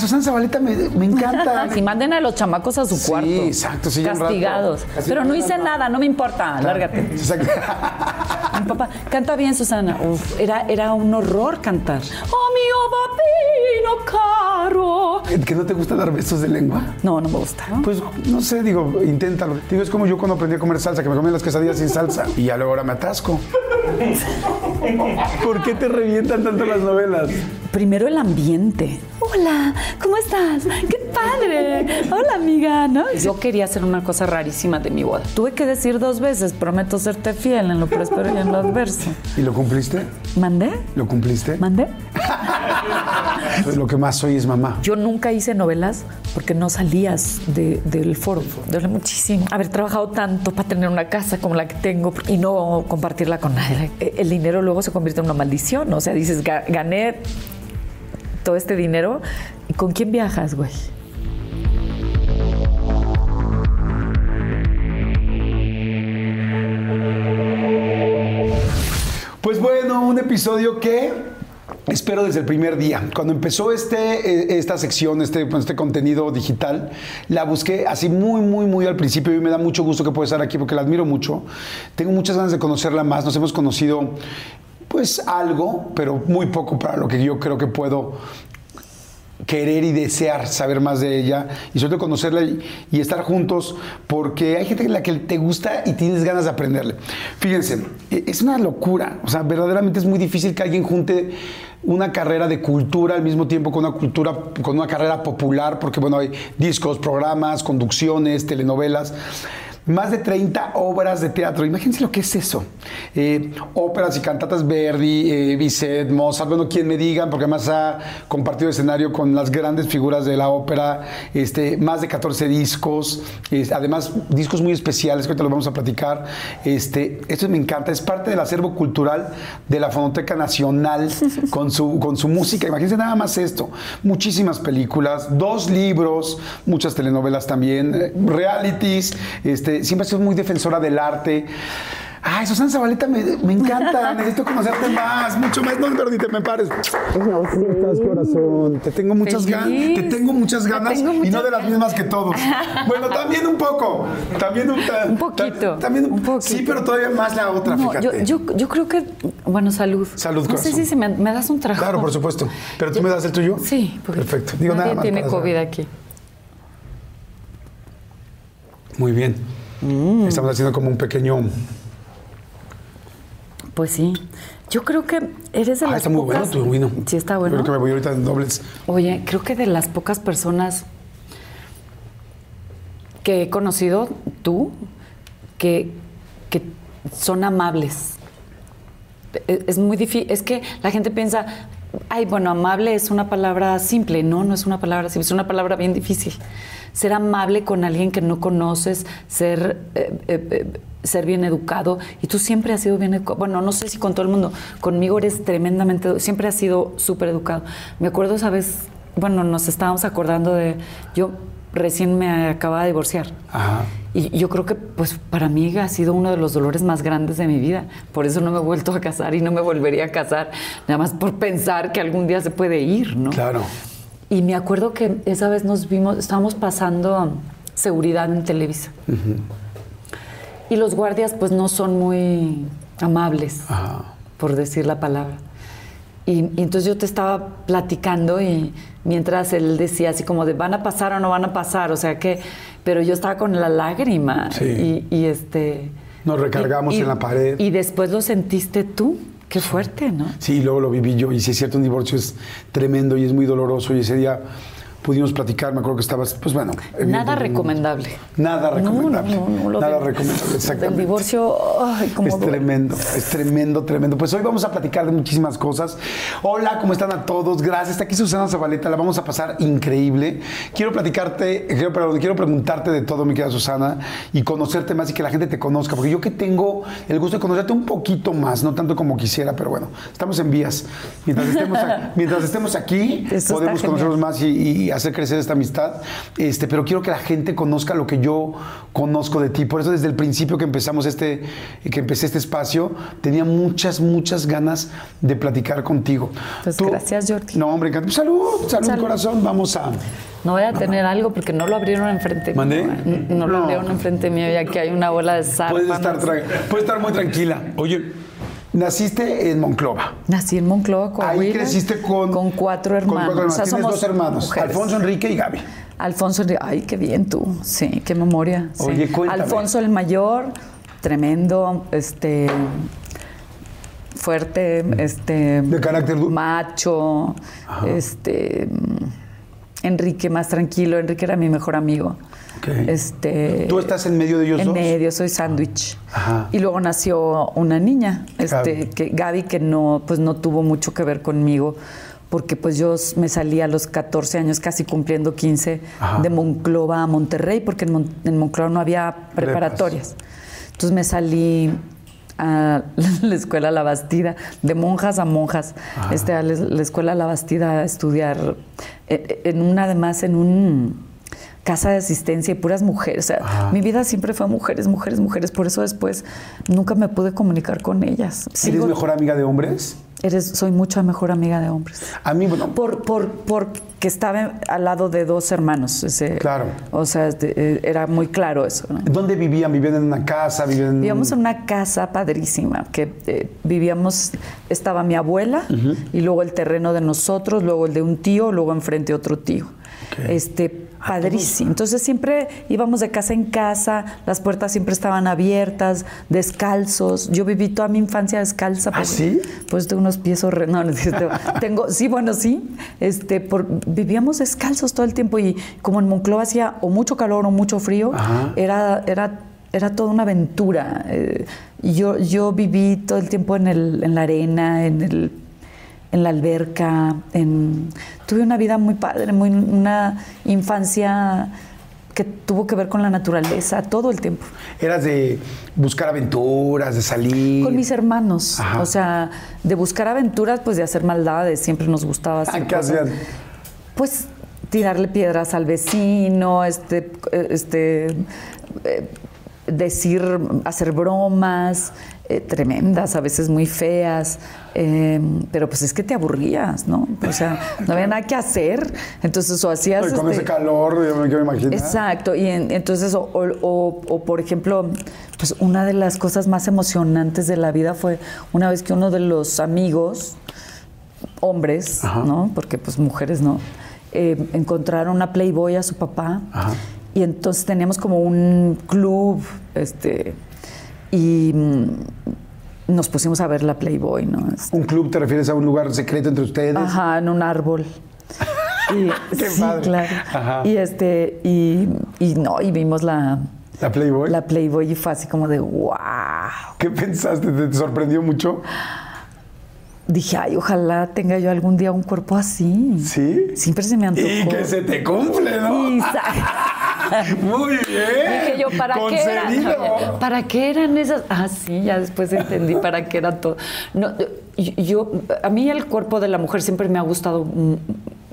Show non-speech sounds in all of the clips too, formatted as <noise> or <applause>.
Susana Zabaleta me, me encanta. <laughs> Si manden a los chamacos a su Sí, cuarto. exacto, sí, un rato. Castigados. Pero no hice nada, no me importa. Lárgate. <laughs> Exacto. Mi papá canta bien, Susana. Uf, era, era un horror cantar. Oh, papino caro. ¿Que no te gusta dar besos de lengua? No, no me gusta. Pues no sé, digo, inténtalo. Digo, es como yo cuando aprendí a comer salsa, que me comía las quesadillas sin salsa y ya luego ahora me atasco. ¿Por qué te revientan tanto las novelas? Primero el ambiente. Hola, ¿cómo estás? ¡Qué padre! Hola, amiga, ¿no? Yo quería hacer una cosa rarísima de mi boda. Tuve que decir dos veces, prometo serte fiel en lo próspero y en lo adverso. ¿Y lo cumpliste? ¿Mandé? ¿Lo cumpliste? ¿Mandé? Lo que más soy es mamá. Yo nunca hice novelas porque no salías de- del foro. Duele muchísimo haber trabajado tanto para tener una casa como la que tengo y no compartirla con nadie. El dinero luego se convierte en una maldición. O sea, dices, "Ga- gané todo este dinero. ¿Y con quién viajas, güey? Pues bueno, un episodio que espero desde el primer día. Cuando empezó este, eh, esta sección, este, pues, este contenido digital, la busqué así muy, muy, muy al principio y me da mucho gusto que pueda estar aquí porque la admiro mucho. Tengo muchas ganas de conocerla más. Nos hemos conocido pues algo, pero muy poco para lo que yo creo que puedo querer y desear saber más de ella y sobre todo conocerla y, estar juntos porque hay gente en la que te gusta y tienes ganas de aprenderle. Fíjense, e- es una locura, o sea, verdaderamente es muy difícil que alguien junte una carrera de cultura al mismo tiempo con una cultura, con una carrera popular, porque bueno, hay discos, programas, conducciones, telenovelas. Más de 30 obras de teatro. Imagínense lo que es eso. Eh, óperas y cantatas Verdi, eh, Bizet, Mozart, bueno, quien me digan, porque además ha compartido escenario con las grandes figuras de la ópera, este, más de 14 discos, además discos muy especiales, que ahorita los vamos a platicar. Este, esto me encanta, es parte del acervo cultural de la Fonoteca Nacional <laughs> con su, con su música. Imagínense nada más esto. Muchísimas películas, dos libros, muchas telenovelas también, eh, realities, este, siempre ha sido muy defensora del arte. Ay, Susana Zabaleta, me, me encanta, <laughs> necesito conocerte más, mucho más. No, pero ni te me pares. ¿Cómo estás, corazón? Te tengo muchas ganas, te tengo muchas ganas tengo y no de las mismas que todos. <laughs> Bueno, también un poco, también un, ta- Un poquito, ta- también un poquito. Sí, pero todavía más la otra, No, fíjate. yo, yo, yo creo que, bueno, salud. Salud, No sé corazón. si se me, me das un trabajo. Claro, por supuesto. Pero tú me das el tuyo. Sí, Perfecto. Digo nadie nada más tiene COVID saber. aquí. Muy bien. Mm. Estamos haciendo como un pequeño. Pues sí. Yo creo que eres de Ah, las está muy bueno tu vino. Sí, está bueno. Creo que me voy ahorita en dobles. Oye, creo que de las pocas personas que he conocido, tú, que, que son amables. E- Es muy difícil, es que la gente piensa, ay, bueno, amable es una palabra simple. No, no es una palabra simple, es una palabra bien difícil. Ser amable con alguien que no conoces, ser, eh, eh, eh, ser bien educado. Y tú siempre has sido bien educado. Bueno, no sé si con todo el mundo, conmigo eres tremendamente, siempre has sido súper educado. Me acuerdo esa vez, bueno, nos estábamos acordando de, yo recién me acababa de divorciar. Ajá. Y yo creo que, pues, para mí ha sido uno de los dolores más grandes de mi vida. Por eso no me he vuelto a casar y no me volvería a casar, nada más por pensar que algún día se puede ir, ¿no? Claro. Y me acuerdo que esa vez nos vimos, estábamos pasando seguridad en Televisa. Y los guardias, pues, no son muy amables, por decir la palabra. Y, y entonces yo te estaba platicando y mientras él decía así como de van a pasar o no van a pasar, o sea que, pero yo estaba con la lágrima Sí. y, y, este... Nos recargamos y- en la pared. Y después lo sentiste tú. Qué fuerte, ¿no? Sí, luego lo viví yo y si es cierto, un divorcio es tremendo y es muy doloroso y ese día pudimos platicar, me acuerdo que estabas, pues bueno. Nada recomendable. Nada recomendable. No, no, no, lo nada recomendable, El exactamente. divorcio, ay, cómo Es duele. tremendo, es tremendo, tremendo. Pues hoy vamos a platicar de muchísimas cosas. Hola, ¿cómo están a todos? Gracias. Está aquí Susana Zabaleta, la vamos a pasar increíble. Quiero platicarte, quiero, perdón, quiero preguntarte de todo, mi querida Susana, y conocerte más y que la gente te conozca, porque yo que tengo el gusto de conocerte un poquito más, no tanto como quisiera, pero bueno, estamos en vías. Mientras estemos, a- <laughs> mientras estemos aquí, Eso podemos conocernos más y, y hacer crecer esta amistad. Este, pero quiero que la gente conozca lo que yo conozco de ti. Por eso desde el principio que empezamos este, que empecé este espacio, tenía muchas, muchas ganas de platicar contigo. Pues gracias, Jordi. No, hombre, encanta. Salud, salud, Salud. corazón. Vamos a. No voy a tener algo porque no lo abrieron enfrente ¿Mandé? mío. ¿eh? No, lo No. abrieron enfrente mío, ya que hay una bola de Puedes zarpa. estar, tra- puedes estar muy tranquila. Oye, naciste en Monclova. Nací en Monclova, Coahuila. Ahí creciste con. Con cuatro hermanos. Con cuatro hermanos. O sea, Tienes somos dos hermanos, mujeres. Alfonso, Enrique y Gaby. Alfonso, Enrique- ay, qué bien tú. Sí, qué memoria. sí. Oye, cuéntame. Alfonso el mayor, tremendo, este fuerte, este De carácter macho, este Enrique más tranquilo, Enrique era mi mejor amigo. Este ¿Tú estás en medio de ellos en dos? medio, soy sándwich. Y luego nació una niña, este, Gaby. que Gaby, que no, pues no tuvo mucho que ver conmigo, porque pues yo me salí a los 14 años, casi cumpliendo 15, Ajá. de Monclova a Monterrey, porque en, Mon- en Monclova no había preparatorias. Entonces me salí a <laughs> la escuela La Bastida, de monjas a monjas, este, a la la escuela La Bastida a estudiar, eh, en una, además, en un casa de asistencia y puras mujeres. O sea, Ajá. mi vida siempre fue mujeres, mujeres, mujeres. Por eso después nunca me pude comunicar con ellas. ¿Eres mejor amiga de hombres? eres, soy mucha mejor amiga de hombres. A mí, bueno. Por, por, porque estaba al lado de dos hermanos. ese- Claro. O sea, este, eh, era muy claro eso. ¿no? ¿Dónde vivían? ¿Vivían en una casa? ¿Vivían en... Vivíamos en una casa padrísima, que eh, vivíamos, estaba mi abuela y luego el terreno de nosotros, luego el de un tío, luego enfrente otro tío. Este, padrísimo. Entonces siempre íbamos de casa en casa, las puertas siempre estaban abiertas, descalzos. Yo viví toda mi infancia descalza. ¿Ah, pues, sí? Pues de unos pies horrendos. No, no es cierto. <laughs> Tengo, sí, bueno, sí. Este, por- vivíamos descalzos todo el tiempo y como en Monclova hacía o mucho calor o mucho frío, Ajá. era, era, era toda una aventura. Eh, yo, yo viví todo el tiempo en, el, en la arena, en, el, en la alberca. En, tuve una vida muy padre, muy, una infancia que tuvo que ver con la naturaleza todo el tiempo. Eras de buscar aventuras, de salir. Con mis hermanos. Ajá. O sea, de buscar aventuras, pues de hacer maldades. Siempre nos gustaba hacer Ah, ¿qué cosas. hacían? Pues tirarle piedras al vecino, este, eh, este, eh, decir, hacer bromas eh, tremendas, a veces muy feas, eh, pero pues es que te aburrías, ¿no? O sea, no había nada que hacer, entonces o hacías... Con este, ese calor, yo me quiero imaginar. Exacto, y en- entonces, o, o- o- o, por ejemplo, pues una de las cosas más emocionantes de la vida fue una vez que uno de los amigos, hombres, Ajá. ¿no? Porque pues mujeres no, eh, encontraron una Playboy a su papá Ajá. y entonces teníamos como un club, este, y mm, nos pusimos a ver la Playboy, ¿no? Este, ¿Un club te refieres a un lugar secreto entre ustedes? Ajá, en un árbol. <laughs> Y, Qué sí, padre. claro. Ajá. Y este, y, y no, y vimos la, ¿La Playboy? la Playboy y fue así como de wow. ¿Qué pensaste? ¿Te, sorprendió mucho? Dije, ay, ojalá tenga yo algún día un cuerpo así. ¿Sí? Siempre se me antojó. Y que se te cumple, ¿no? Y <laughs> <laughs> Muy bien. Dije yo, ¿para qué eran? ¿Para qué eran esas? Ah, sí, ya después entendí para qué era todo. No, yo, a mí el cuerpo de la mujer siempre me ha gustado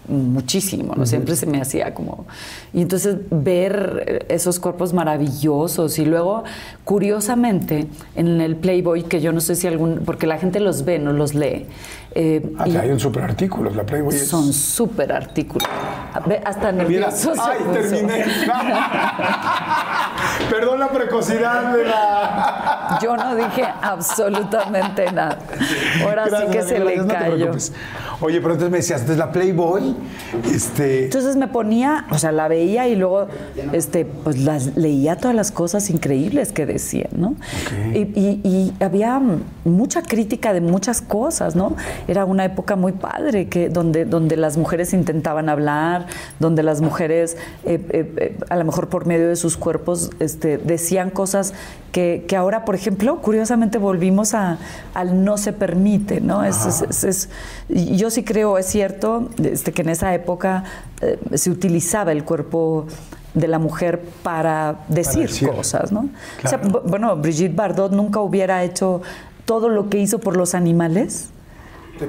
muchísimo, ¿no? Siempre se me hacía como... Y entonces ver esos cuerpos maravillosos y luego, curiosamente, en el Playboy, que yo no sé si algún... Porque la gente los ve, no los lee. Eh, Ah, y- hay un super artículo, la Playboy. es- son súper artículos. Ve, hasta Mira, nervioso se ay, puso. terminé. <laughs> Perdón la precocidad de la. Yo no dije absolutamente nada. Ahora sí que se le no cayó. Oye, pero entonces me decías, entonces la Playboy, este. Entonces me ponía, o sea, la veía y luego, este, pues las leía todas las cosas increíbles que decían, ¿no? Y, y- y había mucha crítica de muchas cosas, ¿no? Era una época muy padre que donde, donde las mujeres intentaban hablar, donde las mujeres, eh, eh, eh, a lo mejor por medio de sus cuerpos, este, decían cosas que, que ahora, por ejemplo, curiosamente volvimos a, al no se permite, ¿no? Es, es- es- es- y yo sí creo, es cierto, este, que en esa época eh, se utilizaba el cuerpo de la mujer para decir decir. cosas, ¿no? O sea, bueno, Brigitte Bardot nunca hubiera hecho todo lo que hizo por los animales,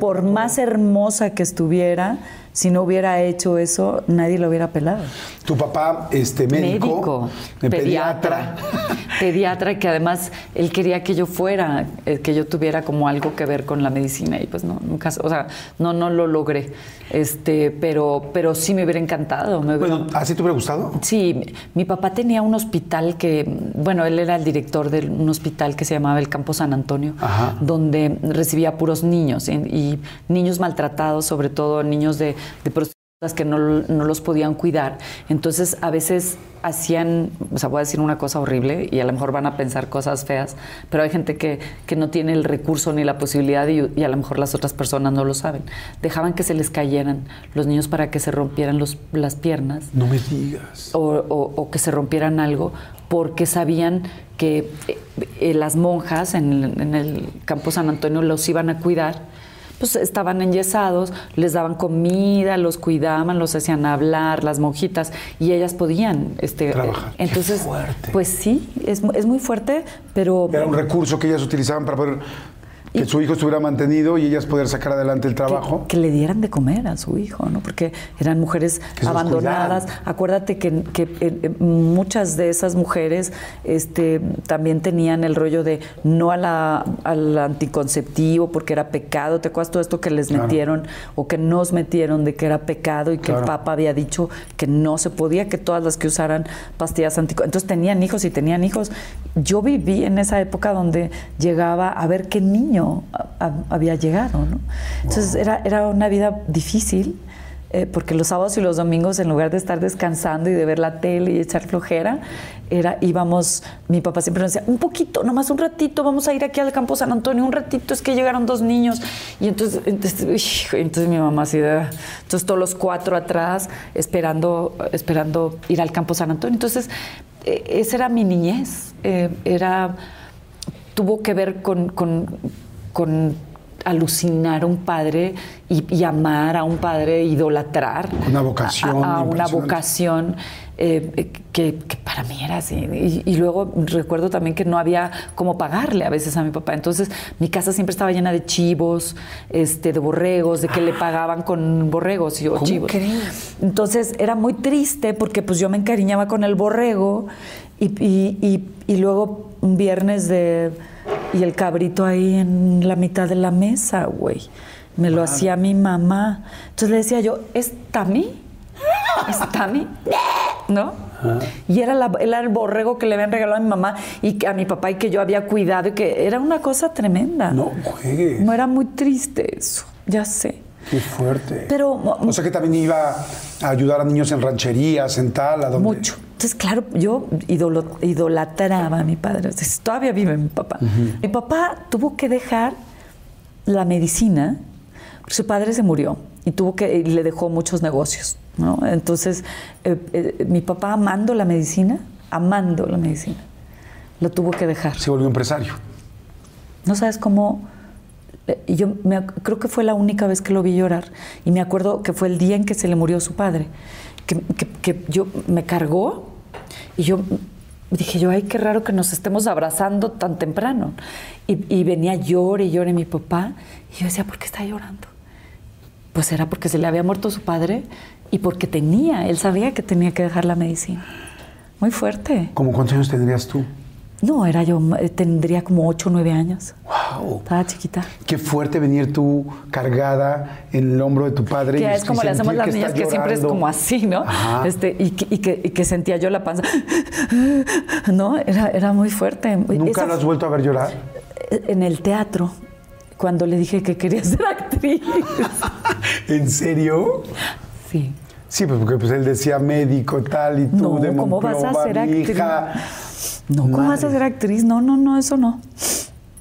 por más hermosa que estuviera, si no hubiera hecho eso, nadie lo hubiera pelado. Tu papá, este, médico, eh, pediatra. <laughs> Pediatra, que además él quería que yo fuera, eh, que yo tuviera como algo que ver con la medicina y pues no, nunca, o sea, no, no lo logré. Este, pero, pero sí me hubiera encantado. me hubiera- Bueno, ¿así te hubiera gustado? Sí, mi- mi papá tenía un hospital que, bueno, él era el director de un hospital que se llamaba el Campo San Antonio, Ajá. donde recibía puros niños y, y niños maltratados, sobre todo niños de, de prostitutas que no, no los podían cuidar. Entonces, a veces hacían, o sea, voy a decir una cosa horrible y a lo mejor van a pensar cosas feas, pero hay gente que, que no tiene el recurso ni la posibilidad y, y a lo mejor las otras personas no lo saben. Dejaban que se les cayeran los niños para que se rompieran los, las piernas No me digas. o, o- o que se rompieran algo porque sabían que eh, eh, las monjas en, en el campo San Antonio los iban a cuidar. Pues estaban enyesados, les daban comida, los cuidaban, los hacían hablar, las monjitas, y ellas podían este, Trabajar. Entonces, Qué fuerte. pues sí, es, es muy fuerte, pero Era un recurso que ellas utilizaban para poder que su hijo estuviera mantenido y ellas poder sacar adelante el trabajo. Que, que le dieran de comer a su hijo, ¿no? Porque eran mujeres abandonadas. Acuérdate que, que, eh, eh, muchas de esas mujeres este, también tenían el rollo de no a la, al anticonceptivo porque era pecado. ¿Te acuerdas todo esto que les Claro. metieron o que nos metieron de que era pecado y que Claro. el Papa había dicho que no se podía, que todas las que usaran pastillas anticonceptivas. Entonces tenían hijos y tenían hijos. Yo viví en esa época donde llegaba a ver qué niño a- a- había llegado, ¿no? Entonces era, era una vida difícil. eh, porque los sábados y los domingos, en lugar de estar descansando y de ver la tele y echar flojera, era, íbamos, mi papá siempre nos decía, un poquito, nomás un ratito, vamos a ir aquí al campo San Antonio, un ratito, es que llegaron dos niños. Y entonces, entonces, entonces mi mamá así de, entonces todos los cuatro atrás esperando, esperando ir al campo San Antonio. Entonces, eh, esa era mi niñez, eh, era, tuvo que ver con, con- con alucinar a un padre y, y amar a un padre, idolatrar. Una vocación A, a una vocación eh, que, que para mí era así. Y, y luego recuerdo también que no había cómo pagarle a veces a mi papá. Entonces mi casa siempre estaba llena de chivos, este, de borregos, de que le pagaban con borregos y o ¿Cómo chivos. crees? Entonces era muy triste porque pues yo me encariñaba con el borrego y- y luego un viernes de... Y el cabrito ahí en la mitad de la mesa, güey. Me lo hacía mi mamá. Entonces le decía yo, ¿es Tami? ¿Es Tami? ¿No? Y era, la- era el borrego que le habían regalado a mi mamá y a mi papá y que yo había cuidado y que era una cosa tremenda. No juegues. No era muy triste eso, ya sé. Qué fuerte. Pero o sea que también iba a ayudar a niños en rancherías, en tal, a donde. Mucho. Entonces, claro, yo idolo- idolatraba a mi padre. Sea, todavía vive mi papá. Mi papá tuvo que dejar la medicina. porque Su padre se murió y tuvo que y le dejó muchos negocios. ¿no? Entonces, eh, eh, mi papá amando la medicina, amando la medicina, lo tuvo que dejar. Se volvió empresario. No sabes cómo. Yo me creo que fue la única vez que lo vi llorar. Y me acuerdo que fue el día en que se le murió su padre. Que, que- que yo me cargó y yo dije yo, ay, qué raro que nos estemos abrazando tan temprano. Y, y venía llore y llore mi papá. Y yo decía, ¿por qué está llorando? Pues era porque se le había muerto su padre y porque tenía, él sabía que tenía que dejar la medicina. Muy fuerte. ¿Cómo cuántos años tendrías tú? No, era yo, eh, tendría como 8 o 9 años. Wow. Estaba chiquita. Qué fuerte venir tú cargada en el hombro de tu padre. Que y- es como y le hacemos las que niñas, que siempre es como así, ¿no? Ajá. Este, y, que, y que- y que sentía yo la panza. ¿No? Era, era muy fuerte. ¿Nunca lo has vuelto a ver llorar? en el teatro cuando le dije que quería ser <laughs> actriz. ¿En serio? Sí. Sí, pues porque pues, él decía médico, tal, y tú No, de ¿cómo vas a Monclova, ser actriz? No, ¿cómo vas a ser actriz? No, no, no, eso no.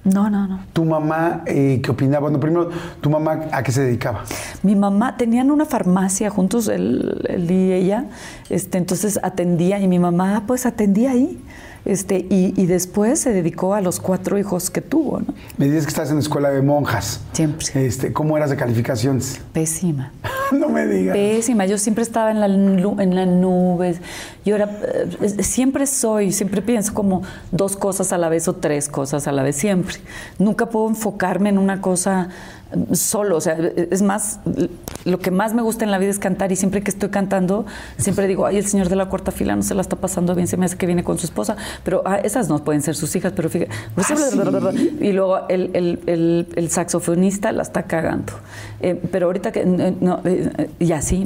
No, no, no. ¿Tu mamá eh, qué opinaba? Bueno, primero, ¿tu mamá a qué se dedicaba? Mi mamá, tenían una farmacia juntos, él, él y ella, este, entonces atendía y mi mamá pues atendía ahí. Este, y, y después se dedicó a los cuatro hijos que tuvo, ¿no? Me dices que estás en la escuela de monjas. Siempre. Este, ¿Cómo eras de calificaciones? Pésima. <laughs> no me digas. Pésima, yo siempre estaba en la, en la nube. Yo era, eh, siempre soy, siempre pienso como dos cosas a la vez o tres cosas a la vez, siempre. Nunca puedo enfocarme en una cosa eh, solo, o sea, es más, lo que más me gusta en la vida es cantar y siempre que estoy cantando, siempre digo, ay, el señor de la cuarta fila no se la está pasando bien, se me hace que viene con su esposa, pero ah, esas no pueden ser sus hijas, pero fíjate, <laughs> y luego el, el- el- el saxofonista la está cagando. Eh, pero ahorita que, eh, no, eh, eh, y así,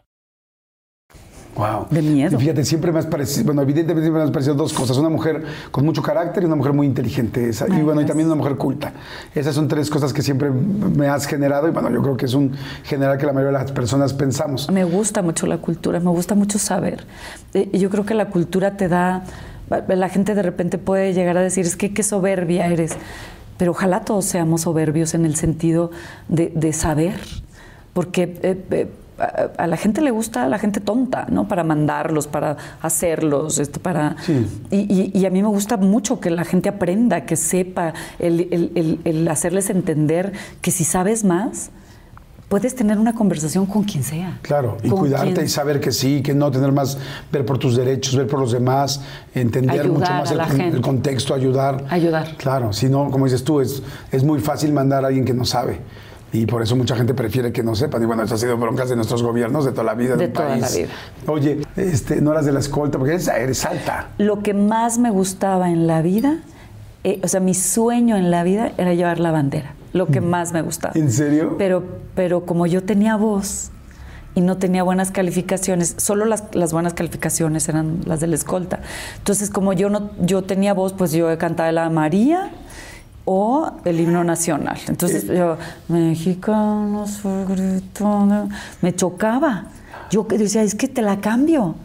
Wow. De miedo. Y fíjate, siempre me has parecido, bueno, evidentemente siempre me has parecido dos cosas. Una mujer con mucho carácter y una mujer muy inteligente. Esa- y Ay, bueno, y también una mujer culta. Esas son tres cosas que siempre me has generado y bueno, yo creo que es un general que la mayoría de las personas pensamos. Me gusta mucho la cultura, me gusta mucho saber. Y yo creo que la cultura te da, la gente de repente puede llegar a decir, es que qué soberbia eres. Pero ojalá todos seamos soberbios en el sentido de, de saber. Porque eh, eh, a, a la gente le gusta la gente tonta, ¿no? Para mandarlos, para hacerlos, este, para... Sí. Y, y- y a mí me gusta mucho que la gente aprenda, que sepa, el, el- el- el hacerles entender que si sabes más, puedes tener una conversación con quien sea. Claro, y cuidarte quien- y saber que sí, que no, tener más, ver por tus derechos, ver por los demás, entender Ayudar mucho más a el, gente. el contexto, ayudar. Ayudar. Claro, si no, como dices tú, es, es muy fácil mandar a alguien que no sabe. Y por eso mucha gente prefiere que no sepan. Y bueno, eso ha sido broncas de nuestros gobiernos de toda la vida De del toda la país. vida. Oye, este, no eras de la escolta, porque eres, eres alta. Lo que más me gustaba en la vida, eh, o sea, mi sueño en la vida era llevar la bandera. Lo que más me gustaba. ¿En serio? Pero, pero como yo tenía voz y no tenía buenas calificaciones, solo las, las buenas calificaciones eran las de la escolta. Entonces, como yo no, yo tenía voz, pues yo cantaba la María o el himno nacional. Entonces yo, mexicanos, fue gritando", me chocaba. Yo que decía, es que te la cambio.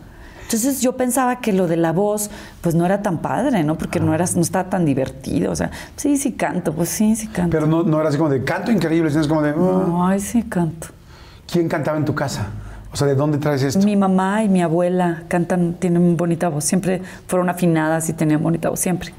Entonces yo pensaba que lo de la voz, pues no era tan padre, ¿no? Porque no, era, no estaba tan divertido. O sea, sí, sí canto, pues sí, sí canto. Pero no, no era así como de canto increíble, sino es como de. "Ah". No, ay, sí canto. ¿Quién cantaba en tu casa? O sea, ¿de dónde traes esto? Mi mamá y mi abuela cantan, tienen bonita voz. Siempre fueron afinadas y tenían bonita voz, siempre.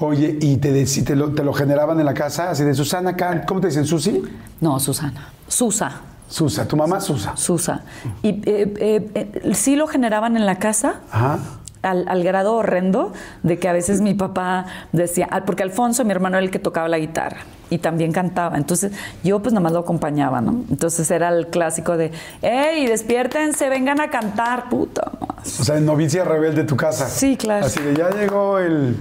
Oye, ¿y te, te, lo, te lo generaban en la casa? Así de Susana, ¿cómo te dicen? ¿Susi? No, Susana. Susa. Susa, tu mamá Susa. Susa. Y eh, eh, eh, sí lo generaban en la casa. Ajá. Al, al grado horrendo de que a veces mi papá decía, porque Alfonso, mi hermano, era el que tocaba la guitarra y también cantaba. Entonces yo pues nada más lo acompañaba, ¿no? Entonces era el clásico de, ¡Ey, despiértense, vengan a cantar, puta! madre". O sea, en novicia rebelde tu casa. Sí, claro. Así de ya llegó el.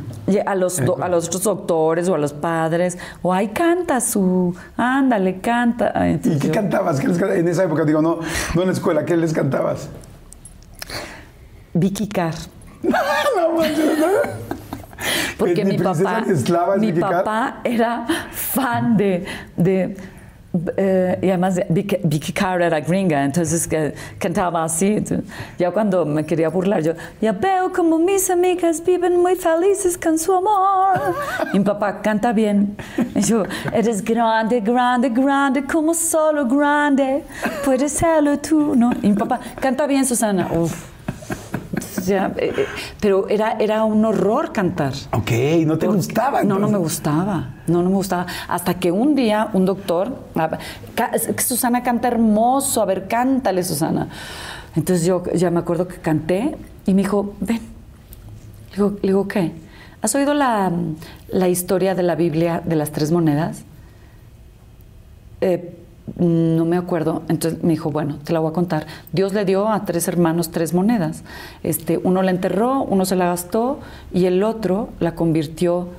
A los, do- a los otros doctores o a los padres, o ay, canta su, ándale, canta. ¿Y qué yo- cantabas? ¿Qué les canta- En esa época, digo, no, no en la escuela, ¿qué les cantabas? Vicky Carr. No manches, <laughs> ¿no? Porque ¿De mi papá, mi Carr? papá era fan de, de eh, y además Vicky, Carter era gringa, entonces que cantaba así. ya cuando me quería burlar, yo, ya veo como mis amigas viven muy felices con su amor. Y mi papá canta bien. Y yo, eres grande, grande, grande, como solo grande, puedes serlo tú, ¿no? Y mi papá, canta bien, Susana. Uf. Eh, eh, pero era, era un horror cantar. Ok, ¿no te gustaba? No, no entonces? me gustaba, no, no me gustaba. Hasta que un día un doctor, ah, Susana canta hermoso, a ver, cántale, Susana. Entonces yo ya me acuerdo que canté y me dijo, ven. Le digo, le digo, ¿qué? ¿Has oído la, la historia de la Biblia de las tres monedas? Eh, no me acuerdo. Entonces me dijo, bueno, te la voy a contar. Dios le dio a tres hermanos tres monedas. Este, uno la enterró, uno se la gastó y el otro la convirtió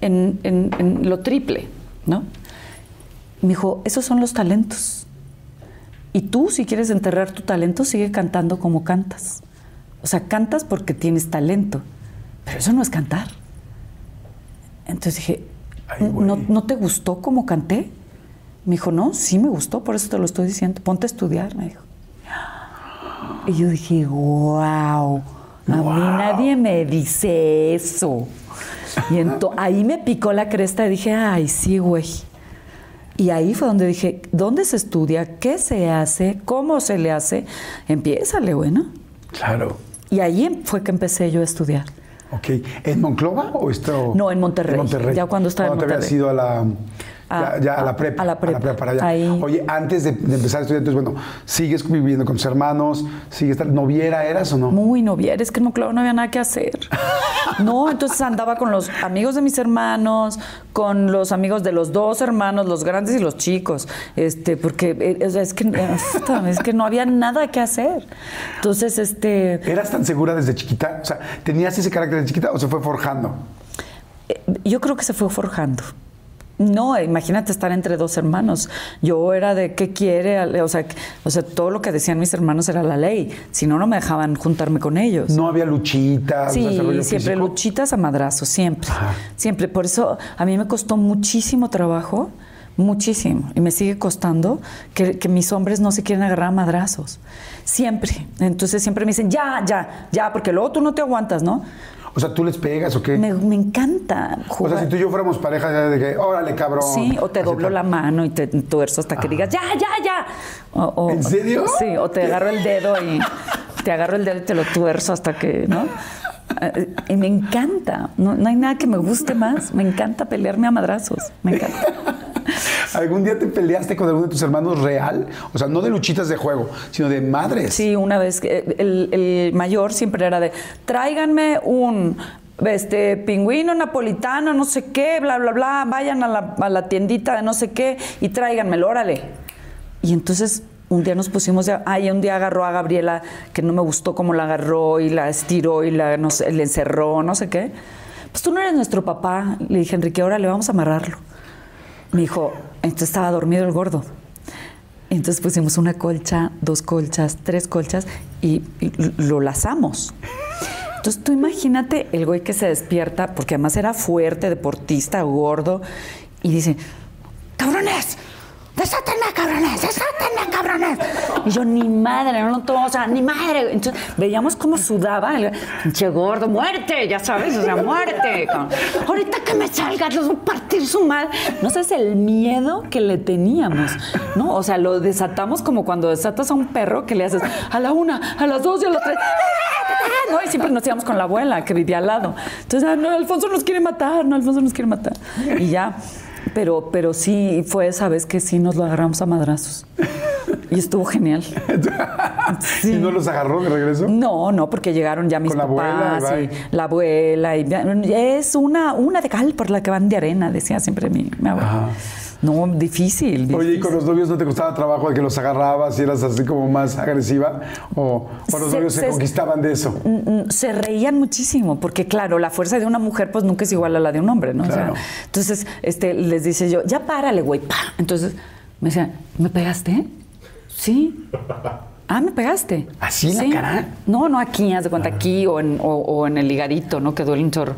en, en- en lo triple, ¿no? Me dijo, esos son los talentos. Y tú, si quieres enterrar tu talento, sigue cantando como cantas. O sea, cantas porque tienes talento. Pero eso no es cantar. Entonces dije, Ay. ¿no, ¿no te gustó cómo canté? Me dijo, no, sí me gustó, por eso te lo estoy diciendo. Ponte a estudiar, me dijo. Y yo dije, wow, a mí nadie me dice eso. Y ento- ahí me picó la cresta y dije, ay, sí, güey. Y ahí fue donde dije, ¿dónde se estudia? ¿Qué se hace? ¿Cómo se le hace? Empiézale, bueno. Claro. Y ahí em- fue que empecé yo a estudiar. Ok. ¿En Monclova o esto? No, en Monterrey. Ya cuando estaba en te habías Monterrey. ido a la. A- ya, ya a a- la prepa. a la prepa. para allá. Oye, antes de, de empezar a estudiar, entonces, bueno, ¿sigues viviendo con tus hermanos? ¿Sigues tal- noviera eras o no? Muy noviera, es que no, claro, no había nada que hacer. <laughs> No, entonces andaba con los amigos de mis hermanos, con los amigos de los dos hermanos, los grandes y los chicos, este, porque eh, o sea, es que es que no había nada que hacer. Entonces, este, ¿Eras tan segura desde chiquita? O sea, ¿tenías ese carácter de chiquita o se fue forjando? eh, yo creo que se fue forjando. No, imagínate estar entre dos hermanos. Yo era de qué quiere, o sea, o sea, todo lo que decían mis hermanos era la ley. Si no, no me dejaban juntarme con ellos. No había luchitas. Sí, siempre físico? luchitas a madrazos, siempre. Ajá. Siempre. Por eso a mí me costó muchísimo trabajo, muchísimo, y me sigue costando que, que mis hombres no se quieren agarrar a madrazos. Siempre. Entonces siempre me dicen, ya, ya, ya, porque luego tú no te aguantas, ¿no? O sea, ¿tú les pegas o qué? Me, me encanta o sea, si tú y yo fuéramos pareja, ya de que, órale, cabrón. Sí, o te doblo tal. la mano y te tuerzo hasta que digas, ya, ya, ya. O- o- ¿En serio? Sí, o te agarro el dedo y <laughs> te agarro el dedo y te lo tuerzo hasta que, ¿no? Eh, Y me encanta, no, no hay nada que me guste más, me encanta pelearme a madrazos, me encanta. <laughs> <laughs> ¿Algún día te peleaste con alguno de tus hermanos real? O sea, no de luchitas de juego, sino de madres. Sí, una vez, que el, el mayor siempre era de, tráiganme un este pingüino napolitano, no sé qué, bla, bla, bla, vayan a la, a la tiendita de no sé qué y tráiganmelo, órale. Y entonces un día nos pusimos, de, ay, un día agarró a Gabriela, que no me gustó cómo la agarró y la estiró y la, no sé, le encerró, no sé qué. Pues tú no eres nuestro papá. Le dije, Enrique, órale, vamos a amarrarlo. Me dijo, entonces estaba dormido el gordo. Entonces pusimos una colcha, dos colchas, tres colchas y, lo lazamos. Entonces tú imagínate el güey que se despierta, porque además era fuerte, deportista, gordo, y dice, cabrones, desátenme, cabrones, desátenme, cabrones. Y yo, ni madre, no lo tomo, o sea, ni madre. Entonces veíamos cómo sudaba, el pinche gordo, muerte, ya sabes, o sea, muerte. Ahorita que me salga, los voy a partir su madre. No sabes el miedo que le teníamos, ¿no? O sea, lo desatamos como cuando desatas a un perro que le haces a la una, a las dos y a las tres. ¿no? Y siempre nos íbamos con la abuela que vivía al lado. Entonces, ah, no, Alfonso nos quiere matar, no, Alfonso nos quiere matar. Y ya. Pero, pero sí fue esa vez que sí nos lo agarramos a madrazos. Y estuvo genial. ¿Y no los agarró de regreso? No, no, porque llegaron ya mis Con la abuela, papás y la abuela. Y es una, una de cal por la que van de arena, decía siempre mi, mi abuela. Ajá. No, difícil. Oye, ¿y con los novios no te costaba trabajo de que los agarrabas y eras así como más agresiva? ¿O, o los Se- novios se, se- conquistaban de eso? Mm, mm, se reían muchísimo, porque claro, la fuerza de una mujer pues nunca es igual a la de un hombre, ¿no? O sea, entonces, este, les dice yo, ya párale, güey, pa. Entonces, me decían, ¿me pegaste? Sí. Ah, me pegaste. ¿Así en la cara? No, no aquí, haz de cuenta, aquí o en, o, o en el ligadito, ¿no? Que duele un chorro.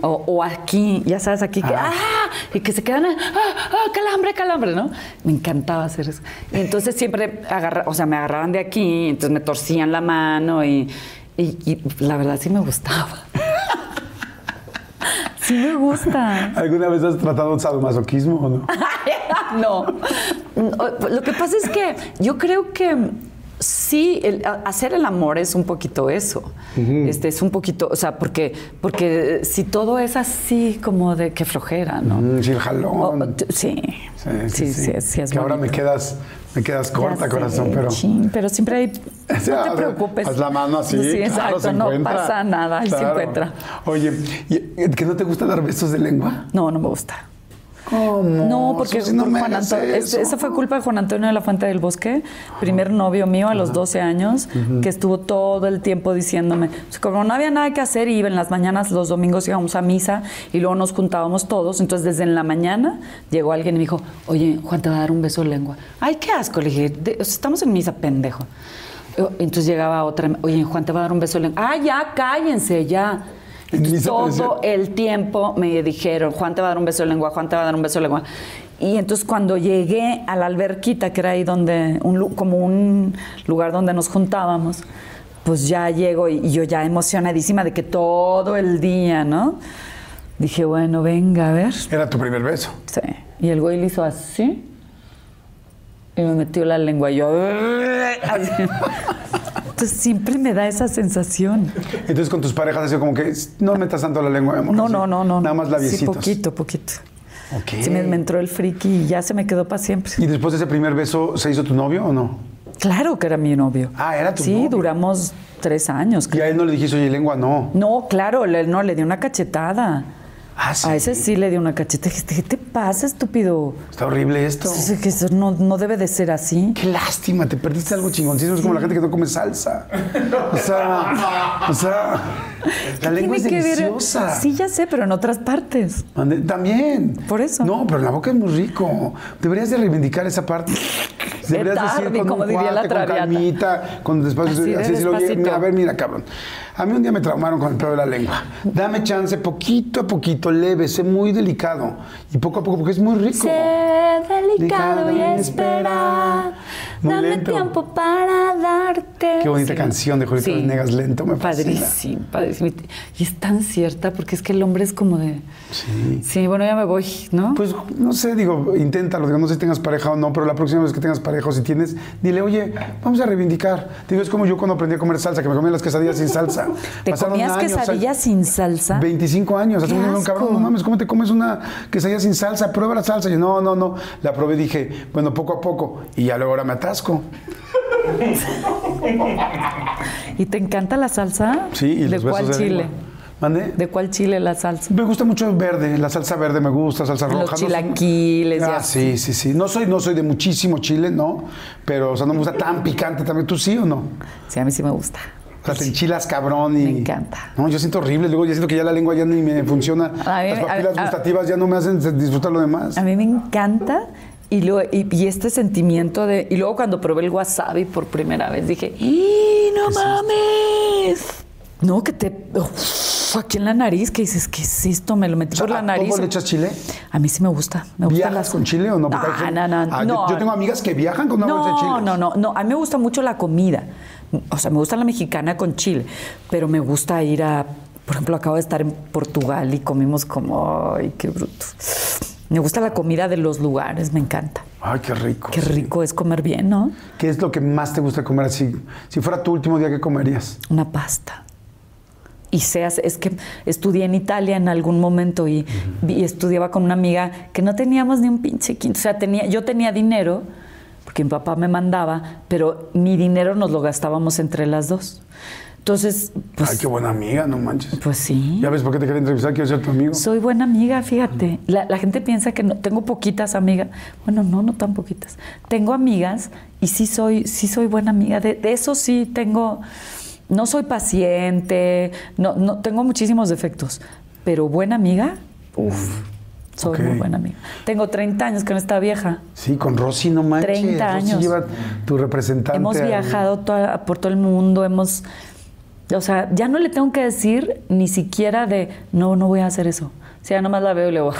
O, o aquí, ya sabes, aquí que. Ah. ¡Ah! Y que se quedan. ¡Ah! ah, calambre, calambre, ¿no? Me encantaba hacer eso. Y entonces siempre agarra, o sea, me agarraban de aquí, entonces me torcían la mano y, y, y la verdad sí me gustaba. <laughs> sí me gusta. ¿Alguna vez has tratado sadomasoquismo o <laughs> no. No, Lo que pasa es que yo creo que sí, el- hacer el amor es un poquito eso. Este es un poquito, o sea, porque, porque si todo es así como de que flojera, ¿no? Mm, sí, el jalón. Sí. Sí, Sí, sí, sí, sí, es que ahora me quedas, me quedas corta, sé, corazón, pero. chin, pero siempre hay. <laughs> O sea, No te preocupes. Haz la mano así. Sí, claro, exacto, se no encuentra. pasa nada, ahí se Claro. encuentra. Oye, ¿y- ¿que no te gusta dar besos de lengua? No, no me gusta. ¿Cómo? No, porque Susi, no por Juan Antonio, eso. esa fue culpa de Juan Antonio de la Fuente del Bosque, primer novio mío a los 12 años, que estuvo todo el tiempo diciéndome, sea, como no había nada que hacer, iba en las mañanas, los domingos íbamos a misa y luego nos juntábamos todos, entonces desde en la mañana llegó alguien y me dijo, oye, Juan te va a dar un beso de lengua. Ay, qué asco, le dije, "De- o sea, estamos en misa, pendejo. Entonces llegaba otra, oye, Juan te va a dar un beso de lengua. Ah, ya, cállense, ya. En Entonces, todo el tiempo me dijeron, Juan te va a dar un beso de lengua, Juan te va a dar un beso de lengua. Y entonces cuando llegué a la alberquita, que era ahí donde, un como un lugar donde nos juntábamos, pues ya llego y, y yo ya emocionadísima de que todo el día, ¿no? Dije, bueno, venga, a ver. Era tu primer beso. Sí. Y el güey le hizo así. Y me metió la lengua y yo. <laughs> así. Entonces siempre me da esa sensación. Entonces con tus parejas ha sido como que no metas tanto la lengua, amor. No, no, no, no. Nada más Sí, labiecitos. poquito, poquito. Ok. Sí, me, me entró el friki y ya se me quedó para siempre. ¿Y después de ese primer beso se hizo tu novio o no? Claro que era mi novio. Ah, era tu Sí, novio. duramos tres años. Y a él no le dijiste, oye, lengua, no. No, claro, le, no, le di una cachetada. Ah, sí. A ese sí le di una cachetada. Dije, ¿qué te pasa, estúpido? Está horrible esto. Eso no, no debe de ser así. Qué lástima, te perdiste algo chingoncísimo. Es como la gente que no come salsa. O sea, o sea, <laughs> la lengua es que ver- deliciosa. Sí, ya sé, pero en otras partes. También. Por eso. No, pero en la boca es muy rico. Deberías de reivindicar esa parte. Deberías tarde, decir con como un diría la con calmita, con despacio. Así de oye, despacito. mira, a ver, mira, cabrón. A mí un día me traumaron con el pedo de la lengua. Dame chance, poquito a poquito, leve, sé muy delicado. Y poco a poco, porque es muy rico. delicado y Delicado y esperar. Muy Dame lento. tiempo para darte. Qué bonita canción de Julieta Venegas, lento, me fascina. Padrísimo, padrísimo. Y es tan cierta porque es que el hombre es como de. Sí. Sí, bueno, ya me voy, ¿no? Pues no sé, digo, inténtalo, digo, no sé si tengas pareja o no, pero la próxima vez que tengas pareja o si tienes, dile, oye, vamos a reivindicar. Digo, es como yo cuando aprendí a comer salsa, que me comía las quesadillas sin salsa. <laughs> ¿Te Pasaron comías años, quesadillas sin salsa? 25 años, ¡Qué hace un cabrón, no mames, ¿cómo te comes una quesadilla sin salsa? Prueba la salsa. Y yo, no, no, no. La probé y dije, bueno, poco a poco. Y ya luego ahora me <laughs> ¿Y te encanta la salsa? Sí, y ¿De los besos cuál de chile? lengua. ¿Mande? ¿De cuál chile la salsa? Me gusta mucho el verde, la salsa verde me gusta, salsa Los roja. no soy- chilaquiles y Ah, sí, sí, sí. No soy, no soy de muchísimo chile, no. Pero, o sea, no me gusta tan picante también. ¿Tú sí o no? Sí, a mí sí me gusta. O sea, te enchilas cabrón y... Me encanta. No, yo siento horrible. Luego ya siento que ya la lengua ya ni me funciona. A mí- Las papilas a- gustativas ya no me hacen disfrutar lo demás. A mí me encanta. Y, luego, y, y este sentimiento de. Y luego cuando probé el wasabi por primera vez dije, ¡y no mames! No, que te. uf, aquí en la nariz, que dices, ¿qué es esto? Me lo metí O sea, por la ¿a nariz. todo le echas chile? A mí sí me gusta. Me gustan ¿Viajas con chile o no? No, gente- no, no, Ah, yo- no. Yo tengo amigas que viajan con una bolsa de No, chile. no, no, no. A mí me gusta mucho la comida. O sea, me gusta la mexicana con chile, pero me gusta ir a, por ejemplo, acabo de estar en Portugal y comimos como, ay, qué bruto. Me gusta la comida de los lugares, me encanta. Ay, qué rico. Qué sí. rico es comer bien, ¿no? ¿Qué es lo que más te gusta comer así? Si fuera tu último día, ¿qué comerías? Una pasta. Y seas, es que estudié en Italia en algún momento y, y estudiaba con una amiga que no teníamos ni un pinche quinto. O sea, tenía, yo tenía dinero, porque mi papá me mandaba, pero mi dinero nos lo gastábamos entre las dos. Entonces, pues, Ay, qué buena amiga, no manches. pues sí. Ya ves por qué te quería entrevistar, quiero ser tu amigo. Soy buena amiga, fíjate. La, la gente piensa que no, tengo poquitas amigas. Bueno, no, no tan poquitas. Tengo amigas y sí soy, sí soy buena amiga. De, de eso sí tengo. No soy paciente, no, no tengo muchísimos defectos, pero buena amiga, uff, Soy muy buena amiga. Tengo 30 años con esta vieja. Sí, con Rosy no manches. 30 Rosy años. lleva tu representante. Hemos viajado toda- por todo el mundo, hemos... O sea, ya no le tengo que decir ni siquiera de, no, no voy a hacer eso. O sea, nomás la veo y le digo,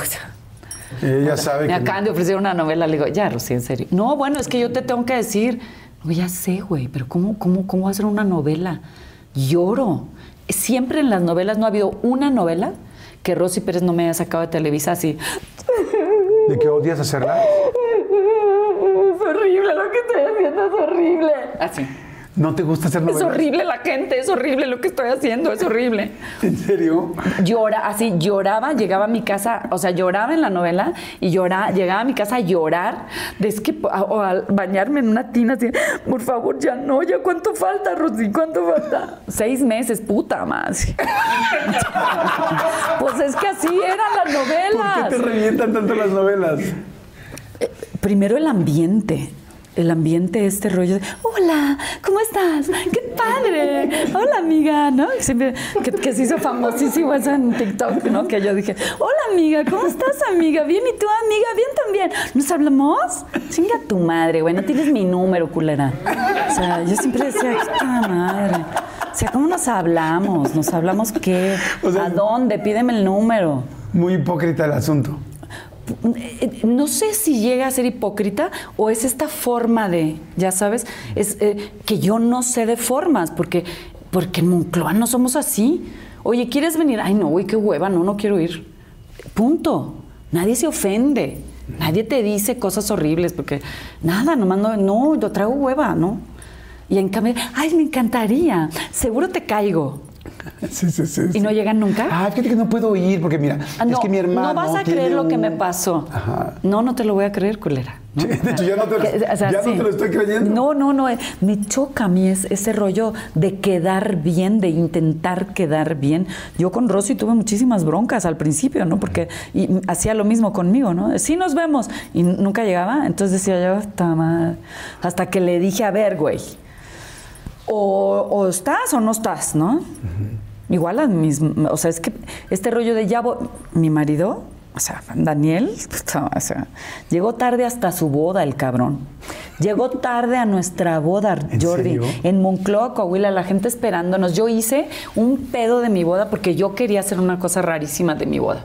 <laughs> Ella sabe me que. acaban de ofrecer una novela, le digo, ya, Rosy, en serio. No, bueno, es que yo te tengo que decir, no, ya sé, güey, pero ¿cómo, cómo, ¿cómo ser una novela? Lloro. Siempre en las novelas no ha habido una novela que Rosy Pérez no me haya sacado de Televisa así. ¿De que odias hacerla? <laughs> Es horrible lo que estoy haciendo, es horrible. Así. ¿No te gusta hacer Es novelas? horrible la gente, es horrible lo que estoy haciendo, es horrible. ¿En serio? Llora, así lloraba, llegaba a mi casa, o sea, lloraba en la novela y lloraba, llegaba a mi casa a llorar, de es que a- o al bañarme en una tina así, por favor, ya no, ya cuánto falta, Rosy, cuánto falta. Seis meses, puta más. <laughs> pues es que así eran las novelas. ¿Por qué te revientan tanto las novelas? Primero el ambiente. El ambiente, este rollo de, hola, ¿cómo estás? ¡Qué padre! Hola, amiga, ¿no? Siempre, que, que se hizo famosísimo eso en TikTok, ¿no? Que yo dije, hola, amiga, ¿cómo estás, amiga? Bien, ¿y tú, amiga? Bien también. ¿Nos hablamos? Chinga tu madre, güey, no tienes mi número, culera. O sea, yo siempre decía, ¡qué madre! O sea, ¿cómo nos hablamos? ¿Nos hablamos qué? O sea- ¿A dónde? Pídeme el número. Muy hipócrita el asunto. No sé si llega a ser hipócrita o es esta forma de, ya sabes, es eh, que yo no sé de formas, porque, porque en Moncloa no somos así. Oye, ¿quieres venir? Ay, no, güey, qué hueva, no, no quiero ir. Punto. Nadie se ofende. Nadie te dice cosas horribles, porque nada, nomás no, no, yo traigo hueva, ¿no? Y en cambio, ay, me encantaría, seguro te caigo. <laughs> Sí, sí, sí. ¿Y no llegan nunca? Ah, fíjate que no puedo ir porque mira, Ah, es que mi hermano. No vas a creer lo que me pasó. Ajá. No, no te lo voy a creer, culera. ¿no? Sí, de hecho, ya no te lo- Que- ya no te lo estoy creyendo. No, no, no. eh, Me choca a mí es- ese rollo de quedar bien, de intentar quedar bien. Yo con Rosy tuve muchísimas broncas al principio, ¿no? Porque y hacía lo mismo conmigo, ¿no? Sí nos vemos. Y nunca llegaba. Entonces decía yo, "Ta madre". hasta que le dije, a ver, güey. O, o estás o no estás, ¿no? Igual a mis, o sea, es que este rollo de ya mi marido, o sea, Daniel, <laughs> o sea, llegó tarde hasta su boda el cabrón. Llegó tarde a nuestra boda, ¿En Jordi, serio? en Moncloa, Coahuila, la gente esperándonos. Yo hice un pedo de mi boda porque yo quería hacer una cosa rarísima de mi boda.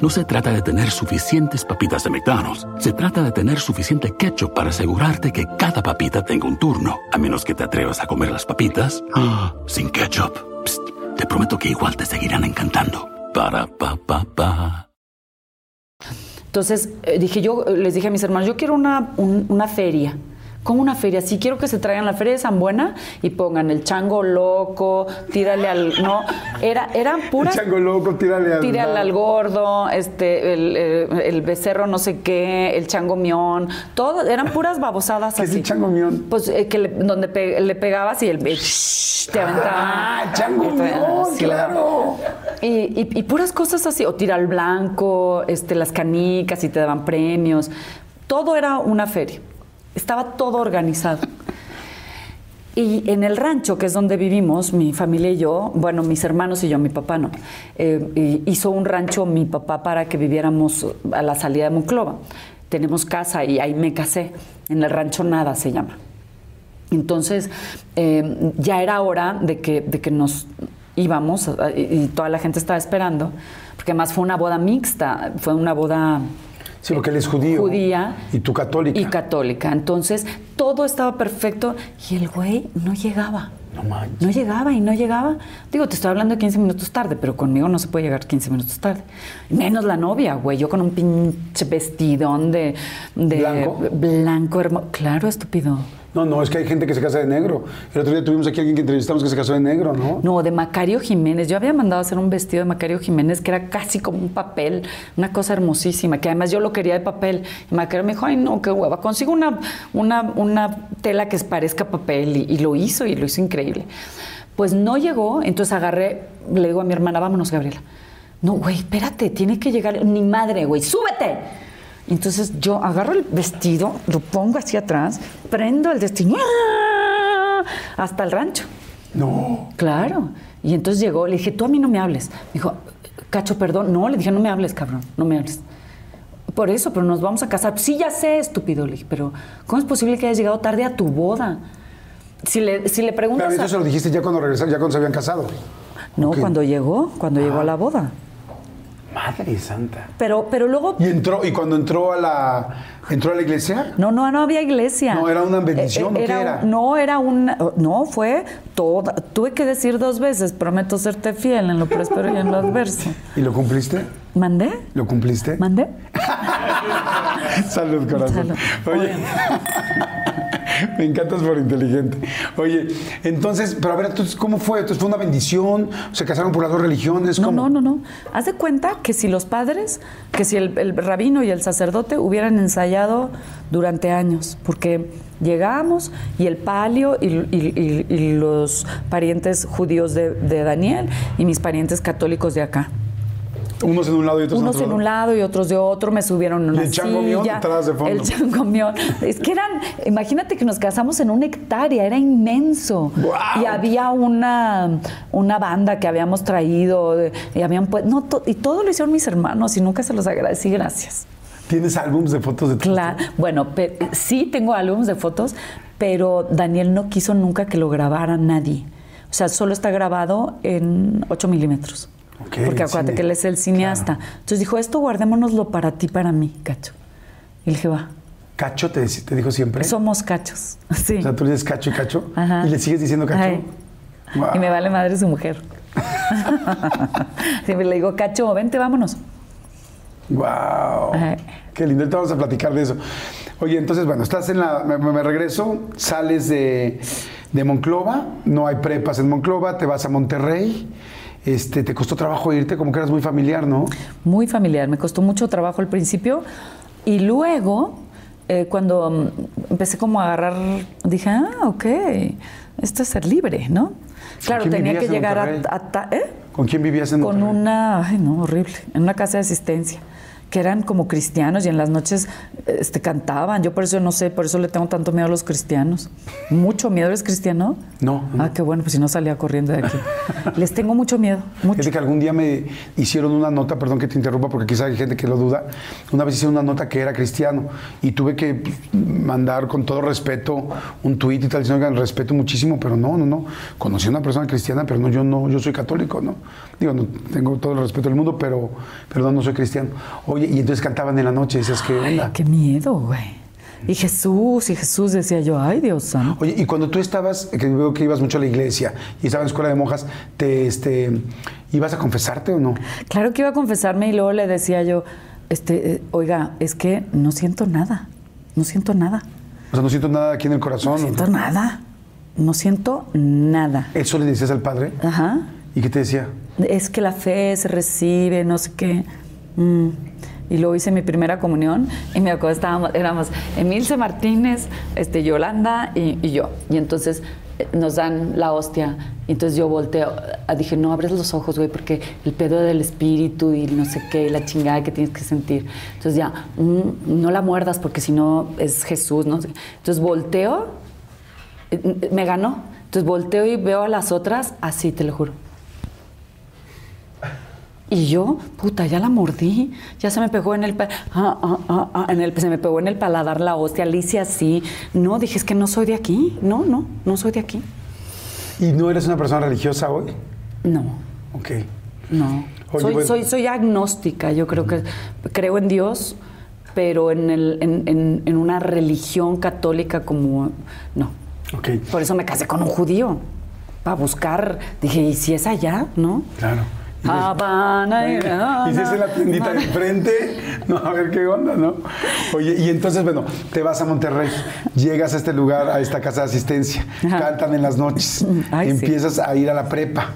No se trata de tener suficientes papitas de McDonald's. Se trata de tener suficiente ketchup para asegurarte que cada papita tenga un turno. A menos que te atrevas a comer las papitas ¡ah! sin ketchup. Psst, te prometo que igual te seguirán encantando. Para pa pa pa. Entonces eh, dije yo, eh, les dije a mis hermanos, yo quiero una, un- una feria. Como una feria, sí quiero que se traigan la feria de San Buena y pongan el chango loco, tírale al. No, era, eran puras. Chango loco, tírale al. Tírale al gordo, este, el, eh, el becerro no sé qué, el chango mión, todo, eran puras babosadas ¿Qué es así. el chango mión? Pues eh, que le- donde pe- le pegabas y el te aventaba. Ah, chango mión, sí, claro. y, y- y puras cosas así, o tira al blanco, este, las canicas y te daban premios. Todo era una feria. Estaba todo organizado. Y en el rancho, que es donde vivimos, mi familia y yo, bueno, mis hermanos y yo, mi papá no, eh, hizo un rancho mi papá para que viviéramos a la salida de Monclova. Tenemos casa y ahí me casé. En el rancho nada se llama. Entonces, eh, ya era hora de que, de que nos íbamos eh, y toda la gente estaba esperando, porque además fue una boda mixta, fue una boda Sí, porque él es judío. Judía. Y tú católica. y católica. Entonces, todo estaba perfecto y el güey no llegaba. No manches. No llegaba y no llegaba. Digo, te estoy hablando de 15 minutos tarde, pero conmigo no se puede llegar 15 minutos tarde. Menos la novia, güey. Yo con un pinche vestidón de, de ¿Blanco? blanco hermoso. Claro, estúpido. No, no, es que hay gente que se casa de negro. El otro día tuvimos aquí a alguien que entrevistamos que se casó de negro, ¿no? No, de Macario Jiménez. Yo había mandado a hacer un vestido de Macario Jiménez que era casi como un papel, una cosa hermosísima, que además yo lo quería de papel. Y Macario me dijo, ay, no, qué hueva, consigo una, una, una tela que parezca papel. Y, y lo hizo, y lo hizo increíble. Pues no llegó, entonces agarré, le digo a mi hermana, vámonos, Gabriela. No, güey, espérate, tiene que llegar. Ni madre, güey, súbete. Entonces yo agarro el vestido, lo pongo hacia atrás, prendo el destino hasta el rancho. No. Claro. Y entonces llegó, le dije, tú a mí no me hables. Me dijo, Cacho, perdón. No, le dije, no me hables, cabrón, no me hables. Por eso, pero nos vamos a casar. Sí, ya sé, estúpido. Le dije, pero ¿cómo es posible que hayas llegado tarde a tu boda? Si le, si le preguntas. Pero a- eso se lo dijiste ya cuando regresaron, ya cuando se habían casado. No, cuando llegó, cuando llegó a la boda. Madre santa. Pero, pero luego. Y entró, y cuando entró a la entró a la iglesia, No, no, no había iglesia. No, ¿era una bendición o qué era? un- No, era una. No, fue toda. Tuve que decir dos veces: prometo serte fiel en lo próspero y en lo adverso. ¿y lo cumpliste? ¿Mandé? ¿Lo cumpliste? ¿Mandé? <laughs> Salud, corazón. Salud. Oye, <laughs> me encantas por inteligente. Oye, entonces, pero a ver, entonces, ¿cómo fue? Entonces, ¿fue una bendición? ¿Se casaron por las dos religiones? No, ¿Cómo? no, no, no. Haz de cuenta que si los padres, que si el, el rabino y el sacerdote hubieran ensayado durante años, porque llegábamos y el palio y, y- y- y los parientes judíos de, de Daniel y mis parientes católicos de acá. Unos en un lado y otros Unos en en otro. un lado y otros de otro, me subieron en una el changomión atrás de fondo. El changomión. Es que eran, imagínate que nos casamos en una hectárea, era inmenso. Y había una, una banda que habíamos traído, y habían pu- no, to- y todo lo hicieron mis hermanos y nunca se los agradecí, gracias. ¿Tienes álbums de fotos de tu Claro, bueno, sí tengo álbumes de fotos, pero Daniel no quiso nunca que lo grabara nadie. O sea, solo está grabado en 8 milímetros. Porque acuérdate que él es el cineasta. Entonces dijo, esto guardémonoslo para ti, para mí, cacho. Y le dije, va, ¿Cacho te, te dijo siempre? somos cachos. <laughs> Sí. O sea, tú le dices cacho y cacho. Ajá. ¿Y le sigues diciendo cacho? Y me vale madre su mujer. <laughs> Siempre le digo, cacho, vente, vámonos. Wow. Qué lindo. Ahorita vamos a platicar de eso. Oye, entonces, bueno, estás en la. Me, me regreso, sales de, de Monclova, no hay prepas en Monclova, te vas a Monterrey. Este, te costó trabajo irte, como que eras muy familiar, ¿no? Muy familiar, me costó mucho trabajo al principio y luego eh, cuando mm, empecé como a agarrar, dije, ah, ok, esto es ser libre, ¿no? Claro, tenía que llegar a, ta- ¿eh? ¿Con quién vivías en con Monterrey? una, ay no, horrible, en una casa de asistencia que eran como cristianos y en las noches este, cantaban. Yo por eso no sé, por eso le tengo tanto miedo a los cristianos. Mucho miedo, ¿eres cristiano? No, no. Ah, qué bueno, pues si no salía corriendo de aquí. <laughs> Les tengo mucho miedo, mucho. Fíjate que algún día me hicieron una nota, perdón que te interrumpa porque quizá hay gente que lo duda, una vez hicieron una nota que era cristiano y tuve que mandar con todo respeto un tuit y tal, diciendo, oigan, respeto muchísimo, pero no, no, no, conocí a una persona cristiana, pero no, yo no, yo soy católico, ¿no? Digo, no, tengo todo el respeto del mundo, pero, pero no, no soy cristiano. Oye, y entonces cantaban en la noche, dices, ¿qué onda? Qué miedo, güey. Y Jesús, y Jesús decía yo, ay Dios santo. Oye, y cuando tú estabas, que veo que ibas mucho a la iglesia y estabas en escuela de monjas, te, este, ¿ibas a confesarte o no? Claro que iba a confesarme y luego le decía yo, este, eh, oiga, es que no siento nada, no siento nada, O sea, no siento nada aquí en el corazón. no ¿o siento nada, no siento nada. ¿Eso le decías al padre? Ajá. ¿Y qué te decía? Es que la fe se recibe, no sé qué. Mm. Y luego hice mi primera comunión y me acuerdo, estábamos, éramos Emilce Martínez, este, Yolanda y, y yo. Y entonces eh, nos dan la hostia. Y entonces yo volteo, ah, dije, no abres los ojos, güey, porque el pedo del espíritu y no sé qué, y la chingada que tienes que sentir. Entonces ya, mm, no la muerdas porque si no es Jesús, no. Entonces volteo, eh, me ganó. Entonces volteo y veo a las otras así, te lo juro. Y yo, puta, ya la mordí, ya se me pegó en el, pa- ah, ah, ah, ah, en el, se me pegó en el paladar la hostia, hice así. No, dije, es que no soy de aquí, no, no, no soy de aquí. ¿Y no eres una persona religiosa hoy? No, Ok. no. Oye, soy, bueno. soy, soy agnóstica, yo creo que creo en Dios, pero en, el, en, en- en una religión católica como, no. Ok. Por eso me casé con un judío, para buscar, dije, ¿y si es allá? ¿No? Claro. Habana. Y si es en la tiendita de enfrente, no, a ver qué onda, ¿no? Oye, y entonces, bueno, te vas a Monterrey, llegas a este lugar, a esta casa de asistencia, Ajá. cantan en las noches, Ay, sí. empiezas a ir a la prepa,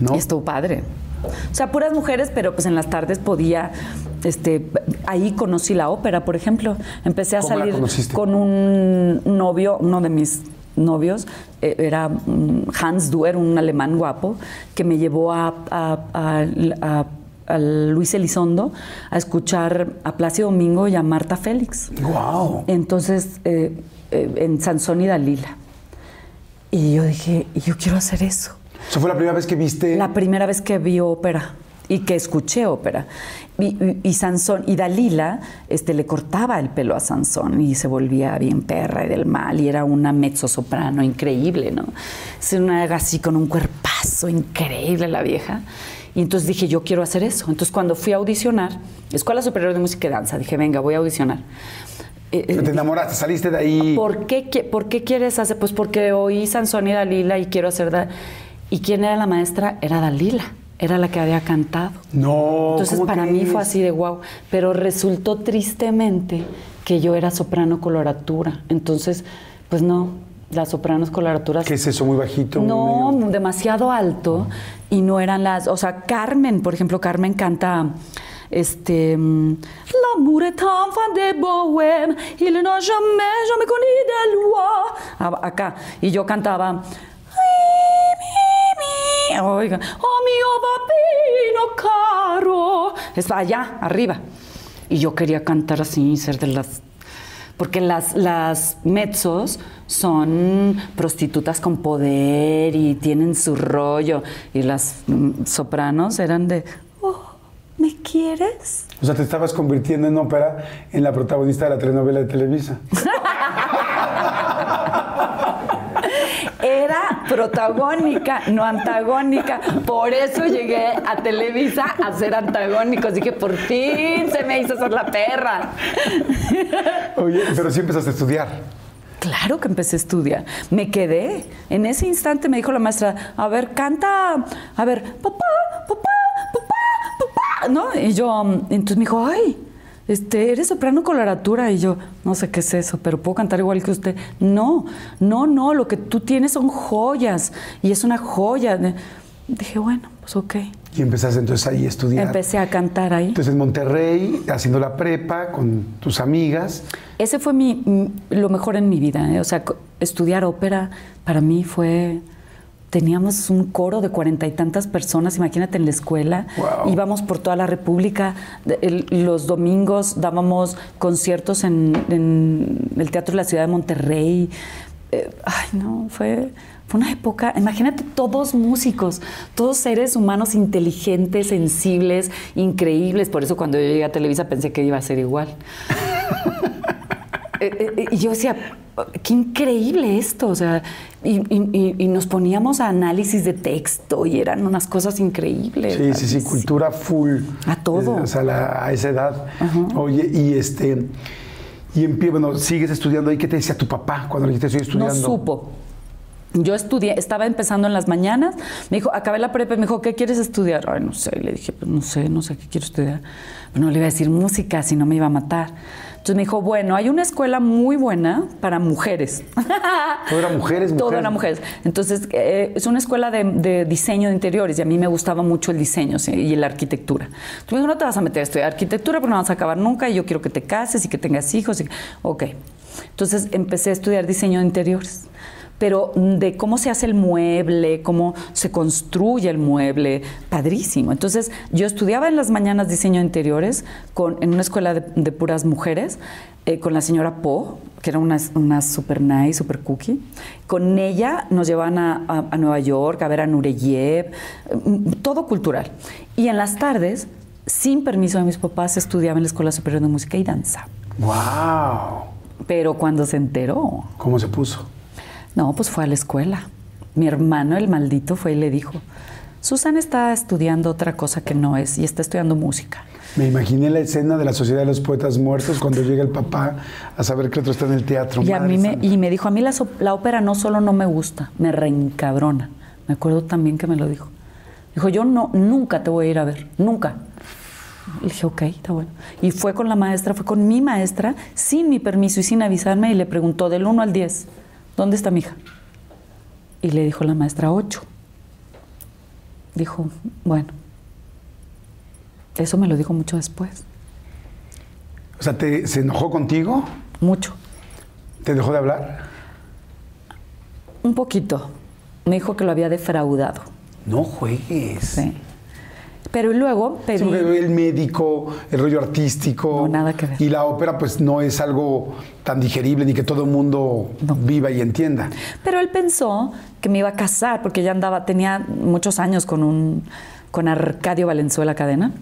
¿no? Estuvo padre. O sea, puras mujeres, pero pues en las tardes podía, este, ahí conocí la ópera, por ejemplo. Empecé a ¿Cómo la salir con un novio, uno de mis novios, eh, era mm, Hans Duer, un alemán guapo, que me llevó a, a- a- a- a Luis Elizondo a escuchar a Plácido Domingo y a Marta Félix. ¡Wow! Entonces, eh, eh, en Sansón y Dalila. Y yo dije, yo quiero hacer eso. ¿Eso fue la primera vez que viste? La primera vez que vi ópera y que escuché ópera. Y, y- y Sansón y Dalila este, le cortaba el pelo a Sansón y se volvía bien perra y del mal y era una mezzosoprano increíble, ¿no? Es una así con un cuerpazo increíble la vieja. Y entonces dije, yo quiero hacer eso. Entonces cuando fui a audicionar, Escuela Superior de Música y Danza, dije, venga, voy a audicionar. Eh, eh, Te enamoraste, saliste de ahí. ¿Por qué, ¿Por qué quieres hacer? Pues porque oí Sansón y Dalila y quiero hacer... Da- ¿Y quién era la maestra? Era Dalila, era la que había cantado. No. Entonces ¿cómo para mí fue así de wow. Pero resultó tristemente que yo era soprano coloratura. Entonces, pues no, las sopranos coloraturas... ¿Qué es eso? Muy bajito. No, demasiado alto y no eran las, o sea, Carmen, por ejemplo, Carmen canta este L'amour est enfant de bohème, il n'a jamais, jamais connu de loi. Ah, Acá, y yo cantaba "Ay, mi, mi". Oiga, oh mio papino caro. Es allá, arriba. Y yo quería cantar así, ser de las porque las, las mezzos son prostitutas con poder y tienen su rollo. Y las mm, sopranos eran de, oh, ¿me quieres? O sea, te estabas convirtiendo en ópera en la protagonista de la telenovela de Televisa. <laughs> Era protagónica, no antagónica. Por eso llegué a Televisa a ser antagónicos. Dije, por fin se me hizo ser la perra. Oye, pero sí empezaste a estudiar. Claro que empecé a estudiar. Me quedé. En ese instante me dijo la maestra, a ver, canta, a ver, papá, papá, papá, papá, ¿no? Y yo, mm, entonces me dijo, ay, este, eres soprano coloratura. Y yo, no sé qué es eso, pero puedo cantar igual que usted. No, no, no, lo que tú tienes son joyas. Y es una joya. Dije, bueno, pues ok. Y empezaste entonces ahí a estudiar. Empecé a cantar ahí. Entonces en Monterrey, haciendo la prepa con tus amigas. Ese fue mi, lo mejor en mi vida. ¿eh? O sea, estudiar ópera para mí fue. Teníamos un coro de cuarenta y tantas personas, imagínate en la escuela. Wow. Íbamos por toda la República. El- los domingos dábamos conciertos en, en el Teatro de la Ciudad de Monterrey. Eh, ay, no, fue, fue una época. Imagínate todos músicos, todos seres humanos inteligentes, sensibles, increíbles. Por eso cuando yo llegué a Televisa pensé que iba a ser igual. <laughs> Eh, eh, y yo decía, qué increíble esto, o sea, y, y- y- y nos poníamos a análisis de texto y eran unas cosas increíbles. Sí, sí, sí, cultura full. A todo. Eh, O sea, la- a esa edad. Oye, y este. Y en pie, bueno, sigues estudiando ahí. ¿Qué te decía tu papá cuando le dijiste estoy No estudiando? supo. Yo estudié, estaba empezando en las mañanas, me dijo, acabé la prepa, y me dijo, ¿qué quieres estudiar? Ay, no sé, y le dije, pues no sé, no sé qué quiero estudiar. Pero no le iba a decir música, si no me iba a matar. Entonces me dijo, bueno, hay una escuela muy buena para mujeres. <laughs> Todo era mujeres, Todo mujeres. era mujeres. Entonces, eh, es una escuela de, de diseño de interiores y a mí me gustaba mucho el diseño sí, y la arquitectura. Entonces me dijo, no te vas a meter a estudiar arquitectura porque no vas a acabar nunca y yo quiero que te cases y que tengas hijos. Y... Ok. Entonces empecé a estudiar diseño de interiores. Pero de cómo se hace el mueble, cómo se construye el mueble, padrísimo. Entonces yo estudiaba en las mañanas diseño de interiores con, en una escuela de, de puras mujeres eh, con la señora Po, que era una, una super nice, super cookie. Con ella nos llevaban a, a- a Nueva York a ver a Nureyev, mm, todo cultural. Y en las tardes, sin permiso de mis papás, estudiaba en la Escuela Superior de Música y Danza. ¡Wow! Pero cuando se enteró, ¿Cómo se puso? No, pues fue a la escuela. Mi hermano, el maldito, fue y le dijo, Susana está estudiando otra cosa que no es y está estudiando música. Me imaginé la escena de la Sociedad de los Poetas Muertos cuando llega el papá a saber que otro está en el teatro. Y, a mí me, y me dijo, a mí la, so- la ópera no solo no me gusta, me reencabrona. Me acuerdo también que me lo dijo. Dijo, yo no, nunca te voy a ir a ver, nunca. Le dije, ok, está bueno. Y fue con la maestra, fue con mi maestra, sin mi permiso y sin avisarme, y le preguntó del 1 al 10, ¿dónde está mi hija? Y le dijo la maestra, 8. Dijo, bueno. Eso me lo dijo mucho después. O sea, ¿te, ¿se enojó contigo? Mucho. ¿Te dejó de hablar? Un poquito. Me dijo que lo había defraudado. No juegues. Sí. Pero luego pedí. Sí, el médico, el rollo artístico. No, nada que ver. Y la ópera, pues no es algo tan digerible ni que todo el mundo No. viva y entienda. Pero él pensó que me iba a casar porque ya andaba, tenía muchos años con un con Arcadio Valenzuela Cadena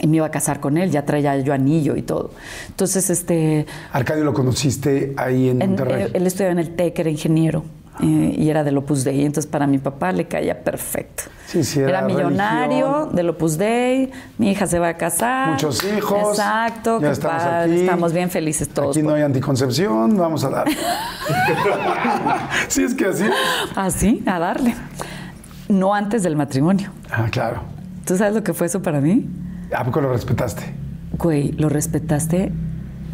y me iba a casar con él, ya traía yo anillo y todo. Entonces, este, Arcadio lo conociste ahí en, en- Monterrey. eh, él estudiaba en el TEC, era ingeniero eh, y era del Opus Dei, entonces para mi papá le caía perfecto. Sí, sí, era millonario religión. del Opus Dei, mi hija se va a casar. Muchos hijos. Exacto, ya estamos padre, aquí. estamos bien felices todos. Aquí no hay anticoncepción, vamos a dar. <laughs> <laughs> sí, es que así. Así, a darle. No antes del matrimonio. Ah, claro. ¿Tú sabes lo que fue eso para mí? ¿A poco lo respetaste? Güey, lo respetaste.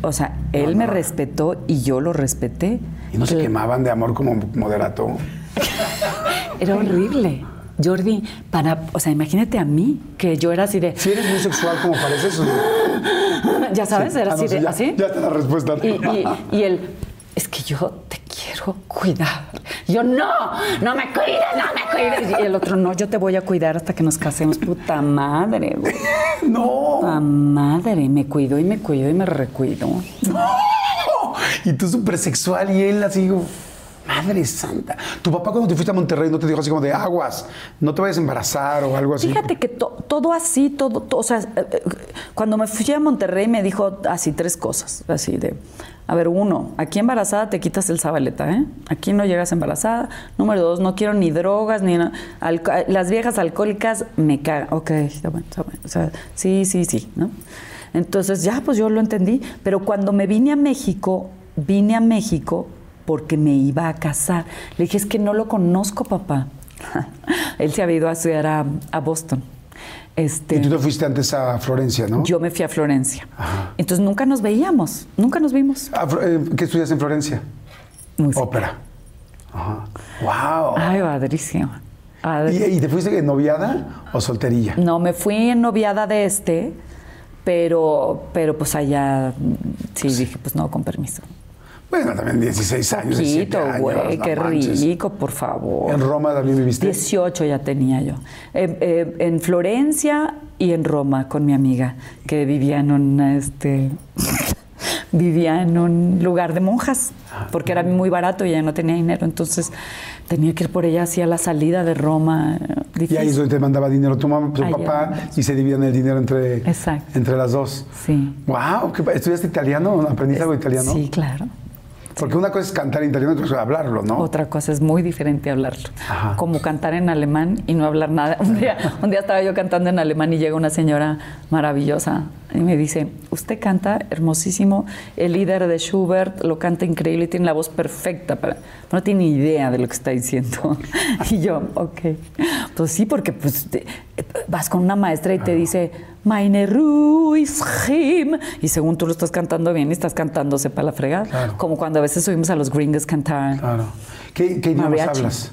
O sea, él me respetó y yo lo respeté. Y no se quemaban de amor como moderato. <laughs> Era horrible. Jordi, para, o sea, imagínate a mí, que yo era así de, Si eres muy sexual como pareces. o no? <laughs> ya sabes, era Ah, así sí, de, ya, así. Ya está la respuesta. Y, y, y él, es que yo te quiero cuidar. Yo, no, no me cuides, no me cuides. Y el otro, no, yo te voy a cuidar hasta que nos casemos. Puta madre, güey. <laughs> No. Puta madre. Me cuidó y me cuidó y me recuidó. <laughs> Y tú súper sexual y él así, madre santa. Tu papá cuando te fuiste a Monterrey no te dijo así como de aguas, no te vayas a embarazar o algo así. Fíjate que to- todo así, todo, to- o sea, eh, eh, cuando me fui a Monterrey me dijo así tres cosas, así de, a ver, uno, aquí embarazada te quitas el sabaleta, ¿eh? Aquí no llegas embarazada. Número dos, no quiero ni drogas, ni alco- las viejas alcohólicas me cagan. Ok, está bueno, está bueno. O sea, sí, sí, sí, ¿no? Entonces ya, pues yo lo entendí. Pero cuando me vine a México, vine a México porque me iba a casar. Le dije, es que no lo conozco, papá. <laughs> Él se había ido a estudiar a, a Boston. Este, Y tú te fuiste antes a Florencia, ¿no? yo me fui a Florencia. Entonces nunca nos veíamos, nunca nos vimos. Ah, eh, ¿Qué estudias en Florencia? Música. Ópera. Ajá. Wow. Ay, padrísimo. ¿Y, te fuiste en noviada o solterilla? No, me fui en noviada de este, pero, pero pues allá sí dije, pues no, con permiso. Bueno, también 16 años. 17 Poquito, güey, qué manches. rico, por favor. ¿En Roma también viviste? 18 ya tenía yo. Eh, eh, en Florencia y en Roma con mi amiga, que vivía en un, este, <laughs> vivía en un lugar de monjas, porque era muy barato y ella no tenía dinero. Entonces tenía que ir por ella hacia la salida de Roma. eh, Y ahí es Difícil. donde te mandaba dinero tu mamá, tu Allá. papá, y se dividían el dinero entre, Exacto. entre las dos. Sí. Wow, ¿estudiaste italiano? ¿Aprendiste algo italiano? Sí, claro. Porque una cosa es cantar en italiano y otra cosa es hablarlo, ¿no? Otra cosa es muy diferente hablarlo. Ajá. Como cantar en alemán y no hablar nada. Un día, un día estaba yo cantando en alemán y llega una señora maravillosa y me dice, usted canta hermosísimo, el líder de Schubert lo canta increíble y tiene la voz perfecta, para... no tiene idea de lo que está diciendo. <laughs> Y yo, ok. Pues sí, porque pues, te- vas con una maestra y te dice, Meine Ruhe ist him", Y según tú lo estás cantando bien y estás cantándose para la fregada. Claro. Como cuando a veces oímos a los gringos cantar. Claro. ¿Qué, qué idiomas hablas?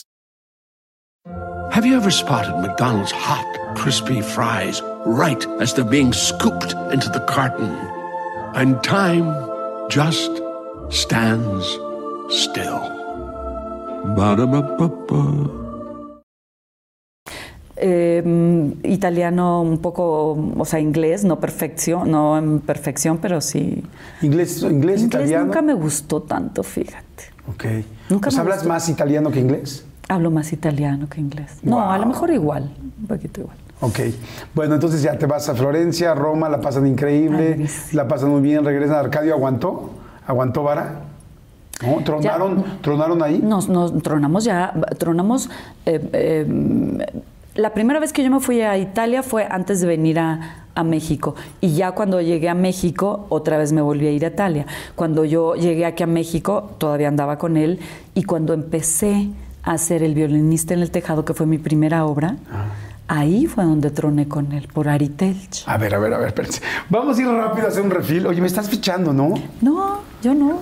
Have you ever spotted McDonald's hot, crispy fries right as they're being scooped into the carton? And time just stands still. Ba-da-ba-ba-ba. Eh, mm, italiano un poco, o sea, inglés, no perfección, no en perfección, pero sí. ¿Inglés, inglés, Inglés italiano? nunca me gustó tanto, fíjate. Ok. Nunca Pues me hablas gustó. más italiano que inglés. Hablo más italiano que inglés. No, a lo mejor igual, un poquito igual. Ok. Bueno, entonces ya te vas a Florencia, Roma, la pasan increíble, la pasan muy bien, regresan. ¿Arcadio aguantó? ¿Aguantó vara? ¿No? ¿Tronaron, ¿tronaron ahí? Nos, nos tronamos ya, tronamos. eh, eh, la primera vez que yo me fui a Italia fue antes de venir a, a México. Y ya cuando llegué a México, otra vez me volví a ir a Italia. Cuando yo llegué aquí a México, todavía andaba con él. Y cuando empecé a hacer El violinista en el tejado, que fue mi primera obra, ahí fue donde troné con él, por Ari Telch. A ver, a ver, a ver, espérense. Vamos a ir rápido a hacer un refil. Oye, me estás fichando, ¿no? No, yo no.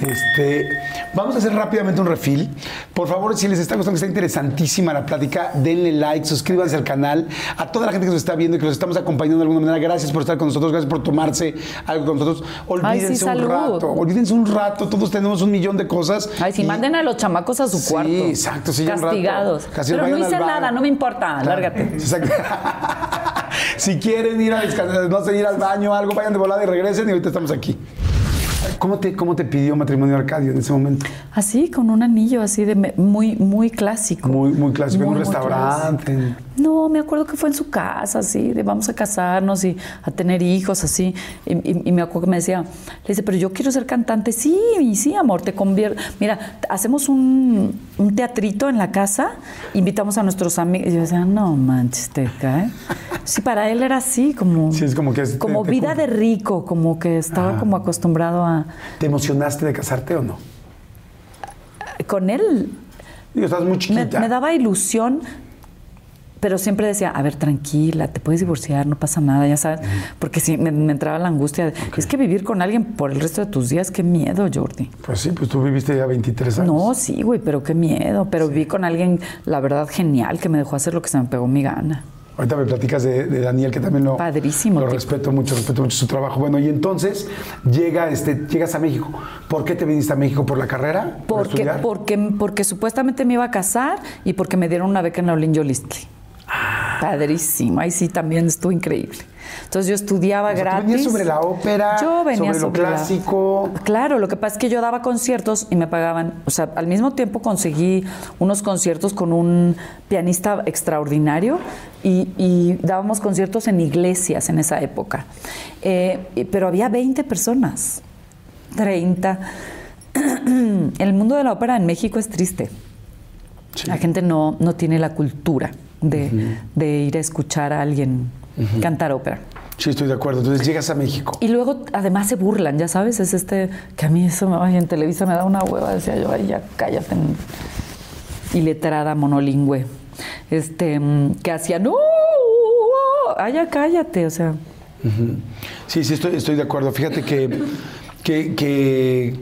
Este, vamos a hacer rápidamente un refil. Por favor, si les está gustando, está interesantísima la plática, denle like, suscríbanse al canal. A toda la gente que nos está viendo y que nos estamos acompañando de alguna manera, gracias por estar con nosotros, gracias por tomarse algo con nosotros. Olvídense Ay, sí, un rato, olvídense un rato, todos tenemos un millón de cosas. Ay, si Y- manden a los chamacos a su Sí, cuarto. exacto, sí, un rato. Castigados. Pero no hice nada, no me importa, Claro, lárgate. <laughs> <laughs> si quieren ir a descansar, no sé, ir al baño, algo, vayan de volada y regresen y ahorita estamos aquí. ¿Cómo te, cómo te pidió matrimonio Arcadio en ese momento? Así, con un anillo así de muy, muy clásico. Muy, muy clásico, en un restaurante. No, me acuerdo que fue en su casa, así, de vamos a casarnos y a tener hijos, así. Y, y- y me acuerdo que me decía, le dice, pero yo quiero ser cantante. Sí, sí, amor, te convierto. Mira, hacemos un, un teatrito en la casa, invitamos a nuestros amigos. Y yo decía, no manches, te cae. Sí, para él era así, como, Sí, es como que es- como te- te vida de rico, como que estaba como acostumbrado a. ¿Te emocionaste de casarte o no? Con él Digo, estás muy me, chiquita. me daba ilusión, pero siempre decía, a ver, tranquila, te puedes divorciar, no pasa nada, ya sabes, porque sí, me, me entraba la angustia. de, Es que vivir con alguien por el resto de tus días, qué miedo, Jordi. Pues sí, pues tú viviste ya 23 años. No, sí, güey, pero qué miedo. Pero viví con alguien, la verdad, genial, que me dejó hacer lo que se me pegó mi gana. Ahorita me platicas de, de Daniel, que también lo, Padrísimo lo tipo. respeto mucho, respeto mucho su trabajo. Bueno, y entonces llega, este, llegas a México. ¿Por qué te viniste a México? ¿Por la carrera? ¿Por Porque, estudiar? porque, porque supuestamente me iba a casar y porque me dieron una beca en la Olin Yolistli. Ah. Padrísimo, ahí sí también estuvo increíble. Entonces yo estudiaba O sea, tú gratis. venías sobre la ópera, yo venía sobre lo clásico. Claro, lo que pasa es que yo daba conciertos y me pagaban, o sea, al mismo tiempo conseguí unos conciertos con un pianista extraordinario y, y dábamos conciertos en iglesias en esa época. Eh, pero había 20 personas, 30. <clears throat> El mundo de la ópera en México es triste. La gente no, no tiene la cultura de, de ir a escuchar a alguien cantar ópera. Sí, estoy de acuerdo. Entonces llegas a México. Y luego, además, se burlan, ya sabes, es este, que a mí eso, me- ay, en Televisa me da una hueva, decía yo, ay, ya cállate. Iletrada, monolingüe. Este, mm, que hacía, no, ay, ya cállate, o sea. Sí, sí, estoy, estoy de acuerdo. Fíjate que, que, que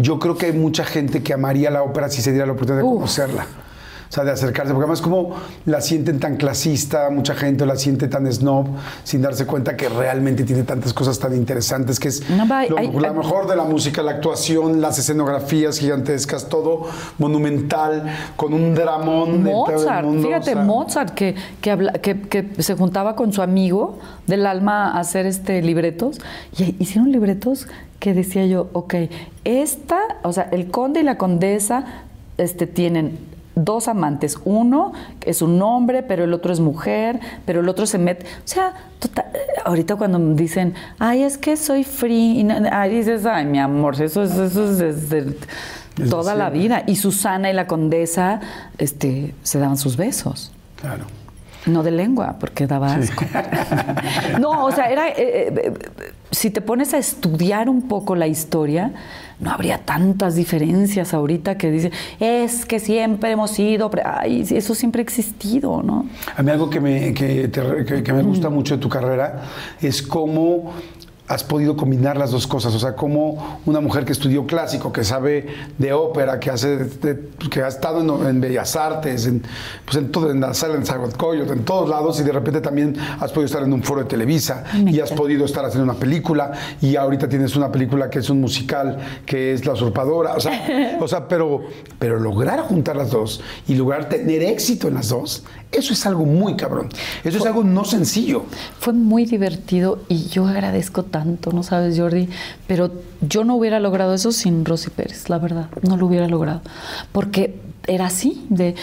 yo creo que hay mucha gente que amaría la ópera si se diera la oportunidad de conocerla. O sea, de acercarse, porque además como la sienten tan clasista, mucha gente la siente tan snob, sin darse cuenta que realmente tiene tantas cosas tan interesantes, que es No, lo, la hay- mejor de la música, la actuación, las escenografías gigantescas, todo monumental, con un dramón de Mozart, mundo. fíjate, o sea, Mozart, que, que, habla- que- que se juntaba con su amigo del alma a hacer este libretos, y hicieron libretos que decía yo, ok, esta, o sea, el conde y la condesa este, tienen dos amantes, uno es un hombre, pero el otro es mujer, pero el otro se mete, o sea, total- ahorita cuando dicen, ay, es que soy free, y no- ay, dices, ay, mi amor, eso es, eso es desde toda la vida. Y Susana y la condesa este, se daban sus besos. Claro. No de lengua, porque daba asco. <laughs> no, o sea, era. eh, eh, si te pones a estudiar un poco la historia, no habría tantas diferencias ahorita que dicen, es que siempre hemos sido. pre-". Ay, eso siempre ha existido, ¿no? A mí algo que me, que te- que- que me gusta mucho de tu carrera es cómo has podido combinar las dos cosas. O sea, como una mujer que estudió clásico, que sabe de ópera, que hace de- que ha estado en, en Bellas Artes, en, pues en todo, en la sala en Zaguatcoyot, en todos lados, y de repente también has podido estar en un foro de Televisa, Me y has encanta. podido estar haciendo una película, y ahorita tienes una película que es un musical, que es La Usurpadora. O sea, <laughs> o sea pero, pero lograr juntar las dos y lograr tener éxito en las dos, eso es algo muy cabrón. Eso es algo no sencillo. Fue muy divertido y yo agradezco tanto, no sabes, Jordi, pero yo no hubiera logrado eso sin Rosy Pérez, la verdad, no lo hubiera logrado. Porque era así, de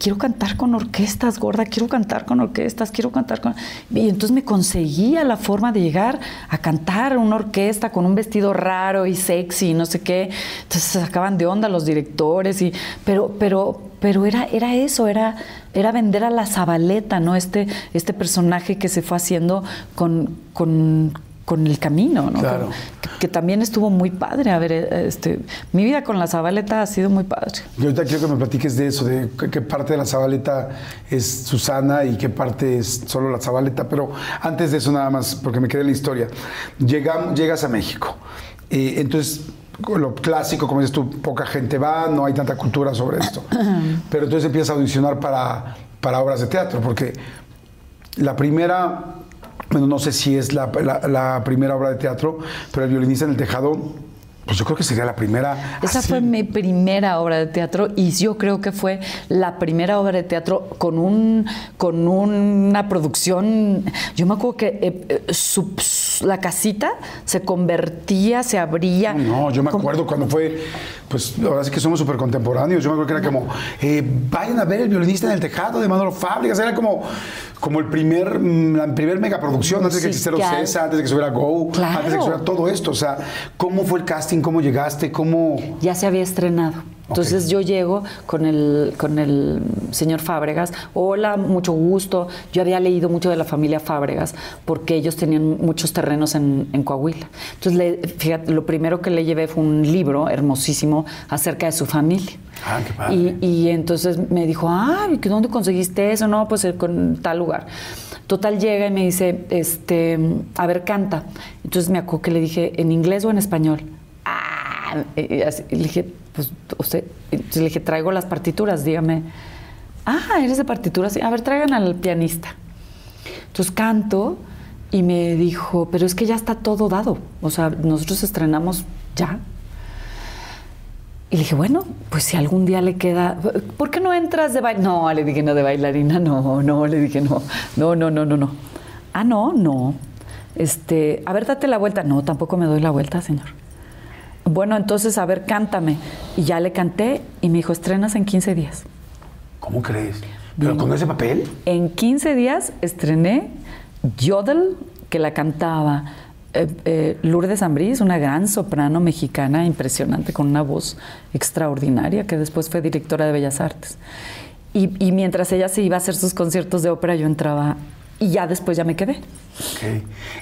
quiero cantar con orquestas, gorda, quiero cantar con orquestas, quiero cantar con... Y entonces me conseguía la forma de llegar a cantar una orquesta con un vestido raro y sexy, no sé qué. Entonces se sacaban de onda los directores, y, pero, pero, pero era, era eso, era, era vender a la Zabaleta, ¿no? Este, este personaje que se fue haciendo con, con, con el camino, ¿no? Claro. Que, que también estuvo muy padre. A ver, eh, este, mi vida con la Zabaleta ha sido muy padre. Y ahorita quiero que me platiques de eso, de qué, parte de la Zabaleta es Susana y qué parte es solo la Zabaleta. Pero antes de eso, nada más, porque me quedé en la historia. Llegas a México. Eh, entonces, lo clásico, como dices tú, poca gente va, no hay tanta cultura sobre esto. <clears throat> Pero entonces empiezas a audicionar para, para obras de teatro, porque la primera, bueno, no sé si es la, la- la primera obra de teatro, pero el violinista en el tejado, pues yo creo que sería la primera. Esa así. fue mi primera obra de teatro y yo creo que fue la primera obra de teatro con un con una producción. Yo me acuerdo que eh, eh, la casita se convertía, se abría. No, yo me acuerdo cuando fue, pues ahora sí que somos súper contemporáneos. Yo me acuerdo que era como, eh, vayan a ver el violinista en el tejado de Manolo Fábricas. Era como, como el primer, la primer megaproducción antes de que existiera. Ocesa, antes de que estuviera Go, Claro. antes de que estuviera todo esto. O sea, ¿cómo fue el casting? ¿Cómo llegaste? ¿Cómo...? ya se había estrenado. Entonces yo llego con el, con el señor Fábregas, hola, mucho gusto. Yo había leído mucho de la familia Fábregas porque ellos tenían muchos terrenos en, en Coahuila. Entonces, le- fíjate, lo primero que le llevé fue un libro hermosísimo acerca de su familia. Ah, qué padre. Y, y entonces me dijo, ah, ¿y ¿dónde conseguiste eso? No, pues eh, con tal lugar. Total llega y me dice, este, a ver, canta. Entonces me acuerdo que le dije, ¿en inglés o en español? Ah, y así, y le dije, pues usted, le dije, traigo las partituras, dígame. Ah, eres de partituras. Sí, A ver, traigan al pianista. Entonces canto y me dijo, pero es que ya está todo dado. O sea, nosotros estrenamos ya. Y le dije, bueno, pues si algún día le queda, ¿por qué no entras de bailarina? No, le dije, no, de bailarina, no, no, le dije, no, no, no, no, no, no. Ah, no, no. Este, a ver, date la vuelta. No, tampoco me doy la vuelta, señor. Bueno, entonces, a ver, cántame. Y ya le canté y me dijo, estrenas en 15 días. ¿Cómo crees? ¿Pero Bien. con ese papel? En 15 días estrené Yodel, que la cantaba eh, eh, Lourdes Ambrís, una gran soprano mexicana impresionante, con una voz extraordinaria, que después fue directora de Bellas Artes. Y, y mientras ella se iba a hacer sus conciertos de ópera, yo entraba y ya después ya me quedé.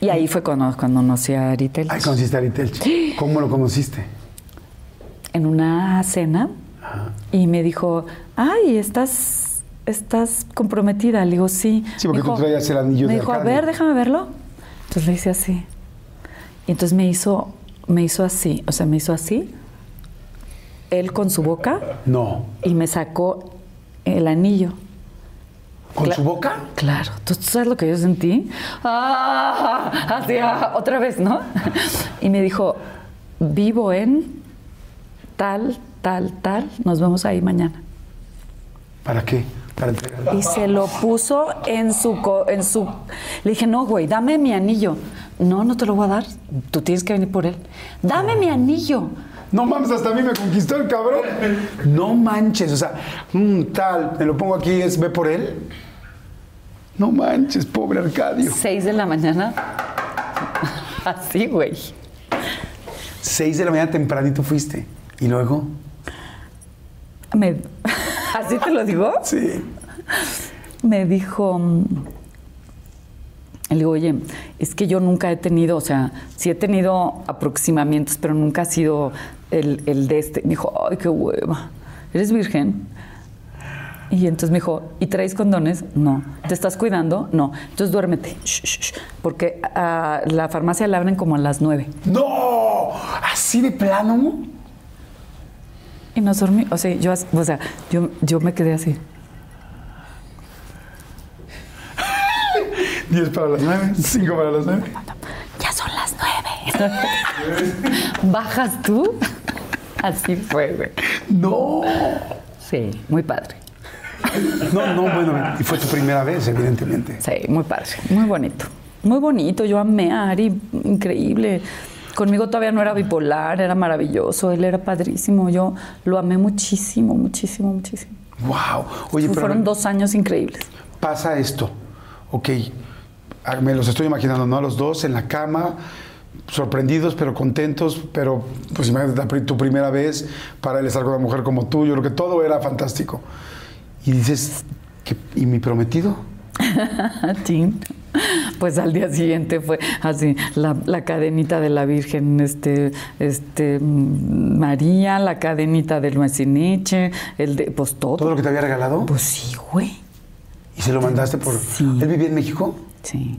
Y ahí fue cuando, cuando conocí a Aritel. Ay, conociste a Ari Telch. ¿Cómo lo conociste? en una cena y me dijo, ay, estás, estás comprometida. Le digo, sí. Sí, porque Me tú dijo- traías el anillo Me de dijo, a ver, déjame verlo. Entonces le hice así. Y entonces me hizo, me hizo así, o sea, me hizo así, él con su boca No. y me sacó el anillo. ¿Con Cla- su boca? Claro. ¿Tú, sabes lo que yo sentí? ¡Ah! Así, ah, otra vez, ¿no? Y me dijo, vivo en tal, tal, tal, nos vemos ahí mañana. ¿Para qué? Para entregar. Y se lo puso en su, co- en su... Le dije, no, güey, dame mi anillo. No, no te lo voy a dar. Tú tienes que venir por él. Dame mi anillo. No mames, hasta a mí me conquistó el cabrón. No manches, o sea, mm, tal, me lo pongo aquí, es ve por él. No manches, pobre Arcadio. Seis de la mañana. <laughs> Así, güey. Seis de la mañana tempranito fuiste. ¿Y luego? Me... <laughs> ¿Así te lo digo? Sí. me dijo, mm, le digo, oye, es que yo nunca he tenido, o sea, sí he tenido aproximamientos, pero nunca ha sido el, el de este. Me dijo, ay, qué hueva, ¿eres virgen? Y entonces me dijo, ¿y traes condones? No. ¿Te estás cuidando? No. Entonces duérmete, Shh, shh, shh. porque a la farmacia la abren como a las nueve. ¡No! ¿Así de plano? Y nos dormí, o sea, yo, as- o sea, yo, yo me quedé así. <laughs> Diez para las nueve, cinco para las nueve. Ya son las nueve. <laughs> ¿Bajas tú? <laughs> Así fue, güey. ¡No! Sí, muy padre. No, no, bueno, y fue tu primera vez, evidentemente. Sí, muy padre, muy bonito. Muy bonito, yo amé a Ari, increíble. Conmigo todavía no era bipolar, era maravilloso, él era padrísimo, yo lo amé muchísimo, muchísimo, muchísimo. Wow. Oye, pero Fueron dos años increíbles. pasa esto. Ok, me los estoy imaginando, ¿no? A los dos en la cama, sorprendidos, pero contentos, pero pues imagínate tu primera vez para él estar con una mujer como tú, yo creo que todo era fantástico. Y dices, ¿qué- ¿y mi prometido? <laughs> Sí. Pues al día siguiente fue así, la, la cadenita de la Virgen, este, este, María, la cadenita del Mesiniche, el de, pues todo. ¿Todo lo que te había regalado? Pues sí, güey. ¿Y se lo mandaste por...? Sí. ¿Él vivía en México? Sí.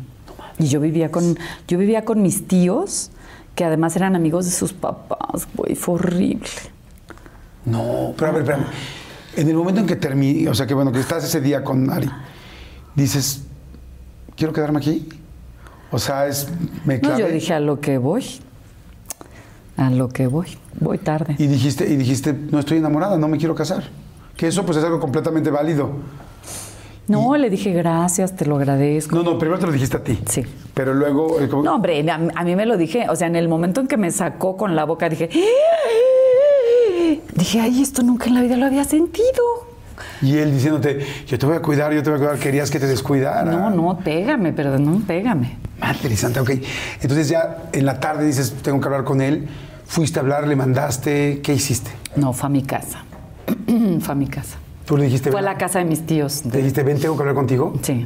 Y yo vivía con, yo vivía con mis tíos, que además eran amigos de sus papás, güey, fue horrible. No, pero a ver, espérame. En el momento en que terminé, o sea, que bueno, que estás ese día con Ari, dices, ¿quiero quedarme aquí? O sea, es, me No, clavé. yo dije a lo que voy. A lo que voy. Voy tarde. Y dijiste, y dijiste, no estoy enamorada, no me quiero casar. Que eso pues es algo completamente válido. No, le dije gracias, te lo agradezco. No, no, primero te lo dijiste a ti. Sí. Pero luego... eh, No, hombre, a, a mí me lo dije, o sea, en el momento en que me sacó con la boca, dije, dije, ay, esto nunca en la vida lo había sentido. Y él diciéndote, yo te voy a cuidar, yo te voy a cuidar, querías que te descuidara. No, no, pégame, perdón, pégame. Madre santa, ok. Entonces ya en la tarde dices, tengo que hablar con él. Fuiste a hablar, le mandaste, ¿qué hiciste? No, fue a mi casa. <clears throat> fue a mi casa. Tú le dijiste, Fue a la casa de mis tíos. le dijiste, ven, tengo que hablar contigo. Sí.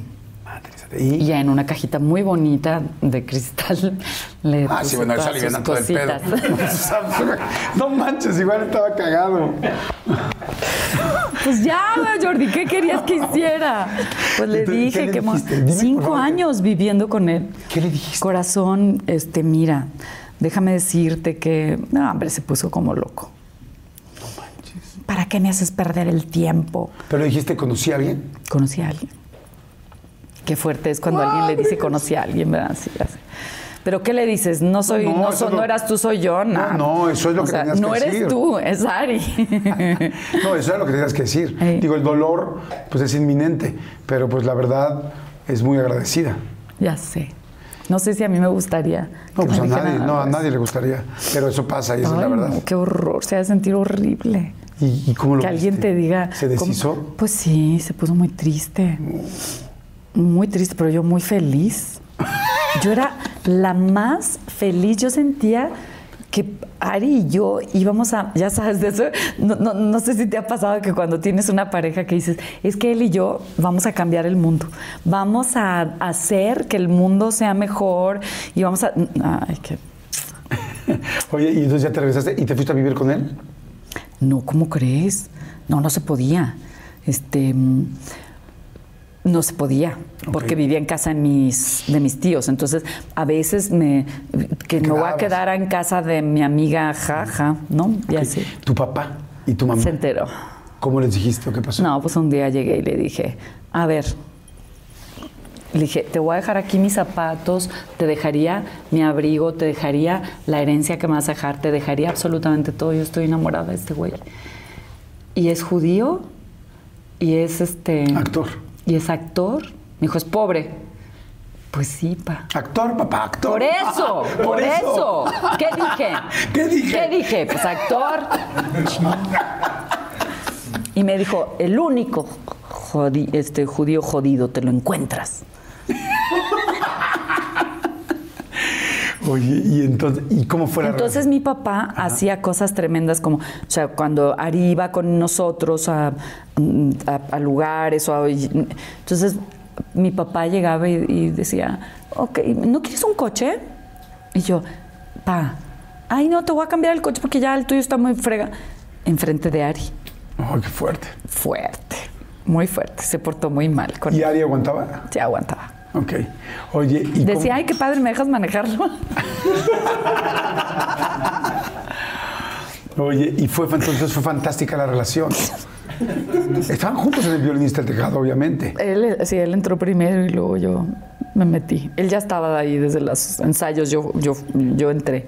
Y, Y ya en una cajita muy bonita de cristal <laughs> le Ah, sí, bueno, él salió todo el pedo. <laughs> no manches, igual estaba cagado. Pues ya, Jordi, ¿qué querías que hiciera? Pues le Entonces, ¿qué dije le que? Dime, cinco favor, ¿qué- años viviendo con él. ¿Qué le dijiste? Corazón, este, mira, déjame decirte que, no, hombre, se puso como loco. ¿Para qué me haces perder el tiempo? Pero dijiste, ¿conocí a alguien? Conocí a alguien. Qué fuerte es cuando alguien le dice conocí a alguien, ¿verdad? Sí, así. Pero ¿qué le dices? No soy, No, no, eso so- es lo- no eras tú, soy yo. No, no, eso es lo O que sea, tenías No que eres decir. tú, es Ari. <laughs> No, eso era lo que tenías que decir. Digo, el dolor, pues es inminente, pero pues la verdad es muy agradecida. ya sé. No sé si a mí me gustaría. No, pues a nadie, no, a nadie le gustaría, pero eso pasa y esa es la verdad. no, qué horror, se ha de sentir horrible. ¿Y, y cómo lo que alguien te diga. ¿Se deshizo? Pues sí, se puso muy triste. Muy triste, pero yo muy feliz. Yo era la más feliz. Yo sentía que Ari y yo íbamos a, ya sabes, de eso, no, no- no sé si te ha pasado que cuando tienes una pareja que dices, es que él y yo vamos a cambiar el mundo, vamos a hacer que el mundo sea mejor y vamos a... Ay, qué <laughs> Oye, y entonces ya te regresaste y te fuiste a vivir con él. No, ¿cómo crees? No, no se podía. Este no se podía, porque vivía en casa de mis, de mis tíos. Entonces, a veces me que me voy a quedar en casa de mi amiga Jaja, ¿no? Y así. Tu papá y tu mamá. Se enteró. ¿Cómo les dijiste o qué pasó? No, pues un día llegué y le dije, a ver, le dije, te voy a dejar aquí mis zapatos, te dejaría mi abrigo, te dejaría la herencia que me vas a dejar, te dejaría absolutamente todo. Yo estoy enamorada de este güey. Y es judío y es este... Actor. Y es actor. Me dijo, es pobre. Pues sí, pa. Actor, papá, actor. Por eso, <laughs> por, eso. ¿Qué dije? <laughs> ¿Qué dije? ¿Qué dije? Pues actor. Y me dijo, el único jodi- este, judío jodido te lo encuentras. Oye, y entonces, ¿y cómo fue la Entonces mi papá hacía cosas tremendas como, o sea, cuando Ari iba con nosotros a, a- a lugares o a- entonces mi papá llegaba y, y decía, ok, ¿no quieres un coche? Y yo, pa, ay no, te voy a cambiar el coche porque ya el tuyo está muy frega. Enfrente de Ari. Ay, qué fuerte. Fuerte, muy fuerte. Se portó muy mal con ¿Y Ari aguantaba? Se aguantaba. Ok. Oye, ¿y Decía, cómo- ay, qué padre, ¿me dejas manejarlo? <laughs> Oye, y fue entonces fue fantástica la relación. Estaban juntos en el violinista del tejado, obviamente. Él, sí, él entró primero y luego yo me metí. Él ya estaba ahí desde los ensayos, yo, yo, yo entré.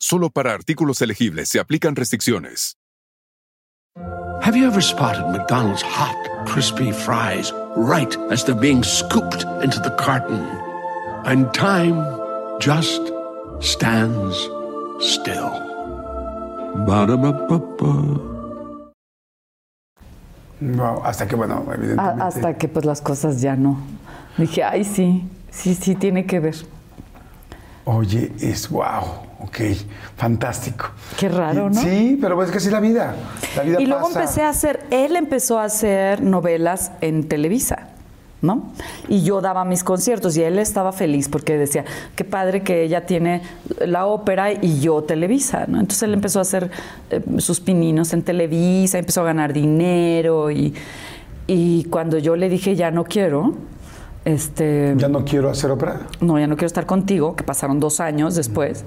Solo para artículos elegibles se aplican restricciones. Have you ever spotted McDonald's hot, crispy fries right as they're being scooped into the carton? And time just stands still. Ba-da-ba-ba-ba. Wow, hasta que, bueno, A- evidentemente. hasta que pues las cosas ya no. Dije, ay, sí, sí, sí, tiene que ver. Oye, es wow, ok, fantástico. Qué raro, Y- ¿no? Sí, pero es que así la vida. La vida Y luego pasa. empecé a hacer, él empezó a hacer novelas en Televisa, ¿no? Y yo daba mis conciertos y él estaba feliz porque decía, qué padre que ella tiene la ópera y yo Televisa, ¿no? Entonces él empezó a hacer eh, sus pininos en Televisa, empezó a ganar dinero y, y cuando yo le dije, ya no quiero, este... Ya no quiero hacer ópera. no, ya no quiero estar contigo, que pasaron dos años después.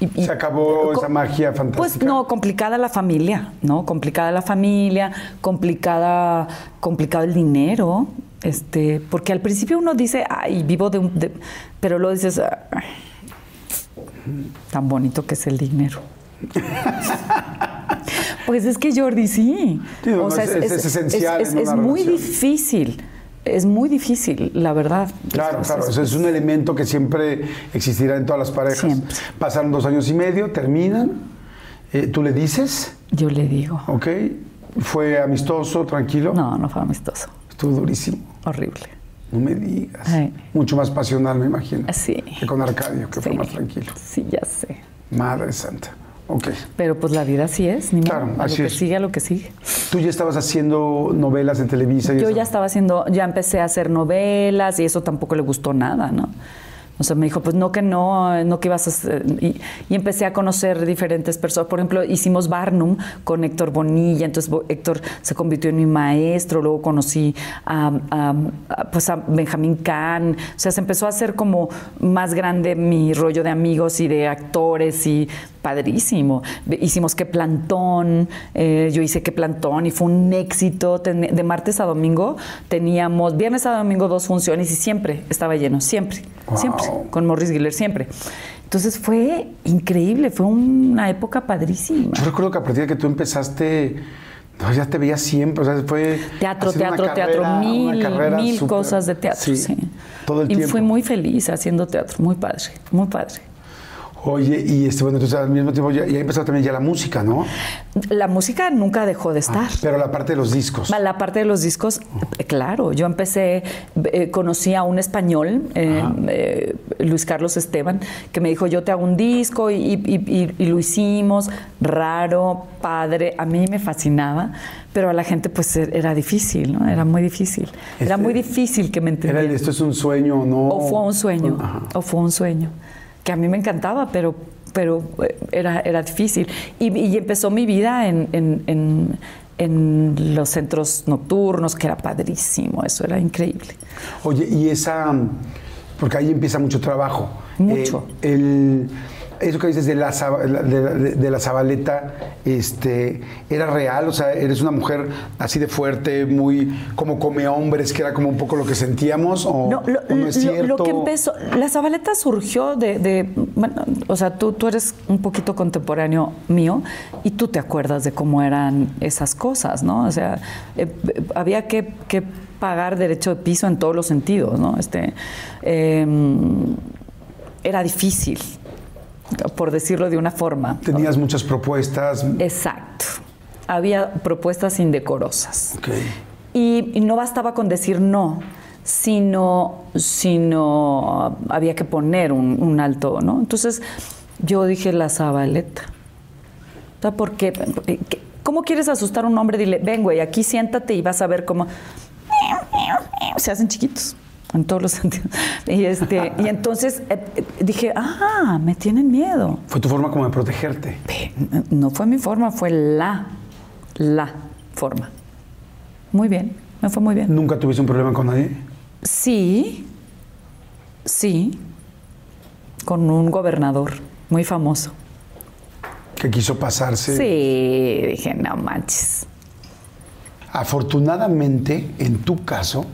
Y- y- Se acabó esa magia fantástica. Pues no, complicada la familia, ¿no? Complicada la familia, complicada, complicado el dinero, este, porque al principio uno dice, ay, vivo de un, de-", pero luego dices, "Ay, tan bonito que es el dinero. <laughs> pues es que Jordi sí. Sí, no, no, es- es- es esencial es- en es una muy relación. difícil. Es muy difícil, la verdad. Claro, Es- claro, es- eso es un elemento que siempre existirá en todas las parejas. Siempre. Pasaron dos años y medio, terminan, eh, tú le dices, Yo le digo. ¿ok? Fue amistoso, tranquilo. No, no fue amistoso. Estuvo durísimo. Horrible. No me digas. Ay. Mucho más pasional, me imagino. Sí. Que con Arcadio, que fue más tranquilo. Sí, ya sé. Madre santa. Pero pues la vida así es, ni modo. Claro, a así lo que es. sigue, a lo que sigue. Tú ya estabas haciendo novelas en Televisa. y Yo eso? ya estaba haciendo, ya empecé a hacer novelas y eso tampoco le gustó nada, ¿no? O sea, me dijo, pues no que no, no que ibas a hacer. Y, y empecé a conocer diferentes personas. Por ejemplo, hicimos Barnum con Héctor Bonilla, entonces Héctor se convirtió en mi maestro, luego conocí a, a- a, pues a Benjamín Kahn. O sea, se empezó a hacer como más grande mi rollo de amigos y de actores y padrísimo. Hicimos que plantón, eh, yo hice que plantón y fue un éxito. Ten- de martes a domingo teníamos, viernes a domingo dos funciones y siempre estaba lleno, siempre, Wow. siempre, con Morris Giller, siempre. Entonces fue increíble, fue una época padrísima. Yo recuerdo que a partir de que tú empezaste, no, ya te veías siempre, o sea, fue... Teatro, teatro, teatro, carrera- mil, mil cosas de teatro, sí. Todo el y tiempo. fui muy feliz haciendo teatro, muy padre, muy padre. Oye, y este, bueno, entonces al mismo tiempo ya, ya empezó también ya la música, ¿no? La música nunca dejó de estar. Pero la parte de los discos. La parte de los discos, eh, claro, yo empecé, eh, conocí a un español, eh, eh, Luis Carlos Esteban, que me dijo, yo te hago un disco y, y- y- y lo hicimos, raro, padre, a mí me fascinaba, pero a la gente pues e- era difícil, ¿no? Era muy difícil. Era Este- muy difícil que me Era entendieran. el esto es un sueño o no. O fue un sueño, Ajá. o fue un sueño, que a mí me encantaba, pero, pero eh, era, era difícil. Y, y empezó mi vida en, en- en- en los centros nocturnos, que era padrísimo, eso era increíble. Oye, y esa. Porque ahí empieza mucho trabajo. Mucho. Eh, el, eso que dices de la, de, la- de la Zabaleta, este, ¿era real? O sea, eres una mujer así de fuerte, muy como come hombres, que era como un poco lo que sentíamos, o No, lo, o no es cierto. lo que empezó, la Zabaleta surgió de, de- bueno, o sea, tú, tú eres un poquito contemporáneo mío y tú te acuerdas de cómo eran esas cosas, ¿no? O sea, eh, eh, había que, que pagar derecho de piso en todos los sentidos, ¿no? Este, eh, era difícil, por decirlo de una forma. Tenías muchas propuestas. Exacto. Había propuestas indecorosas. Ok. Y, y no bastaba con decir no, sino, sino había que poner un, un alto, ¿no? Entonces yo dije la Zabaleta. O sea, ¿por qué? ¿Qué- ¿Cómo quieres asustar a un hombre? Dile, ven, güey, aquí siéntate y vas a ver cómo se hacen chiquitos. En todos los <laughs> sentidos. Y, este, y entonces eh, eh, dije, ah, me tienen miedo. Fue tu forma como de protegerte. No fue mi forma, fue la, la forma. Muy bien, me fue muy bien. ¿Nunca tuviste un problema con nadie? Sí, sí, con un gobernador muy famoso. Que quiso pasarse. Sí, dije, no manches. Afortunadamente, en tu caso,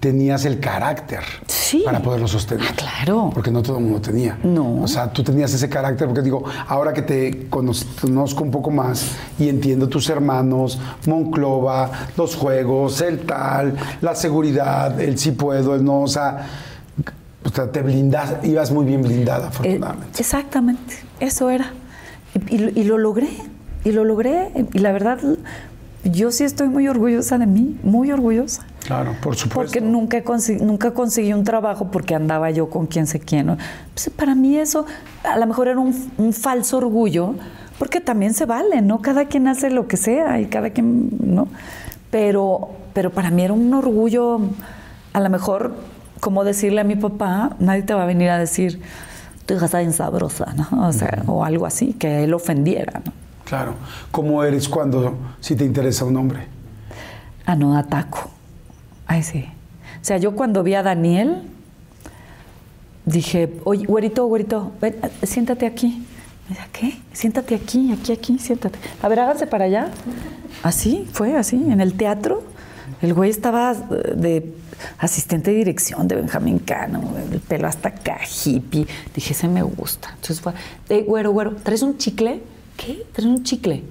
tenías el carácter Sí. para poderlo sostener. Ah, claro. Porque no todo el mundo tenía. No. O sea, tú tenías ese carácter, porque digo, ahora que te cono- conozco un poco más y entiendo tus hermanos, Monclova, los juegos, el tal, la seguridad, el sí puedo, el no, o sea, te blindas, ibas muy bien blindada, Eh, afortunadamente. exactamente, eso era. Y, y y lo logré, y lo logré. Y la verdad, yo sí estoy muy orgullosa de mí, muy orgullosa. Claro, por supuesto. Porque nunca, consi- nunca conseguí un trabajo porque andaba yo con quien sé quién. ¿no? Pues para mí eso a lo mejor era un, un falso orgullo, porque también se vale, ¿no? Cada quien hace lo que sea y cada quien, ¿no? Pero, pero para mí era un orgullo, a lo mejor, como decirle a mi papá, nadie te va a venir a decir, tu hija está bien sabrosa, ¿no? O sea, o algo así, que él ofendiera, ¿no? Claro. ¿Cómo eres cuando si te interesa un hombre? Ah, no, ataco. Ay, sí. O sea, yo cuando vi a Daniel, dije, oye, güerito, güerito, ven, siéntate aquí. Me dice, ¿qué? Siéntate aquí, aquí, aquí, siéntate. A ver, háganse para allá. Así, fue así, en el teatro. El güey estaba eh, de asistente de dirección de Benjamín Cano, el pelo hasta acá, hippie. Dije, ese me gusta. Entonces fue, eh, güero, güero, ¿traes un chicle? ¿Qué? ¿Traes un chicle?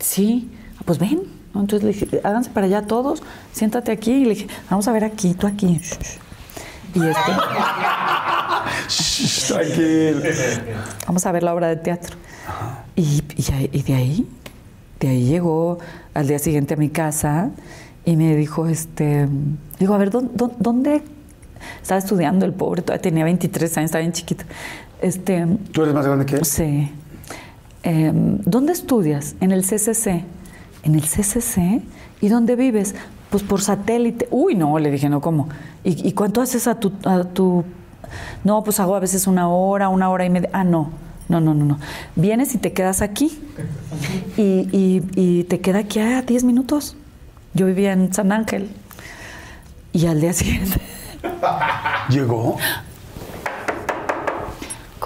Sí, Ah, pues ven. ¿No? Entonces le dije, háganse para allá todos, siéntate aquí. Y le dije, vamos a ver aquí, tú aquí. Y este, tranquilo. vamos a ver la obra de teatro. Y, y ahí- y de ahí, de ahí llegó al día siguiente a mi casa y me dijo, este, digo, a ver, ¿dó- dó- ¿dónde? Estaba estudiando el pobre, todavía tenía 23 años, estaba bien chiquito. Este, ¿Tú eres más grande que él? Sí. Em, ¿Dónde estudias? En el CCC. ¿En el CCC? ¿Y dónde vives? Pues por satélite. Uy, no, le dije, no, ¿cómo? ¿Y, y cuánto haces a tu, a tu...? No, pues hago a veces una hora, una hora y media. Ah, no, no, no, no, no. Vienes y te quedas aquí. Y, y- y te queda aquí a 10 minutos. Yo vivía en San Ángel. Y al día siguiente... ¿Llegó?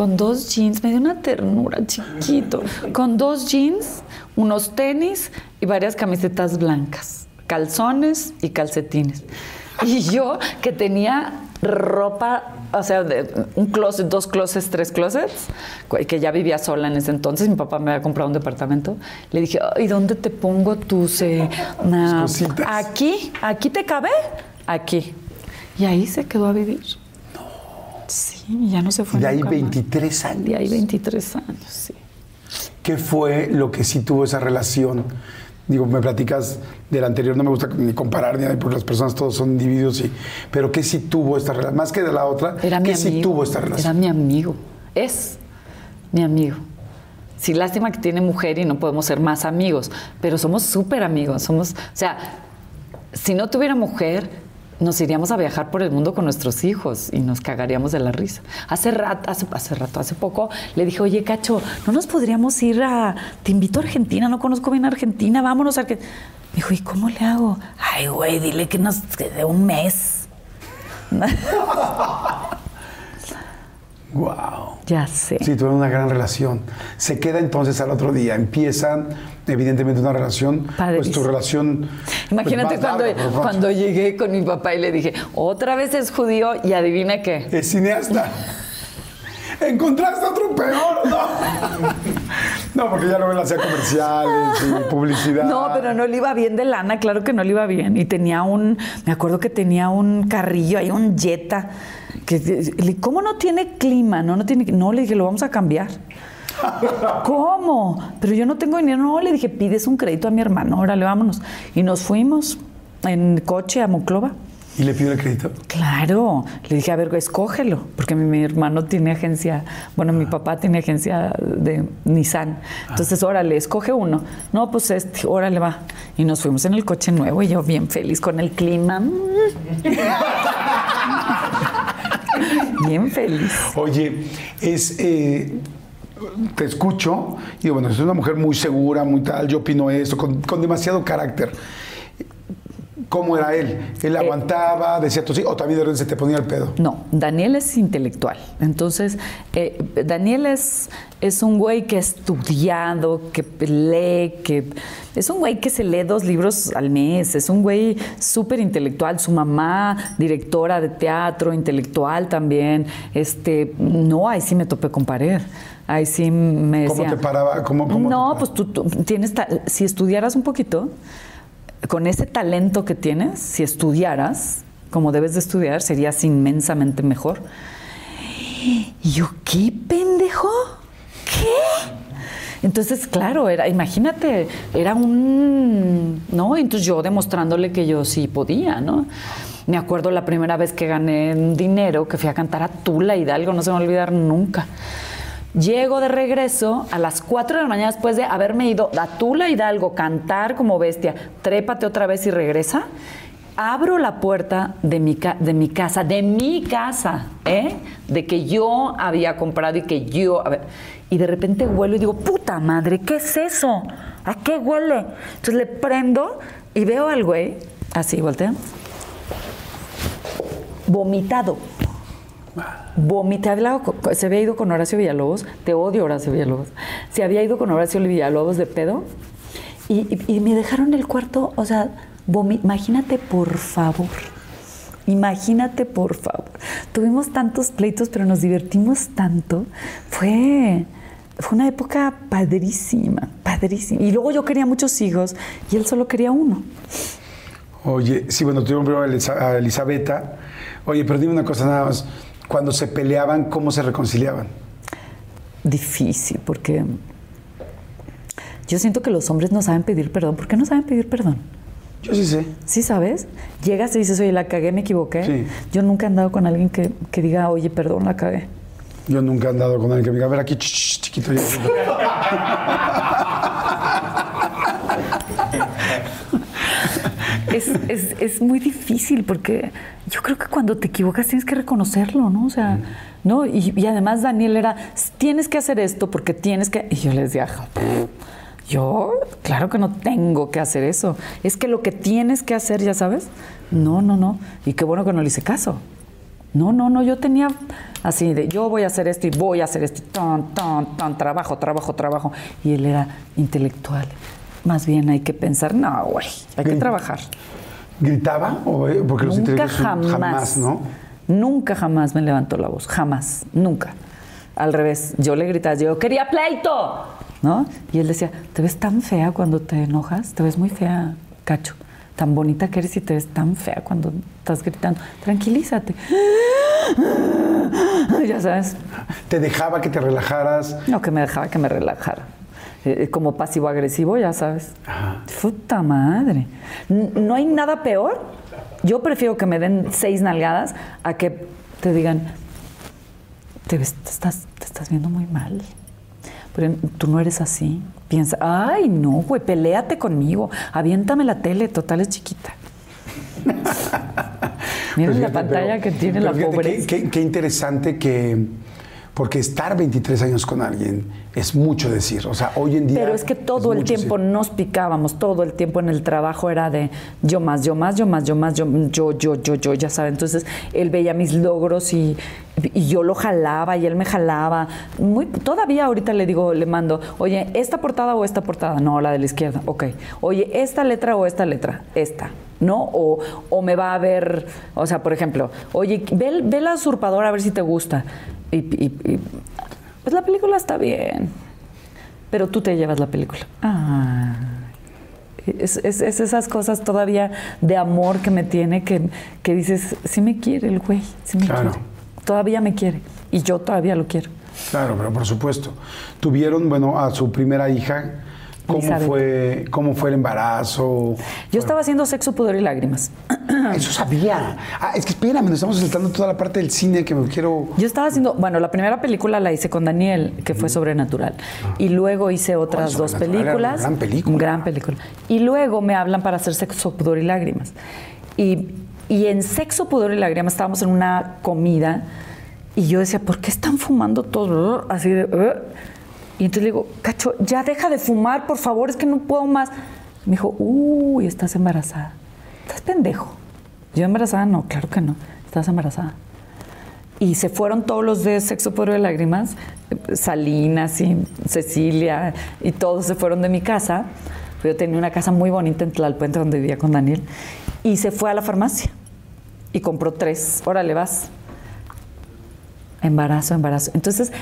Con dos jeans, me dio una ternura chiquito. Con dos jeans, unos tenis y varias camisetas blancas, calzones y calcetines. Y yo que tenía ropa, o sea, de un closet, dos closets, tres closets, que ya vivía sola en ese entonces, mi papá me había comprado un departamento. Le dije, ¿y dónde te pongo tus... eh, na- aquí, aquí te cabe, aquí. Y ahí se quedó a vivir. Sí, ya no se fue Y de ahí nunca más. 23 años. De ahí 23 años, sí. ¿Qué fue lo que sí tuvo esa relación? Digo, me platicas del anterior, no me gusta ni comparar ni nada, porque las personas todos son individuos, y, pero ¿qué sí tuvo esta relación? Más que de la otra, Era ¿qué mi sí amigo. tuvo esta Era relación? mi amigo. Es mi amigo. Sí, lástima que tiene mujer y no podemos ser más amigos, pero somos súper amigos. Somos, o sea, si no tuviera mujer, nos iríamos a viajar por el mundo con nuestros hijos y nos cagaríamos de la risa. Hace rato, hace, hace rato, hace poco, le dije, oye, Cacho, ¿no nos podríamos ir a... Te invito a Argentina, no conozco bien Argentina, vámonos a... Argentina. Me dijo, ¿y cómo le hago? Ay, güey, dile que nos... que de un mes. <laughs> Wow. ya sé. Sí, tuvieron una gran relación. Se queda entonces al otro día. Empiezan, evidentemente, una relación. Pues Padrísimo. tu relación. pues, Imagínate cuando, larga, lo cuando llegué con mi papá y le dije, otra vez es judío y adivina qué. Es cineasta. ¿Encontraste otro peor? No. No, porque ya luego él hacía comerciales y publicidad. No, pero no le iba bien de lana, claro que no le iba bien. Y tenía un, me acuerdo que tenía un carrillo ahí, un Jetta. Que, ¿Cómo no tiene clima? No, no tiene. No, le dije, lo vamos a cambiar. <laughs> ¿Cómo? Pero yo no tengo dinero. No, le dije, pides un crédito a mi hermano, órale, vámonos. Y nos fuimos en coche a Monclova. ¿Y le pidió el crédito? Claro, le dije, a ver, escógelo, porque mi, mi hermano tiene agencia, bueno, mi papá tiene agencia de Nissan. Entonces, órale, escoge uno. No, pues este, órale, va. Y nos fuimos en el coche nuevo y yo bien feliz con el clima. <laughs> Bien feliz. Oye, es. eh, te escucho y digo, bueno, es una mujer muy segura, muy tal, yo opino esto, con, con demasiado carácter. ¿Cómo era él? ¿Él aguantaba, decía tú sí, o también de repente se te ponía el pedo? No, Daniel es intelectual. Entonces, eh, Daniel es, es un güey que ha estudiado, que lee, que es un güey que se lee dos libros al mes. Es un güey súper intelectual. Su mamá, directora de teatro, intelectual también. Este, no, ahí sí me topé con pared. Ahí sí me ¿Cómo decía. te paraba? ¿Cómo- cómo te no, paraba? pues tú, tú tienes. Si estudiaras un poquito, con ese talento que tienes, si estudiaras como debes de estudiar, serías inmensamente mejor. Y yo, ¿qué pendejo? ¿Qué? Entonces, claro, era, imagínate, era un, ¿no? Entonces yo demostrándole que yo sí podía, ¿no? Me acuerdo la primera vez que gané dinero, que fui a cantar a Tula Hidalgo, no se me va a olvidar nunca. Llego de regreso a las 4 de la mañana después de haberme ido a Tula Hidalgo, cantar como bestia, trépate otra vez y regresa. Abro la puerta de mi, de mi casa, de mi casa, ¿eh? De que yo había comprado y que yo. a ver, y de repente huelo y digo, puta madre, ¿qué es eso? ¿A qué huele? Entonces le prendo y veo al güey, así, voltea, vomitado. Vomité, se había ido con Horacio Villalobos, te odio Horacio Villalobos, se había ido con Horacio Villalobos de pedo y, y- me dejaron el cuarto, o sea, imagínate por favor, imagínate por favor. Tuvimos tantos pleitos, pero nos divertimos tanto. Fue, fue una época padrísima, padrísima. Y luego yo quería muchos hijos y él solo quería uno. Oye, sí, bueno, tuvieron primero a Elisabetta. Oye, pero dime una cosa nada más. Cuando se peleaban, ¿cómo se reconciliaban? difícil porque yo siento que los hombres no saben pedir perdón. ¿Por qué no saben pedir perdón? Yo sí sé. ¿Sí sabes? Llegas y dices, oye, la cagué, me equivoqué. Sí. Yo nunca he andado con alguien que, que diga, oye, perdón, la cagué. Yo nunca he andado con alguien que me diga, a ver aquí, ch, ch, chiquito. yo- <laughs> Es, es- es muy difícil porque yo creo que cuando te equivocas tienes que reconocerlo, ¿no? O sea, ¿no? Y, y además Daniel era, tienes que hacer esto porque tienes que... Y yo les decía, yo, claro que no tengo que hacer eso. Es que lo que tienes que hacer, ya sabes, no, no, no. Y qué bueno que no le hice caso. No, no, no, yo tenía así de, yo voy a hacer esto y voy a hacer esto, y tan, tan, tan, trabajo, trabajo, trabajo. Y él era intelectual. Más bien hay que pensar, no, güey, hay que trabajar. ¿Gritaba? O, eh, porque los Nunca son- jamás. ¿no? Nunca jamás me levantó la voz. Jamás. Nunca. Al revés. Yo le gritaba, yo quería pleito. ¿No? Y él decía, te ves tan fea cuando te enojas. Te ves muy fea, cacho. Tan bonita que eres y te ves tan fea cuando estás gritando. Tranquilízate. <laughs> Ya sabes. ¿Te dejaba que te relajaras? No, que me dejaba que me relajara. Eh, como pasivo-agresivo, ya sabes. Puta madre. No hay nada peor. Yo prefiero que me den seis nalgadas a que te digan, te, ves- te estás, te estás viendo muy mal. Pero tú no eres así. Piensa, ay, no, güey, peléate conmigo. Aviéntame la tele, total es chiquita. <laughs> Miren Pues la pantalla que tiene la pobreza. Qué, qué- qué interesante que. Porque estar 23 años con alguien es mucho decir. O sea, hoy en día. Pero es que todo el tiempo decir. nos picábamos, todo el tiempo en el trabajo era de yo más, yo más, yo más, yo más, yo, yo, yo, yo, yo, ya sabe. Entonces él veía mis logros y, y yo lo jalaba y él me jalaba. Muy, todavía ahorita le digo, le mando, oye, ¿esta portada o esta portada? No, la de la izquierda, ok. Oye, ¿esta letra o esta letra? Esta. ¿No? O, o me va a ver, o sea, por ejemplo, oye, ve, ve la usurpadora a ver si te gusta. Y, y- y, pues la película está bien. Pero tú te llevas la película. Ah. Es, es- es esas cosas todavía de amor que me tiene que, que dices, sí me quiere el güey, sí me Claro. quiere. Todavía me quiere. Y yo todavía lo quiero. Claro, pero por supuesto. Tuvieron, bueno, a su primera hija. ¿Cómo fue, ¿Cómo fue el embarazo? Yo estaba haciendo sexo, pudor y lágrimas. <clears throat> Eso sabía. Ah, es que espérame, nos estamos saltando toda la parte del cine que me quiero. Yo estaba haciendo, bueno, la primera película la hice con Daniel, que fue sobrenatural. Y luego hice otras dos películas. gran película. Gran película. Y luego me hablan para hacer sexo, pudor y lágrimas. Y Y en Sexo, Pudor y Lágrimas estábamos en una comida y yo decía, ¿por qué están fumando todos? Así de... "Ugh". Y entonces le digo, Cacho, ya deja de fumar, por favor, es que no puedo más. Me dijo, uy, estás embarazada. Estás pendejo. Yo embarazada, no, claro que no. Estás embarazada. Y se fueron todos los de Sexo, Pudor y Lágrimas, Salinas y Cecilia, y todos se fueron de mi casa. Yo tenía una casa muy bonita en Tlalpuente donde vivía con Daniel. Y se fue a la farmacia y compró tres. Órale, vas. Embarazo, embarazo. Entonces,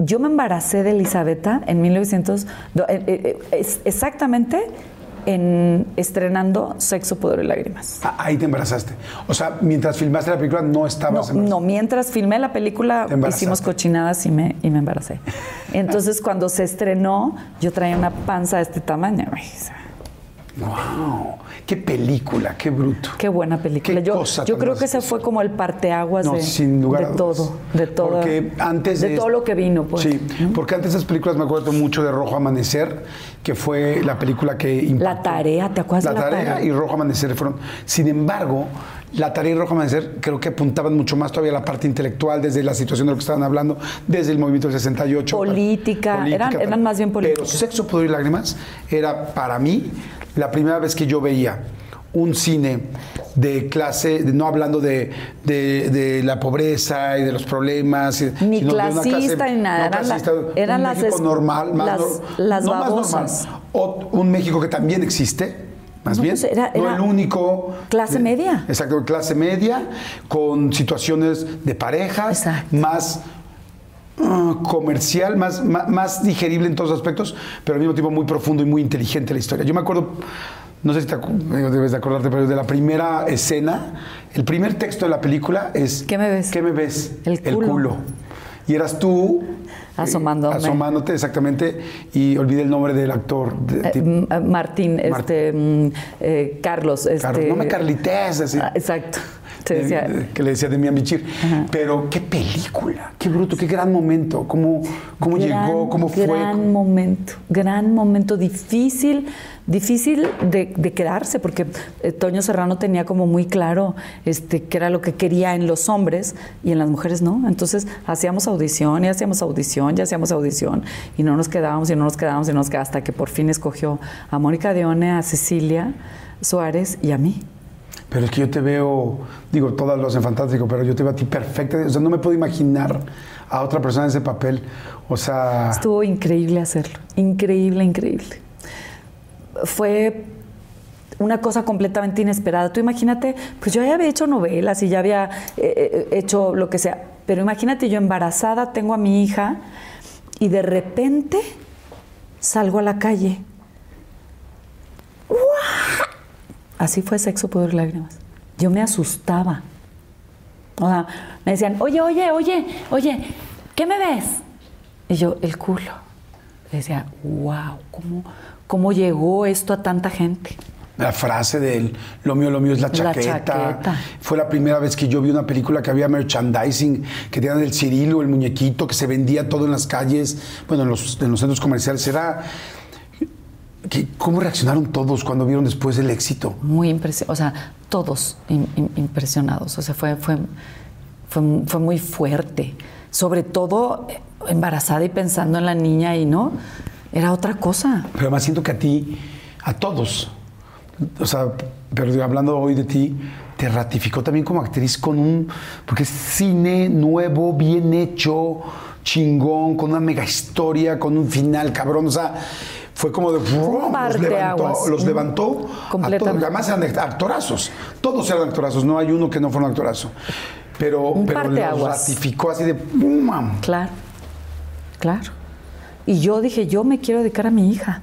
yo me embaracé de Elisabetta en 1900, no, eh, eh, es- exactamente en estrenando Sexo, Pudor y Lágrimas. Ah, Ahí te embarazaste. O sea, mientras filmaste la película no No, estabas embarazada. no, mientras filmé la película hicimos cochinadas y me, y me embaracé. <laughs> Entonces cuando se estrenó yo traía una panza de este tamaño. ¡Wow! ¡Qué película! ¡Qué bruto! Qué buena película. Qué Yo, creo que ese fue como el parteaguas No, de, sin lugar de a dudas. todo, de todo, Porque antes de, todo lo que vino, pues. Sí, porque antes de esas películas me acuerdo mucho de Rojo Amanecer, que fue la película que impactó. La Tarea, ¿te acuerdas La de La tarea, Tarea? y Rojo Amanecer fueron. Sin embargo, La Tarea y Rojo Amanecer creo que apuntaban mucho más todavía a la parte intelectual, desde la situación de lo que estaban hablando, desde el movimiento del 68. Política, eran- más bien Pero políticas. Sexo, Pudor y Lágrimas era para mí la primera vez que yo veía un cine de clase, no hablando de, de- de la pobreza y de los problemas, Ni clasista clase- ni nada, no eran la- clasista, eran un las México normal, más las- nor- las no más normal, o- un México que también existe, más No, bien, pues era- no el único. clase media. Exacto, clase media, con situaciones de parejas, Exacto. más ah, comercial, más, más, más digerible en todos los aspectos, pero al mismo tiempo muy profundo y muy inteligente la historia. Yo me acuerdo, no sé si te debes de acordarte, pero de la primera escena, el primer texto de la película es ¿Qué me ves? ¿Qué me ves? El culo. Y eras tú eh, Asomándome. asomándote exactamente y olvidé el nombre del actor. Eh, mm, eh, Martín, este, mm, eh, Carlos, este, Carlos, no me carlites, así. Ah, exacto. De- de- que le decía de Mian Bichir. Pero qué película, qué bruto, qué gran momento, cómo, cómo Gran, llegó, cómo fue. Gran momento, gran momento, difícil, difícil de, de quedarse, porque eh, Toño Serrano tenía como muy claro este, qué era lo que quería en los hombres y en las mujeres no. Entonces hacíamos audición y hacíamos audición y hacíamos audición y no nos quedábamos y no nos quedábamos y no nos quedábamos hasta que por fin escogió a Mónica Dione, a Cecilia Suárez y a mí. Pero es que yo te veo, digo, todas lo hacen fantástico, pero yo te veo a ti perfecta. O sea, no me puedo imaginar a otra persona en ese papel. O sea, Estuvo increíble hacerlo, increíble, increíble. Fue una cosa completamente inesperada. Tú imagínate, pues yo ya había hecho novelas y ya había eh, eh, hecho lo que sea, pero imagínate yo embarazada, tengo a mi hija y de repente salgo a la calle. ¡Guau! Así fue sexo, pudor y lágrimas. Yo me asustaba. O sea, me decían, oye, oye, oye, oye, ¿qué me ves? Y yo, el culo. Y decía, wow, ¿cómo, ¿cómo llegó esto a tanta gente? la frase del lo mío, lo mío es la La chaqueta. chaqueta. Fue la primera vez que yo vi una película que había merchandising, que tenían el Cirilo, el muñequito, que se vendía todo en las calles, bueno, en los, en los centros comerciales. Era. ¿Cómo reaccionaron todos cuando vieron después el éxito? Muy impresionante, o sea, todos im- im- impresionados, o sea, fue, fue, fue, fue muy fuerte, sobre todo eh, embarazada y pensando en la niña y no, era otra cosa. Pero además siento que a ti, a todos, o sea, pero hablando hoy de ti, te ratificó también como actriz con un, porque es cine nuevo, bien hecho, chingón, con una mega historia, con un final cabrón, o sea, fue como de, ¡brum! los levantó, los levantó a todos, además eran actorazos, todos eran actorazos, no hay uno que no fuera un actorazo, pero, Un pero los parteaguas. ratificó así de, ¡pum! Claro, claro. Y yo dije, yo me quiero dedicar a mi hija.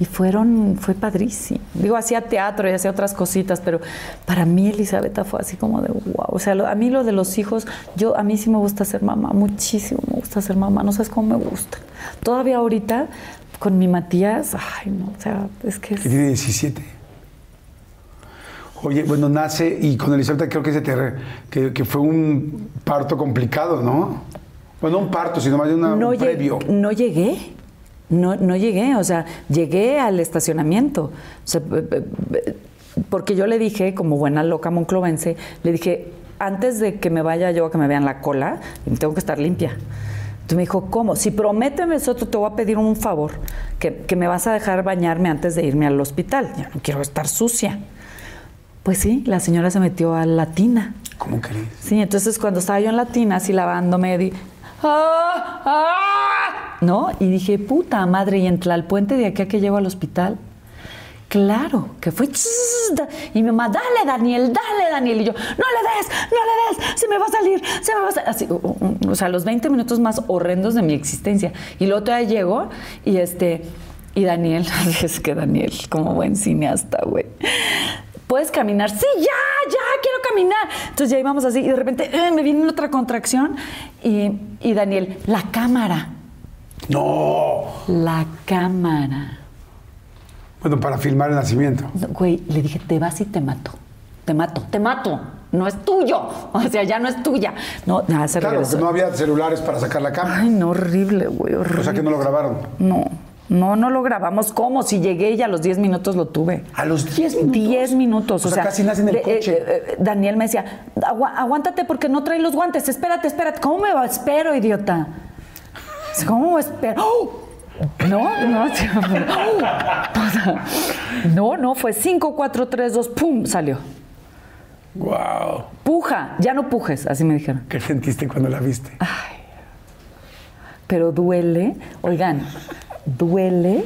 Y fueron, fue padrísimo. Digo, hacía teatro y hacía otras cositas, pero para mí Elizabeth fue así como de wow. O sea, lo- a mí lo de los hijos, yo a mí sí me gusta ser mamá, muchísimo me gusta ser mamá, no sabes cómo me gusta. Todavía ahorita con mi Matías, ay no, o sea, es que es- que tiene 17. Oye, bueno, nace y con Elizabeth creo que, se te re- que, que fue un parto complicado, ¿no? Bueno, no un parto, sino más una- no, un previo. no llegué. No, no llegué, o sea, llegué al estacionamiento. O sea, porque yo le dije, como buena loca monclovense, le dije, antes de que me vaya yo a que me vean la cola, tengo que estar limpia. Entonces me dijo, ¿cómo? Si prométeme eso, te voy a pedir un favor, que, que me vas a dejar bañarme antes de irme al hospital. Ya no quiero estar sucia. Pues sí, la señora se metió a la tina. ¿Cómo crees? Sí, entonces cuando estaba yo en la tina, así lavándome, di, ¡Ah! ¡Ah! ¿no? Y dije, puta madre, y el puente de aquí a que llego al hospital. Claro, que fue. Y mi mamá, dale, Daniel, dale, Daniel. Y yo, no le des, no le des, se me va a salir, se me va a salir. Así, o sea, los 20 minutos más horrendos de mi existencia. Y luego todavía llego y este. Y Daniel, <laughs> es que Daniel, como buen cineasta, güey. ¿Puedes caminar? Sí, ya, ya, quiero caminar. Entonces ya íbamos así y de repente eh, me viene otra contracción y, y Daniel, la cámara, No. la cámara. Bueno, para filmar el nacimiento. No, Güey, le dije, te vas y te mato. Te mato, te mato. No es tuyo. <laughs> O sea, ya no es tuya. No, nada, se Claro, regresó. que no había celulares para sacar la cámara. Ay, no, horrible, güey, horrible. O sea que no lo grabaron. No, no, no lo grabamos. ¿Cómo? Si llegué y a los 10 minutos lo tuve. A los 10 minutos. 10 minutos. O O, sea, sea, casi nace en el de- eh, coche. eh, Daniel me decía, "Agua- aguántate porque no trae los guantes. Espérate, espérate. ¿Cómo me va? Espero, idiota. <laughs> ¿Cómo espero? ¡Oh! No, no, <laughs> o sea, no, no, fue 5, 4, 3, 2, ¡pum! Salió. Wow. Puja, ya no pujes, así me dijeron. ¿Qué sentiste cuando la viste? pero duele, oigan, duele.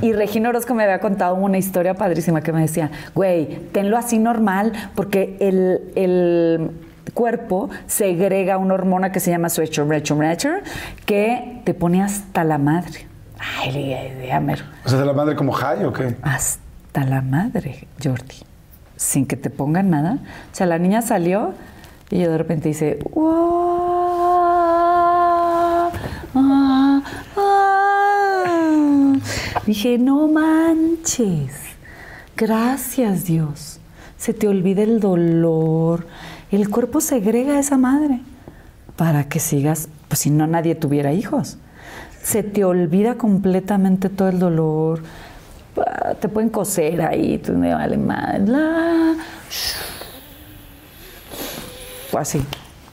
Y Regina Orozco me había contado una historia padrísima que me decía, güey, tenlo así normal porque el, el cuerpo segrega una hormona que se llama switcher, que te pone hasta la madre. Ay, mero. O sea, ¿de la madre como high o qué? Hasta la madre, Jordi. Sin que te pongan nada. O sea, la niña salió y yo de repente dice, "Guau, ah, ah". Dije, no manches. Gracias, Dios. Se te olvida el dolor. El cuerpo segrega a esa madre para que sigas, pues si no nadie tuviera hijos. Se te olvida completamente todo el dolor. Ah, Te pueden coser ahí, tú me vale. La- Así,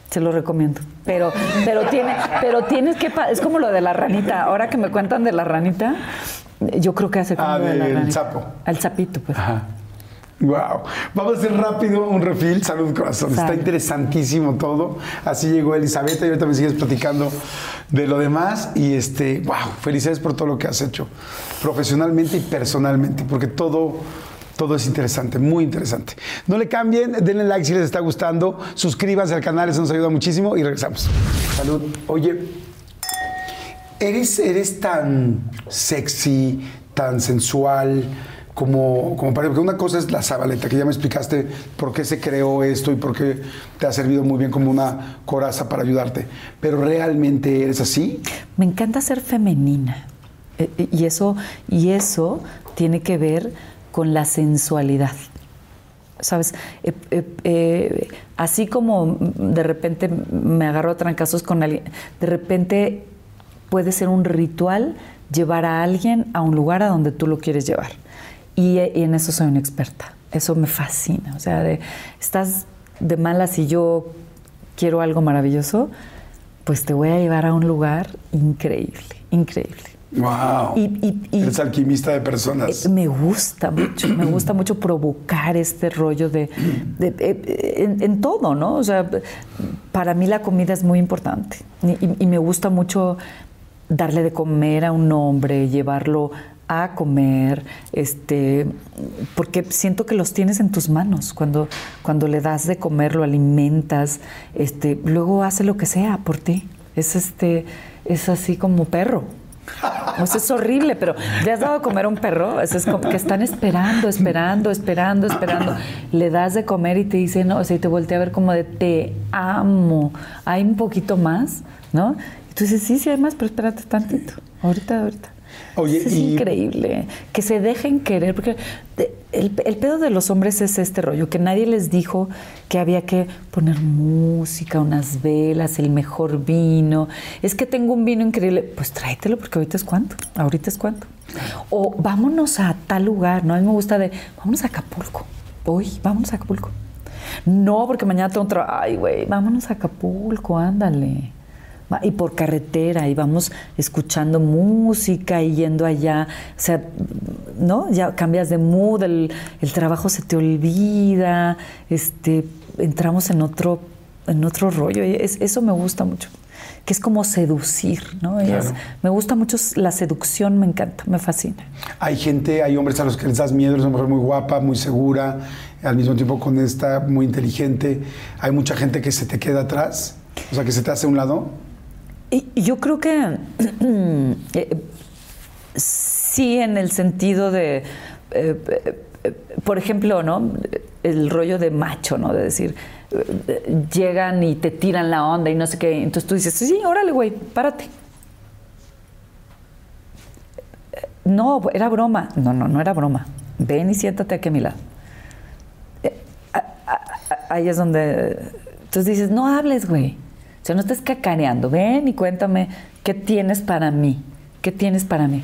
se lo recomiendo. Pero, pero, tiene, pero tienes que. Es como lo de la ranita. Ahora que me cuentan de la ranita, yo creo que hace como Ah, de del ranita. sapo. Al sapito, pues. Ajá. Wow. Vamos a hacer rápido un refill. Salud, corazón. Está interesantísimo todo. Así llegó Elizabeth y ahorita me sigues platicando de lo demás. Y este, wow, felicidades por todo lo que has hecho, profesionalmente y personalmente, porque todo. Todo es interesante, muy interesante. No le cambien, denle like si les está gustando, suscríbanse al canal, eso nos ayuda muchísimo y regresamos. Salud. Oye, ¿Eres, eres tan sexy, tan sensual como, como parece? Porque una cosa es la sabaleta, que ya me explicaste por qué se creó esto y por qué te ha servido muy bien como una coraza para ayudarte. Pero ¿realmente eres así? Me encanta ser femenina. Eh, eh, Y eso, y eso tiene que ver con la sensualidad. ¿Sabes? Eh, así como de repente me agarro a trancazos con alguien, de repente puede ser un ritual llevar a alguien a un lugar a donde tú lo quieres llevar. Y, eh, y en eso soy una experta. Eso me fascina. O sea, de, estás de malas y yo quiero algo maravilloso, pues te voy a llevar a un lugar increíble, increíble. ¡Wow! Y- y- y- eres alquimista de personas. Eh, Me gusta mucho, me <clears throat> gusta mucho provocar este rollo de, de- eh, en, en todo, ¿no? O sea, para mí la comida es muy importante y me gusta mucho darle de comer a un hombre, llevarlo a comer, este, porque siento que los tienes en tus manos cuando, cuando le das de comer, lo alimentas, este, luego hace lo que sea por ti. Es este, es así como perro. O sea, es horrible, pero ¿le has dado de comer a un perro? Es como que están esperando, esperando, esperando, esperando. Le das de comer y te dice, no, o sea, y te voltea a ver como de te amo. Hay un poquito más, ¿no? Y tú dices, sí, sí, hay más, pero espérate tantito. Ahorita, ahorita. Oye, es y- increíble. Que se dejen querer, porque el, el pedo de los hombres es este rollo, que nadie les dijo que había que poner música, unas velas, el mejor vino. Es que tengo un vino increíble. Pues tráetelo, porque ahorita es cuánto. Ahorita es cuánto. O vámonos a tal lugar, ¿no? A mí me gusta de, vámonos a Acapulco. Hoy, vámonos a Acapulco. No, porque mañana tengo otro, ay, güey, vámonos a Acapulco, ándale. Y por carretera, y vamos escuchando música y yendo allá. O sea, ¿no? Ya cambias de mood, el, el trabajo se te olvida, este, entramos en otro, en otro rollo. y es- eso me gusta mucho. Que es como seducir, ¿no? Es- me gusta mucho la seducción, me encanta, me fascina. Hay gente, hay hombres a los que les das miedo, es una mujer muy guapa, muy segura, al mismo tiempo con esta, muy inteligente. Hay mucha gente que se te queda atrás, o sea, que se te hace a un lado. Yo creo que <clears throat> eh, sí, en el sentido de, eh, eh, por ejemplo, ¿no? El rollo de macho, ¿no? De decir, llegan y te tiran la onda y no sé qué. Entonces tú dices, sí, órale, güey, párate. No, era broma. No, no, no era broma. Ven y siéntate aquí a mi lado. Ahí es donde. Entonces dices, no hables, güey. O sea, no estés cacareando. Ven y cuéntame qué tienes para mí. ¿Qué tienes para mí?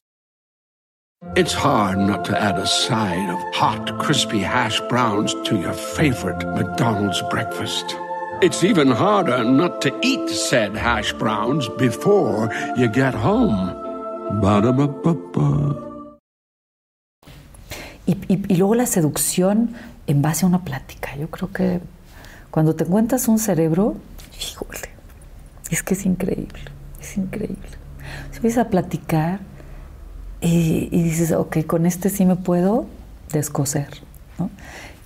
It's hard not to add a side of hot, crispy hash browns to your favorite McDonald's breakfast. It's even harder not to eat said hash browns before you get home. Y luego la seducción en base a una plática. Yo creo que cuando te encuentras un cerebro, híjole, es que es increíble, es increíble. Si empiezas a platicar y, y dices, ok, con este sí me puedo descoser, ¿no?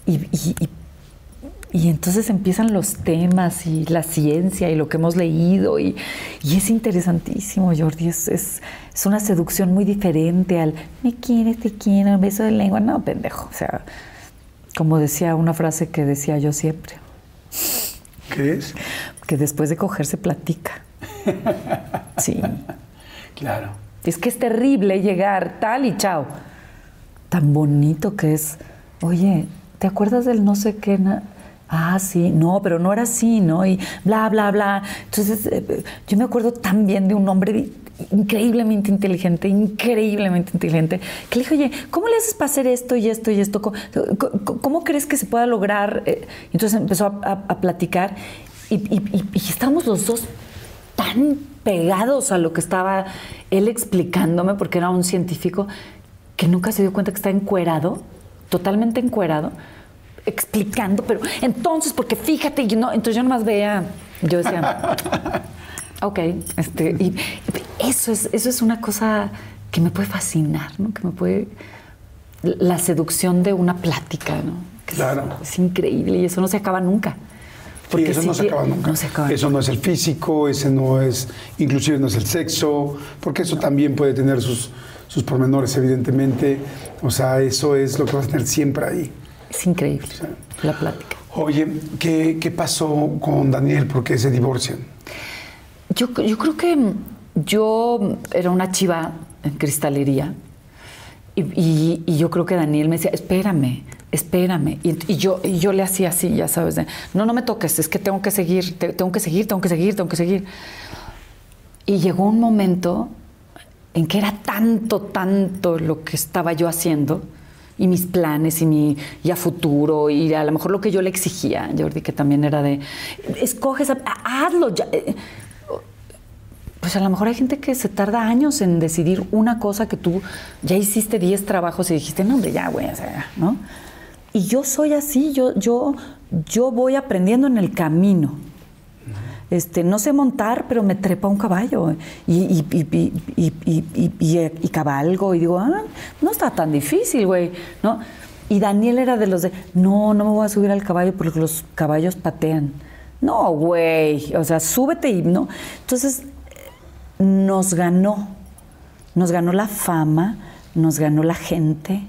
Y, y- y- entonces empiezan los temas y la ciencia y lo que hemos leído y, y es interesantísimo, Jordi, es, es, es una seducción muy diferente al me quieres, te quiero, beso de lengua, no, pendejo, o sea, como decía una frase que decía yo siempre, ¿Qué es? que después de coger se platica. <laughs> Sí, Claro. Es que es terrible llegar tal y chao. Tan bonito que es. Oye, ¿te acuerdas del no sé qué? Ah, sí, no, pero no era así, ¿no? Y bla, bla, bla. Entonces, eh, yo me acuerdo tan bien de un hombre increíblemente inteligente, increíblemente inteligente, que le dije, oye, ¿cómo le haces para hacer esto y esto y esto? ¿Cómo, crees que se pueda lograr? Eh, Entonces empezó a, platicar y, y, los dos tan pegados a lo que estaba él explicándome, porque era un científico, que nunca se dio cuenta que estaba encuerado, totalmente encuerado, explicando, pero entonces, porque fíjate, yo no, entonces yo nomás veía, yo decía, <laughs> ok, este, y eso es, eso es una cosa que me puede fascinar, ¿no? Que me puede, la seducción de una plática, ¿no? Que es- Claro. Es, increíble y eso no se acaba nunca. Sí, eso no se acaba nunca. No se acaba Eso no es el físico, ese no es, inclusive no es el sexo, porque eso también puede tener sus, sus pormenores, evidentemente. O sea, eso es lo que vas a tener siempre ahí. Es increíble la plática. Oye, ¿qué, qué pasó con Daniel? ¿Por qué se divorcian? Yo, yo creo que yo era una chiva en cristalería y, y- y yo creo que Daniel me decía, espérame, espérame. Y, yo, y yo le hacía así, ya sabes, no, no me toques, es que tengo que seguir, te- tengo que seguir, tengo que seguir, tengo que seguir. Y llegó un momento en que era tanto, tanto lo que estaba yo haciendo y mis planes y mi y a futuro y a lo mejor lo que yo le exigía, Jordi, que también era de, escoges, hazlo ya. eh, Pues a lo mejor hay gente que se tarda años en decidir una cosa que tú ya hiciste 10 trabajos y dijiste, no, hombre, ya, güey, o sea, ¿no? Y yo soy así, yo, yo, yo voy aprendiendo en el camino. Este, no sé montar, pero me trepa un caballo y, y, y, y, y, y- y cabalgo y digo, ah, no está tan difícil, güey, ¿no? Y Daniel era de los de, no, no me voy a subir al caballo porque los caballos patean. No, güey, o sea, súbete y no. Entonces, nos ganó, nos ganó la fama, nos ganó la gente,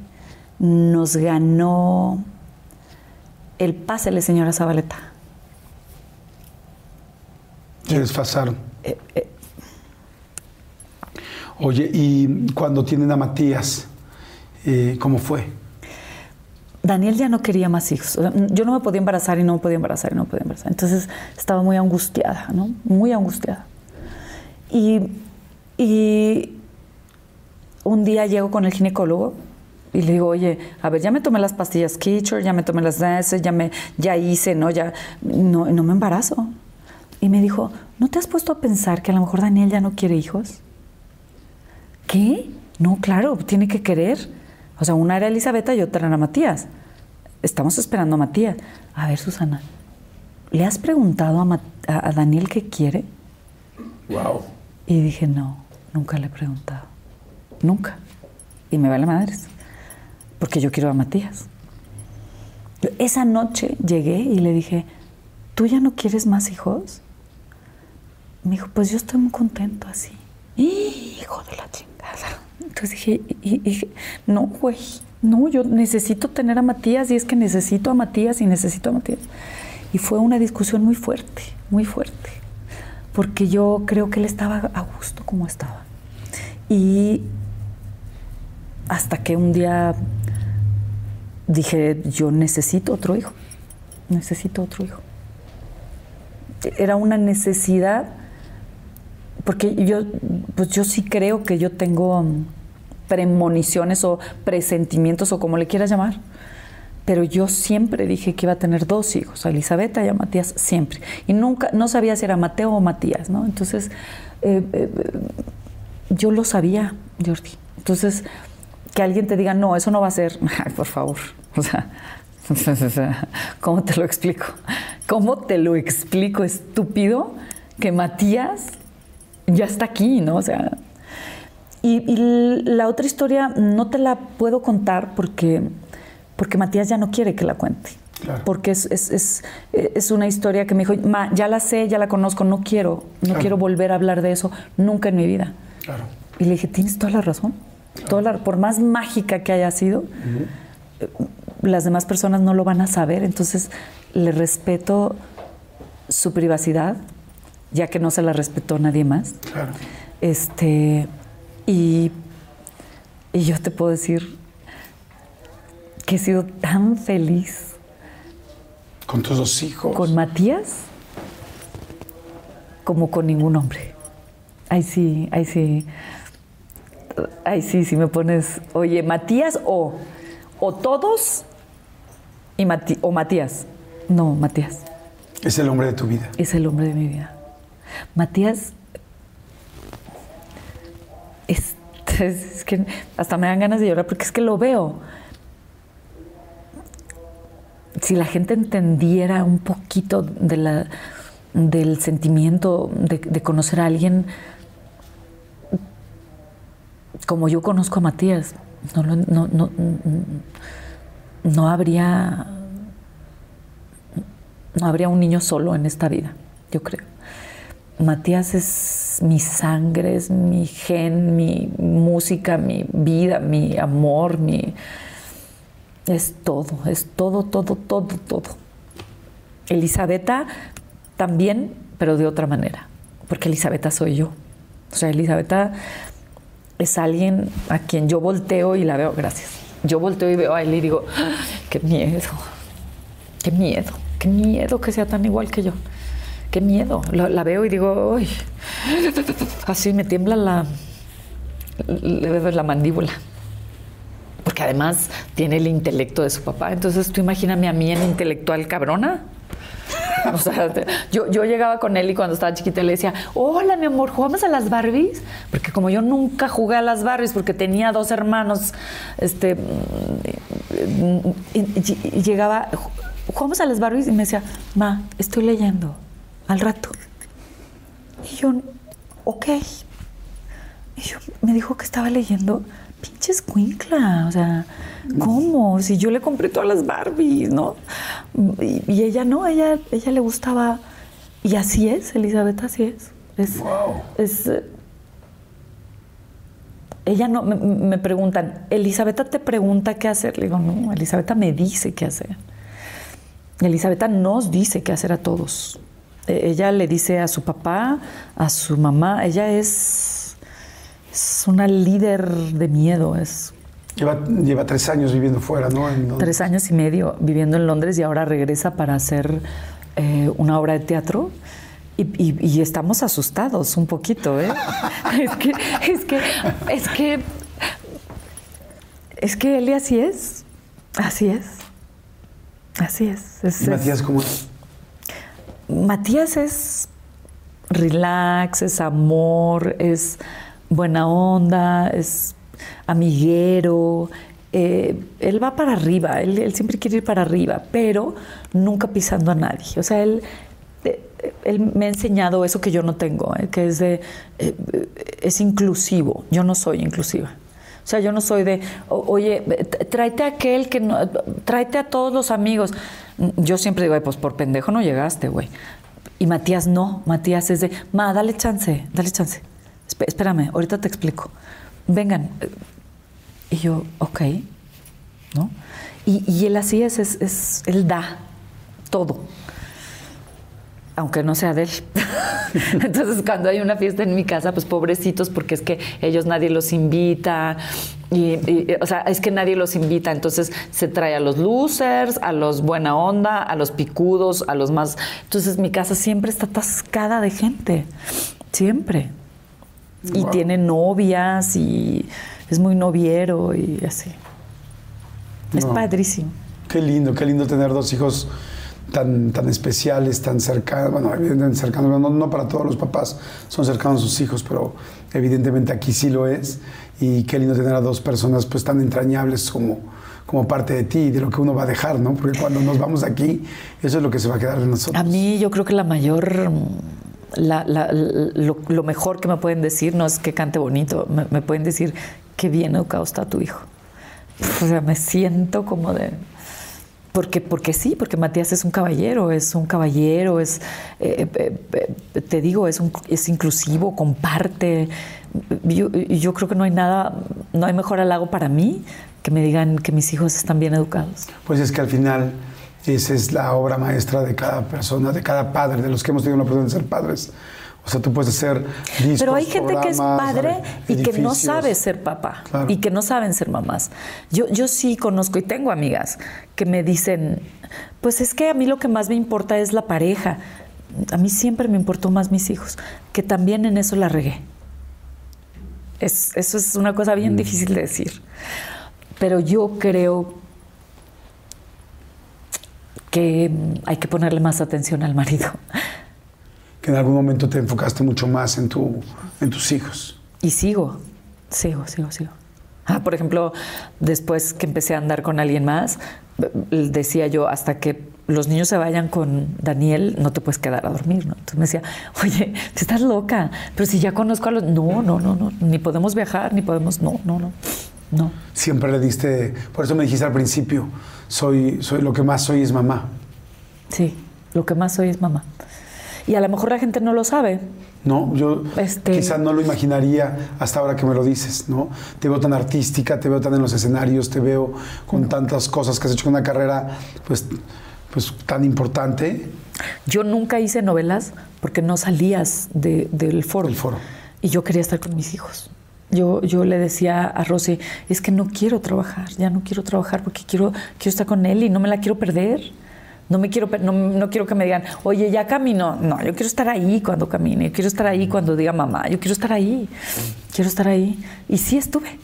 nos ganó el pásele, señora Zabaleta. Se desfasaron. Eh, eh, Oye, y cuando tienen a Matías, eh, ¿cómo fue? Daniel ya no quería más hijos. Yo no me podía embarazar y no me podía embarazar y no me podía embarazar. Entonces estaba muy angustiada, ¿no? Muy angustiada. Y, y un día llego con el ginecólogo y le digo, oye, a ver, ya me tomé las pastillas Kitcher, ya me tomé las DS, ya, me, ya hice, ¿no? Ya no, no me embarazo. Y me dijo, ¿no te has puesto a pensar que a lo mejor Daniel ya no quiere hijos? ¿Qué? No, claro, tiene que querer. O sea, una era Elizabeth y otra era Matías. Estamos esperando a Matías. A ver, Susana, ¿le has preguntado a, Ma- a Daniel qué quiere? Wow. Y dije, no, nunca le he preguntado. Nunca. Y me vale madres. Porque yo quiero a Matías. Esa noche llegué y le dije, ¿tú ya no quieres más hijos? Me dijo, pues yo estoy muy contento así. Hijo de la chingada. Entonces dije, y- y- no, güey, no, yo necesito tener a Matías y es que necesito a Matías y necesito a Matías. Y fue una discusión muy fuerte, muy fuerte, porque yo creo que él estaba a gusto como estaba. Y hasta que un día dije, yo necesito otro hijo, necesito otro hijo. Era una necesidad, porque yo, pues yo sí creo que yo tengo mm, premoniciones o presentimientos o como le quieras llamar, pero yo siempre dije que iba a tener dos hijos, a Elizabeth y a Matías, siempre. Y nunca, no sabía si era Mateo o Matías, ¿no? Entonces, eh, eh, yo lo sabía, Jordi. Entonces, que alguien te diga, no, eso no va a ser, <laughs> Ay, por favor. <laughs> O sea, ¿cómo te lo explico? ¿Cómo te lo explico, estúpido, que Matías ya está aquí, ¿no? O sea, y, y la otra historia no te la puedo contar porque, porque Matías ya no quiere que la cuente. Claro. Porque es, es, es, es una historia que me dijo, Ma, ya la sé, ya la conozco, no quiero, no Claro. quiero volver a hablar de eso nunca en mi vida. Claro. Y le dije, tienes toda la razón. La- por más mágica que haya sido, las demás personas no lo van a saber. Entonces, le respeto su privacidad, ya que no se la respetó nadie más. Claro. Este, y, y yo te puedo decir que he sido tan feliz Con tus dos hijos. con Matías como con ningún hombre. Ahí sí, ahí sí. Ahí sí, si me pones, oye, Matías o, o todos y Mati- o Matías. No, Matías. Es el hombre de tu vida. Es el hombre de mi vida. Matías es, es que hasta me dan ganas de llorar porque es que lo veo. Si la gente entendiera un poquito de la, del sentimiento de, de conocer a alguien como yo conozco a Matías, no, no, no, no habría no habría un niño solo en esta vida, yo creo. Matías es mi sangre, es mi gen, mi música, mi vida, mi amor, mi... Es todo, es todo, todo, todo, todo. Elisabetta también, pero de otra manera, porque Elisabetta soy yo. O sea, Elisabetta es alguien a quien yo volteo y la veo, gracias. Yo volteo y veo a él y digo, "Ah, qué miedo, qué miedo, qué miedo que sea tan igual que yo. Qué miedo. La, veo y digo, uy, así me tiembla la, la, la mandíbula. Porque además tiene el intelecto de su papá. Entonces tú imagíname a mí en intelectual cabrona. <laughs> Yo, yo llegaba con él y cuando estaba chiquita le decía, hola mi amor, ¿jugamos a las Barbies? Porque como yo nunca jugué a las Barbies porque tenía dos hermanos, este, mm, llegaba, ¿jugamos a las Barbies? Y me decía, ma, estoy leyendo, al rato. Y yo, ok. Y yo, me dijo que estaba leyendo. Pinche escuincla, o sea, ¿cómo? Si yo le compré todas las Barbies, ¿no? Y, y ella no, ella, ella le gustaba. Y así es, Elizabeth, así es. Es, Wow. es, eh, ella no, me, me preguntan, Elisabetta te pregunta qué hacer. Le digo, no, Elisabetta me dice qué hacer. Elisabetta nos dice qué hacer a todos. E- Ella le dice a su papá, a su mamá, ella es, es una líder de miedo, es Lleva, lleva tres años viviendo fuera, ¿no? En tres años y medio viviendo en Londres y ahora regresa para hacer eh, una obra de teatro. Y, y- y estamos asustados un poquito, ¿eh? <laughs> es que, es que, es que, es que Eli así es, así es, así es. es- ¿Y Matías cómo es? Matías es relax, es amor, es buena onda, es amiguero. eh, él va para arriba, él, él siempre quiere ir para arriba, pero nunca pisando a nadie. O sea, él, eh, él me ha enseñado eso que yo no tengo, eh, que es de, eh, eh, es inclusivo. Yo no soy inclusiva. O sea, yo no soy de, "O- oye, tráete a aquel que no, tráete a todos los amigos. Yo siempre digo, "Ay, pues por pendejo no llegaste, güey. Y Matías no, Matías es de, ma, dale chance, dale chance. Esp- espérame, ahorita te explico. Vengan. Y yo, ok, ¿no? Y, y él así es, es, es- él da todo aunque no sea de él. <laughs> Entonces, cuando hay una fiesta en mi casa, pues pobrecitos, porque es que ellos nadie los invita. Y, y, o sea, es que nadie los invita. Entonces, se trae a los losers, a los buena onda, a los picudos, a los más. Entonces, mi casa siempre está atascada de gente. Siempre. Y Wow. tiene novias y es muy noviero y así. Es Wow. padrísimo. Qué lindo, qué lindo tener dos hijos tan, tan especiales, tan cercanos. Bueno, evidentemente cercanos, no, no para todos los papás son cercanos a sus hijos, pero evidentemente aquí sí lo es. Y qué lindo tener a dos personas pues tan entrañables como, como parte de ti y de lo que uno va a dejar, ¿no? Porque cuando nos vamos de aquí, eso es lo que se va a quedar de nosotros. A mí yo creo que la mayor, lo, mejor que me pueden decir no es que cante bonito, me, me pueden decir qué bien educado está tu hijo. O sea, me siento como de... Porque, porque sí, porque Matías es un caballero, es un caballero, es, eh, eh, eh, te digo, es, un- es inclusivo, comparte. Yo, yo creo que no hay nada, no hay mejor halago para mí que me digan que mis hijos están bien educados. Pues es que al final esa es la obra maestra de cada persona, de cada padre, de los que hemos tenido la oportunidad de ser padres. O sea, tú puedes hacer discos, Pero hay gente que es padre y que no sabe ser papá Claro. y que no saben ser mamás. Yo, yo sí conozco y tengo amigas que me dicen, pues es que a mí lo que más me importa es la pareja. A mí siempre me importó más mis hijos, que también en eso la regué. Es- eso es una cosa bien difícil de decir. Pero yo creo que hay que ponerle más atención al marido. Que en algún momento te enfocaste mucho más en, tu, en tus hijos. Y sigo, sigo, sigo, sigo. Ah, por ejemplo, después que empecé a andar con alguien más, decía yo, hasta que los niños se vayan con Daniel, no te puedes quedar a dormir, ¿no? Entonces me decía, oye, te estás loca, pero si ya conozco a los... No, no, no, no, ni podemos viajar, ni podemos... No, no, no, no. Siempre le diste, por eso me dijiste al principio, soy, soy lo que más soy es mamá. Sí, lo que más soy es mamá. Y a lo mejor la gente no lo sabe. ¿no? Yo Este- quizá no lo imaginaría hasta ahora que me lo dices, ¿no? Te veo tan artística, te veo tan en los escenarios, te veo con tantas cosas que has hecho con una carrera, pues, pues tan importante. Yo nunca hice novelas porque no salías de- del foro. Del foro. Y yo quería estar con mis hijos. Yo, yo le decía a Rosy, es que no quiero trabajar, ya no quiero trabajar porque quiero, quiero estar con él y no me la quiero perder. No me quiero, no, no quiero que me digan, oye, ya camino. No, yo quiero estar ahí cuando camine, yo quiero estar ahí cuando diga mamá, yo quiero estar ahí, quiero estar ahí. Y sí estuve,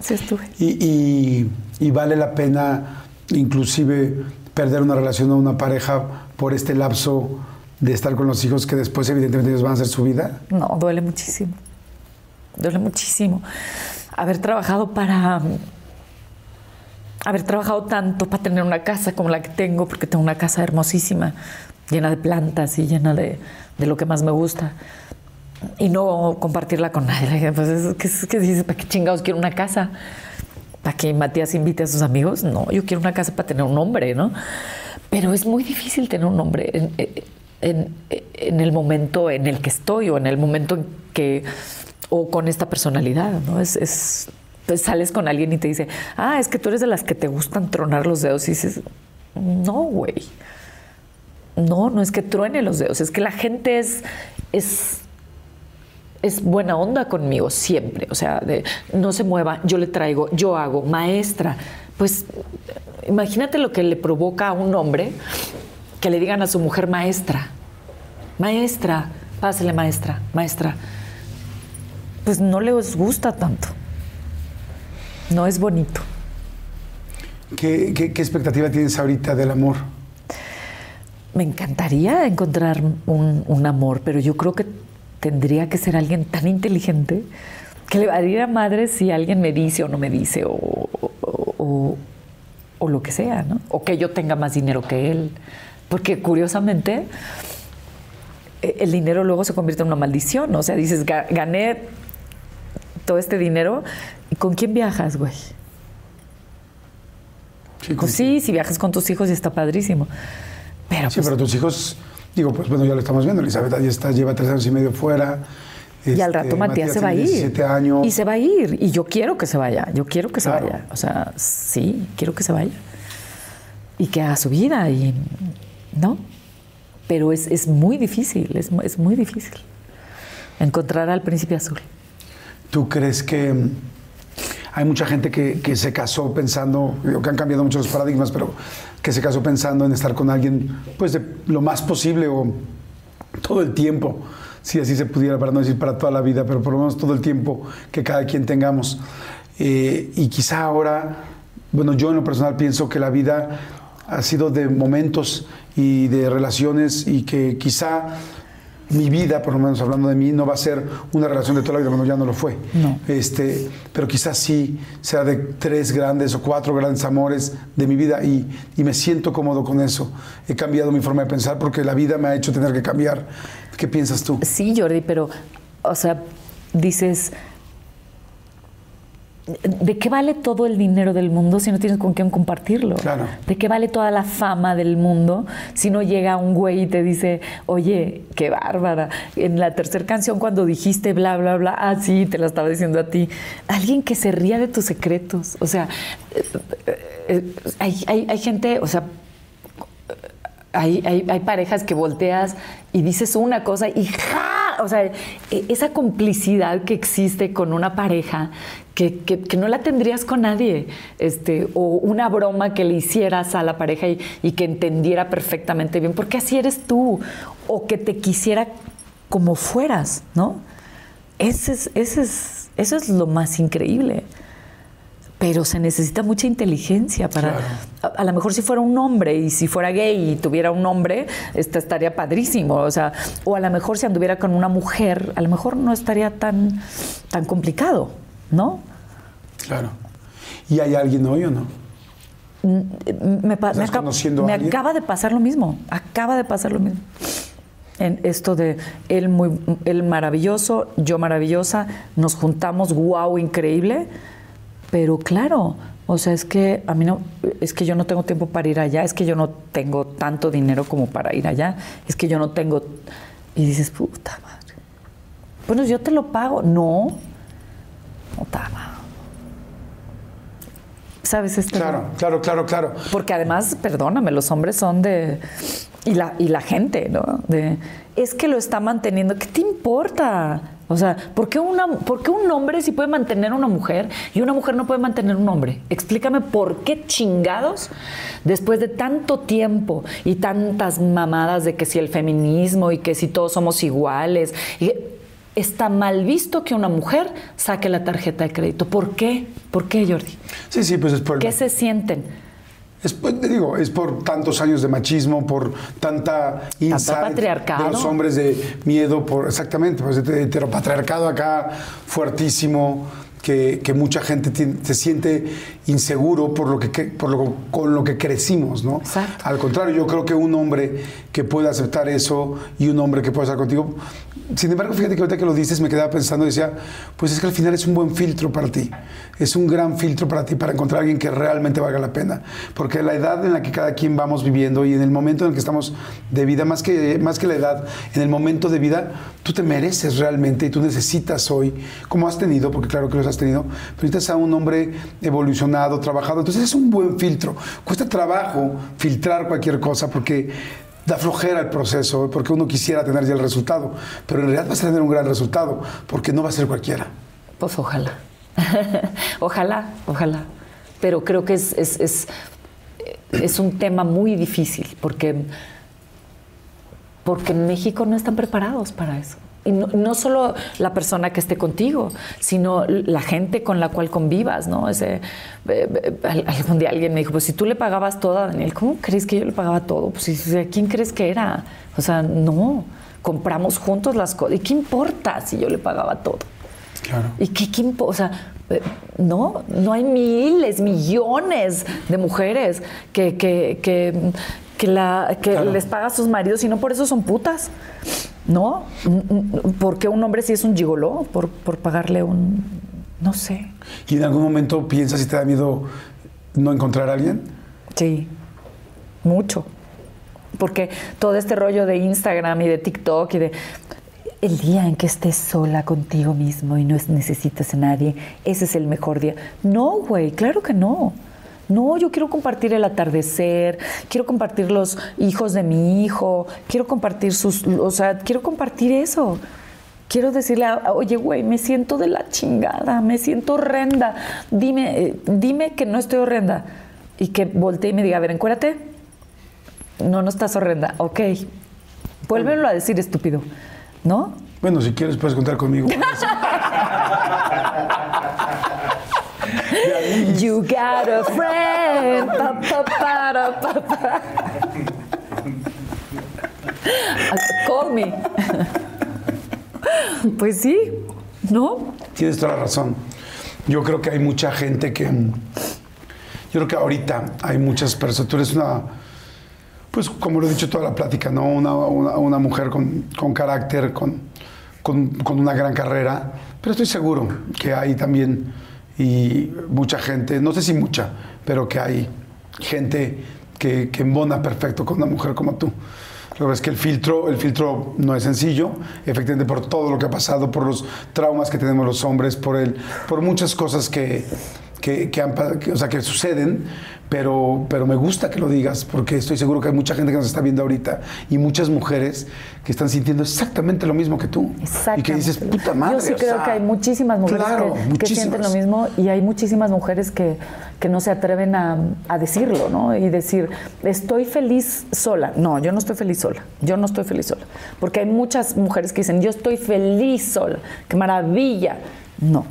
sí estuve. Y, y- y vale la pena inclusive perder una relación o una pareja por este lapso de estar con los hijos que después evidentemente ellos van a hacer su vida. No, duele muchísimo. Duele muchísimo. Haber trabajado para. Haber trabajado tanto para tener una casa como la que tengo, porque tengo una casa hermosísima, llena de plantas y llena de, de lo que más me gusta. Y no compartirla con nadie. <laughs> Pues que dices, ¿para qué chingados quiero una casa? ¿Para que Matías invite a sus amigos? No, yo quiero una casa para tener un hombre, ¿no? Pero es muy difícil tener un hombre en, en- en el momento en el que estoy o en el momento en que o con esta personalidad, ¿no? Es, es pues sales con alguien y te dice, ah, es que tú eres de las que te gustan tronar los dedos y dices, no, güey. No, no es que truene los dedos, es que la gente es, es, es buena onda conmigo siempre. O sea, no se mueva, yo le traigo, yo hago, maestra. Pues imagínate lo que le provoca a un hombre que le digan a su mujer maestra, maestra, pásele maestra, maestra. Pues no les gusta tanto. No es bonito. ¿Qué, qué, qué expectativa tienes ahorita del amor? Me encantaría encontrar un, un, amor, pero yo creo que tendría que ser alguien tan inteligente que le va a ir a madre si alguien me dice o no me dice o, o, o, lo que sea, ¿no? O que yo tenga más dinero que él. Porque curiosamente e, el dinero luego se convierte en una maldición. O sea, dices, gané todo este dinero, ¿y con quién viajas, güey? Sí, pues sí, si viajas con tus hijos y está padrísimo. Pero sí, pues, pero tus hijos, digo, pues bueno, ya lo estamos viendo. Elizabeth ahí está, lleva tres años y medio fuera. Y al rato Este, Matías, se va a ir. 17 años. Y se va a ir. Y yo quiero que se vaya. Yo quiero que se vaya. O sea, sí, quiero que se vaya. Y que haga su vida. Y, ¿No? Pero es, es muy difícil. Es, es muy difícil. Encontrar al príncipe azul. ¿Tú crees que mm, hay mucha gente que, que se casó pensando, digo, que han cambiado muchos paradigmas, pero que se casó pensando en estar con alguien, pues lo más posible o todo el tiempo, si así se pudiera, para no decir para toda la vida, pero por lo menos todo el tiempo que cada quien tengamos. Eh, y quizá ahora, bueno, yo en lo personal pienso que la vida ha sido de momentos y de relaciones y que quizá mi vida, por lo menos hablando de mí, no va a ser una relación de toda la vida, bueno, ya no lo fue. No. Este, pero quizás sí sea de tres grandes o cuatro grandes amores de mi vida y, y me siento cómodo con eso. He cambiado mi forma de pensar porque la vida me ha hecho tener que cambiar. ¿Qué piensas tú? Sí, Jordi, pero, o sea, dices, ¿de qué vale todo el dinero del mundo si no tienes con quién compartirlo? Claro. ¿De qué vale toda la fama del mundo si no llega un güey y te dice, oye, qué bárbara? En la tercera canción cuando dijiste bla, bla, bla, ah, sí, te la estaba diciendo a ti. Alguien que se ría de tus secretos. O sea, eh, eh, hay, hay, hay gente, o sea, hay, hay, hay parejas que volteas y dices una cosa y ¡ja! O sea, e- esa complicidad que existe con una pareja que, que- que no la tendrías con nadie. Este, o una broma que le hicieras a la pareja y, y que entendiera perfectamente bien, porque así eres tú. O que te quisiera como fueras, ¿no? Ese es, ese es, eso es lo más increíble pero se necesita mucha inteligencia para Claro. a, a lo mejor si fuera un hombre y si fuera gay y tuviera un hombre este, estaría padrísimo o sea o a lo mejor si anduviera con una mujer a lo mejor no estaría tan tan complicado no Claro. ¿Y hay alguien hoy o no? me, pa- me ¿Estás acaba- conociendo a me acaba de pasar lo mismo acaba de pasar lo mismo. En esto de él muy él maravilloso yo maravillosa nos juntamos wow increíble. Pero claro o sea es que a mí no es que yo no tengo tiempo para ir allá es que yo no tengo tanto dinero como para ir allá es que yo no tengo y dices puta madre bueno yo te lo pago no sabes esto Claro, claro, claro, claro. porque además, perdóname, los hombres son de. Y la, y la gente, ¿no? De. Es que lo está manteniendo. ¿Qué te importa? O sea, ¿por qué, una, ¿por qué un hombre sí puede mantener a una mujer y una mujer no puede mantener a un hombre? Explícame por qué chingados, después de tanto tiempo y tantas mamadas de que si el feminismo y que si todos somos iguales, y está mal visto que una mujer saque la tarjeta de crédito. ¿Por qué? ¿Por qué, Jordi? Sí, sí, pues es por... ¿Qué se sienten? Es, pues, digo, es por tantos años de machismo, por tanta insight patriarcado. de los hombres de miedo, por exactamente, pues heteropatriarcado acá fuertísimo, que, que mucha gente se siente inseguro por lo que que- por lo, con lo que crecimos, ¿no? Exacto. Al contrario, yo creo que un hombre que pueda aceptar eso y un hombre que pueda estar contigo sin embargo, fíjate que ahorita que lo dices me quedaba pensando decía, pues es que al final es un buen filtro para ti. Es un gran filtro para ti para encontrar a alguien que realmente valga la pena. Porque la edad en la que cada quien vamos viviendo y en el momento en el que estamos de vida, más que, más que la edad, en el momento de vida, tú te mereces realmente y tú necesitas hoy, como has tenido, porque claro que los has tenido, pero necesitas a un hombre evolucionado, trabajado. Entonces es un buen filtro. Cuesta trabajo filtrar cualquier cosa porque da flojera el proceso, porque uno quisiera tener ya el resultado, pero en realidad vas a tener un gran resultado, porque no va a ser cualquiera. Pues ojalá. <laughs> ojalá, ojalá. Pero creo que es, es, es, es, un tema muy difícil, porque, porque en México no están preparados para eso. Y no, solo la persona que esté contigo, sino la gente con la cual convivas, ¿no? Ese, eh, eh, algún día alguien me dijo, pues si tú le pagabas todo a Daniel, ¿cómo crees que yo le pagaba todo? Pues ¿a quién crees que era? O sea, no, compramos juntos las cosas. ¿Y qué importa si yo le pagaba todo? Claro. ¿Y qué, qué importa? O sea, eh, no, no hay miles, millones de mujeres que, que, que, que, la, que les paga a sus maridos y no por eso son putas. ¿No? ¿Por qué un hombre sí es un gigoló? Por, por pagarle un. No sé. ¿Y en algún momento piensas si te da miedo no encontrar a alguien? Sí, mucho. Porque todo este rollo de Instagram y de TikTok y de. El día en que estés sola contigo mismo y no necesitas a nadie, ese es el mejor día. No, güey, claro que no. No, yo quiero compartir el atardecer, quiero compartir los hijos de mi hijo, quiero compartir sus, o sea, quiero compartir eso. Quiero decirle, oye, güey, me siento de la chingada, me siento horrenda. Dime, eh, dime que no estoy horrenda. Y que voltee y me diga, a ver, encuérdate. No, no estás horrenda. Ok. Vuélvelo a decir, estúpido. ¿No? Bueno, si quieres puedes contar conmigo. <laughs> You got a friend. Call me. Pues sí, ¿no? Tienes toda la razón. Yo creo que hay mucha gente que. Yo creo que ahorita hay muchas personas. Tú eres una. Pues como lo he dicho toda la plática, ¿no? Una, una, mujer con, con carácter, con, con, con una gran carrera. Pero estoy seguro que hay también y mucha gente, no sé si mucha, pero que hay gente que, que embona perfecto con una mujer como tú. Lo que es que el filtro, el filtro no es sencillo, efectivamente por todo lo que ha pasado, por los traumas que tenemos los hombres, por, el, por muchas cosas que, que, que, o sea, que suceden, pero, pero me gusta que lo digas, porque estoy seguro que hay mucha gente que nos está viendo ahorita y muchas mujeres que están sintiendo exactamente lo mismo que tú. Y que dices, puta madre. Yo sí creo que hay muchísimas mujeres que, sienten lo mismo y hay muchísimas mujeres que, que no se atreven a, a, decirlo, ¿no? Y decir, estoy feliz sola. No, yo no estoy feliz sola. Yo no estoy feliz sola. Porque hay muchas mujeres que dicen, yo estoy feliz sola. Qué maravilla. No,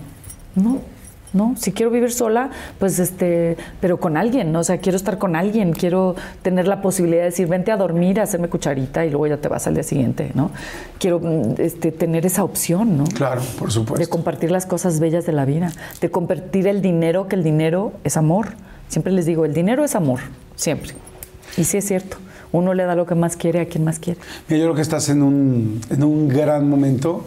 no. ¿No? Si quiero vivir sola, pues este, pero con alguien, ¿no? O sea, quiero estar con alguien, quiero tener la posibilidad de decir, vente a dormir, a hacerme cucharita y luego ya te vas al día siguiente, ¿no? Quiero mm, este, tener esa opción, ¿no? Claro, por supuesto. De compartir las cosas bellas de la vida, de compartir el dinero, que el dinero es amor. Siempre les digo, el dinero es amor, siempre. Y sí es cierto. Uno le da lo que más quiere a quien más quiere. Mira, yo creo que estás en un, en un gran momento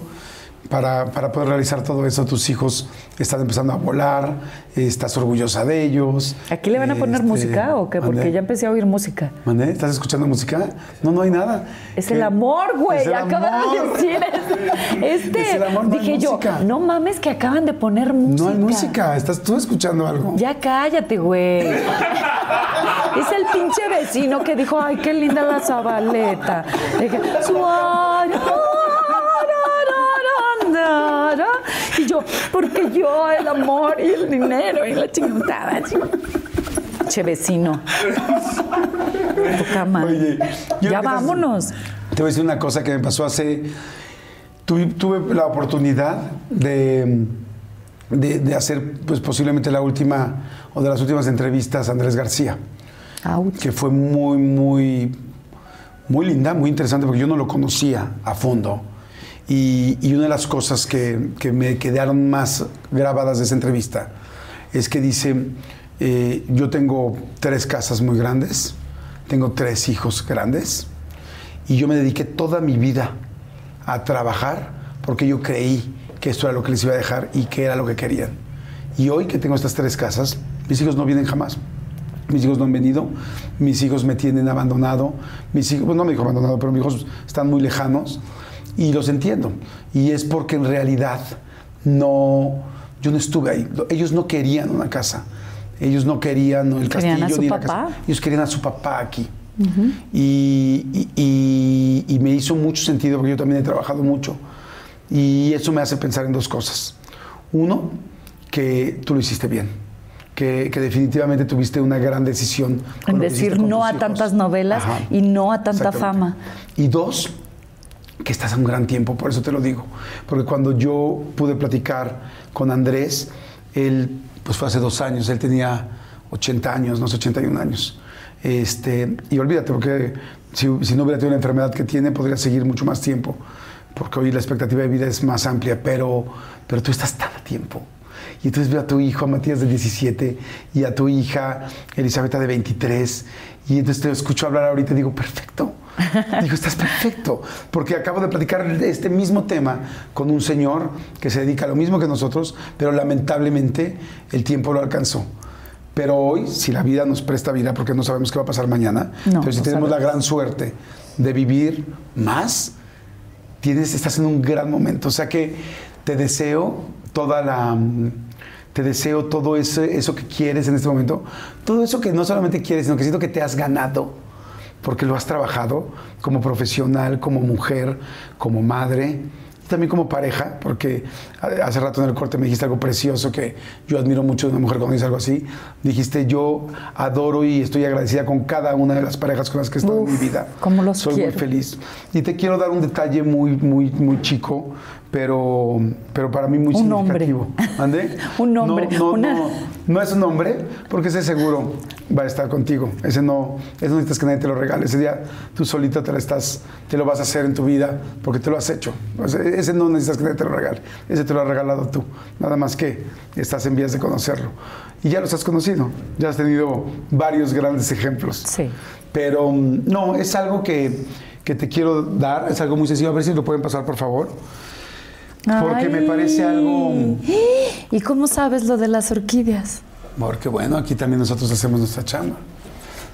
para, para, poder realizar todo eso. Tus hijos están empezando a volar, estás orgullosa de ellos. ¿Aquí le van a poner este, música o qué? Porque ya empecé a oír música. ¿Mandé? ¿Estás escuchando música? No, no hay nada. Es el amor, güey. Acaba de decir <laughs> este. Es el amor, Dije yo, no mames que acaban de poner música. No hay música. ¿Estás tú escuchando algo? Ya cállate, güey. <laughs> es el pinche vecino que dijo, ay, qué linda la zabaleta. Dije, y yo, porque yo, el amor y el dinero y la chingada. Che vecino. Oye, ya vámonos. Te voy a decir una cosa que me pasó hace. Tuve, la oportunidad de, de, hacer, pues posiblemente la última o de las últimas entrevistas a Andrés García. Que fue muy, muy, muy linda, muy interesante, porque yo no lo conocía a fondo. Y, una de las cosas que, me quedaron más grabadas de esa entrevista es que dice, eh, yo tengo tres casas muy grandes, tengo tres hijos grandes, y yo me dediqué toda mi vida a trabajar porque yo creí que esto era lo que les iba a dejar y que era lo que querían. Y hoy que tengo estas tres casas, mis hijos no vienen jamás. Mis hijos no han venido, mis hijos me tienen abandonado, mis hijos, bueno, no me dijo abandonado, pero mis hijos están muy lejanos y los entiendo. Y es porque en realidad no, yo no estuve ahí. Ellos no querían una casa, ellos no querían el ¿Querían castillo a su ni la casa. Ellos querían a su papá aquí. y, y- y- y me hizo mucho sentido porque yo también he trabajado mucho. Y eso me hace pensar en dos cosas. Uno, que tú lo hiciste bien. Que, que definitivamente tuviste una gran decisión. En decir no a hijos. tantas novelas Ajá. y no a tanta fama. Y dos, que estás a un gran tiempo, por eso te lo digo. Porque cuando yo pude platicar con Andrés, él, pues fue hace dos años, él tenía 80 años, no sé, 81 años. Este, y olvídate, porque si, si no hubiera tenido la enfermedad que tiene, podría seguir mucho más tiempo. Porque hoy la expectativa de vida es más amplia, pero, pero tú estás tan a tiempo. Y entonces veo a tu hijo, a Matías de 17, y a tu hija, Elizabeth de 23, y entonces te escucho hablar ahorita y digo, perfecto. <laughs> Digo, estás perfecto, porque acabo de platicar de este mismo tema con un señor que se dedica a lo mismo que nosotros, pero lamentablemente el tiempo lo alcanzó. Pero hoy, si la vida nos presta vida, porque no sabemos qué va a pasar mañana, No, pero si no tenemos la gran suerte de vivir más, tienes, estás en un gran momento. O sea que te deseo toda la. Te deseo todo eso, eso que quieres en este momento. Todo eso que no solamente quieres, sino que siento que te has ganado. Porque lo has trabajado como profesional, como mujer, como madre. También como pareja, porque hace rato en el corte me dijiste algo precioso que yo admiro mucho de una mujer cuando dice algo así. Dijiste, yo adoro y estoy agradecida con cada una de las parejas con las que he estado en mi Uf, vida. cómo los Soy quiero. muy feliz. Y te quiero dar un detalle muy, muy, muy chico, pero, pero para mí muy Un significativo. ¿Ande? <laughs> Un hombre, No, no, una- no, no es un hombre, porque ese seguro va a estar contigo. Ese no, ese no necesitas que nadie te lo regale. Ese día tú solito te lo, estás, te lo vas a hacer en tu vida, porque te lo has hecho. O sea, ese no necesitas que nadie te lo regale. Ese te lo has regalado tú. Nada más que estás en vías de conocerlo. Y ya los has conocido. Ya has tenido varios grandes ejemplos. Sí. Pero mm, no, es algo que, que te quiero dar, es algo muy sencillo. A ver si lo pueden pasar, por favor. Porque me parece algo... ¿Y cómo sabes lo de las orquídeas? Porque bueno, aquí también nosotros hacemos nuestra chamba.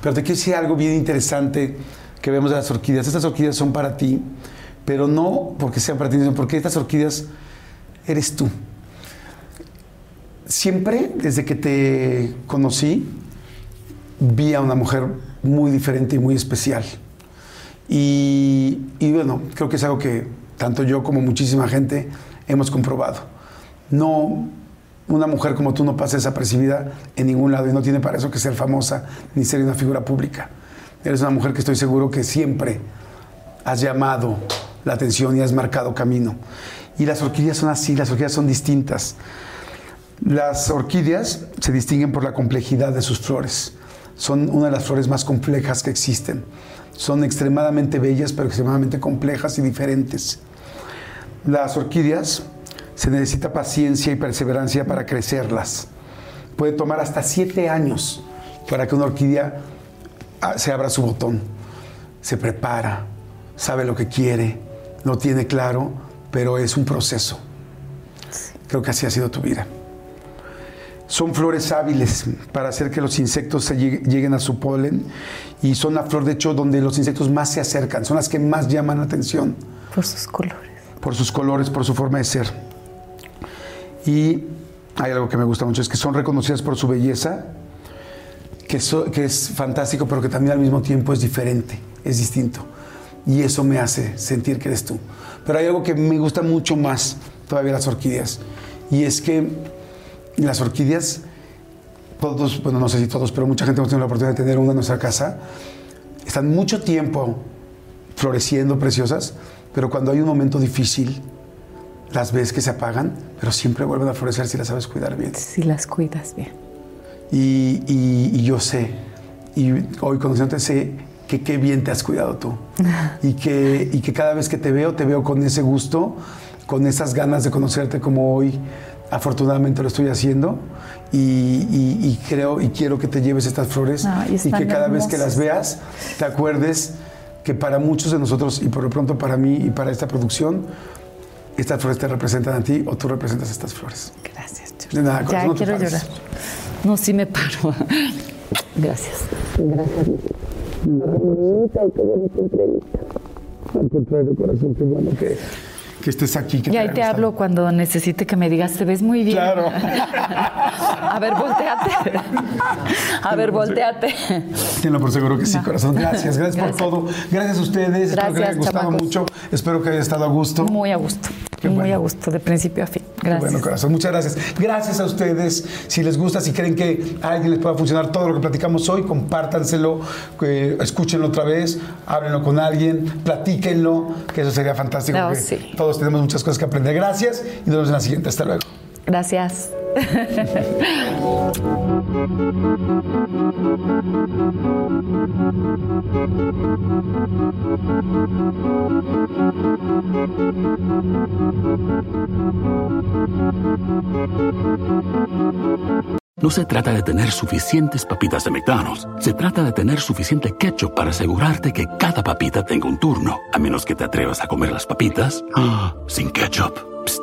Pero te quiero decir algo bien interesante que vemos de las orquídeas. Estas orquídeas son para ti, pero no porque sean para ti, sino porque estas orquídeas eres tú. Siempre, desde que te conocí, vi a una mujer muy diferente y muy especial. Y, y bueno, creo que es algo que tanto yo como muchísima gente hemos comprobado. No, una mujer como tú no pasa desapercibida en ningún lado y no tiene para eso que ser famosa ni ser una figura pública. Eres una mujer que estoy seguro que siempre has llamado la atención y has marcado camino. Y las orquídeas son así, las orquídeas son distintas. Las orquídeas se distinguen por la complejidad de sus flores. Son una de las flores más complejas que existen. Son extremadamente bellas, pero extremadamente complejas y diferentes. Las orquídeas se necesita paciencia y perseverancia para crecerlas. Puede tomar hasta siete años para que una orquídea ah, se abra su botón. Se prepara, sabe lo que quiere, lo tiene claro, pero es un proceso. Creo que así ha sido tu vida. Son flores hábiles para hacer que los insectos se lleg- lleguen a su polen y son la flor de hecho donde los insectos más se acercan, son las que más llaman la atención Por sus colores. Por sus colores, por su forma de ser. Y hay algo que me gusta mucho, es que son reconocidas por su belleza, que, es fantástico, pero que también al mismo tiempo es diferente, es distinto. Y eso me hace sentir que eres tú. Pero hay algo que me gusta mucho más todavía las orquídeas, y es que las orquídeas, todos, bueno, no sé si todos, pero mucha gente hemos tenido la oportunidad de tener una en nuestra casa, están mucho tiempo floreciendo preciosas, pero cuando hay un momento difícil, las ves que se apagan, pero siempre vuelven a florecer si las sabes cuidar bien. Si las cuidas bien. Y, y- y yo sé, y hoy conociéndote sé que qué bien te has cuidado tú. <laughs> Y que, y que cada vez que te veo, te veo con ese gusto, con esas ganas de conocerte como hoy afortunadamente lo estoy haciendo. Y, y- y creo y quiero que te lleves estas flores Ay, y están que cada vez que las hermosas. veas te acuerdes que para muchos de nosotros, y por lo pronto para mí y para esta producción, estas flores te representan a ti o tú representas estas flores. Gracias, George. De nada, ya no te quiero llorar. No, sí me paro. <laughs> Gracias. Al contrario, corazón, qué bueno que, que estés aquí. Que Y ahí te hablo cuando necesite que me digas, te ves muy bien. Claro. <laughs> A ver, volteate. <laughs> A ver, volteate. Tenlo por seguro que sí, corazón. Gracias, gracias, por Gracias. todo. Gracias a ustedes. Espero que les haya Gracias, gustado chamacos. mucho. Espero que haya estado a gusto. Muy a gusto. Qué muy bueno. a gusto, de principio a fin. Qué Gracias. Bueno, corazón, muchas gracias. Gracias a ustedes. Si les gusta, si creen que a alguien les pueda funcionar todo lo que platicamos hoy, compártanselo, escúchenlo otra vez, háblenlo con alguien, platíquenlo, que eso sería fantástico. No, sí. Todos tenemos muchas cosas que aprender. Gracias y nos vemos en la siguiente. Hasta luego. Gracias. No se trata de tener suficientes papitas de McDonald's. Se trata de tener suficiente ketchup para asegurarte que cada papita tenga un turno. A menos que te atrevas a comer las papitas ah, sin ketchup. Psst,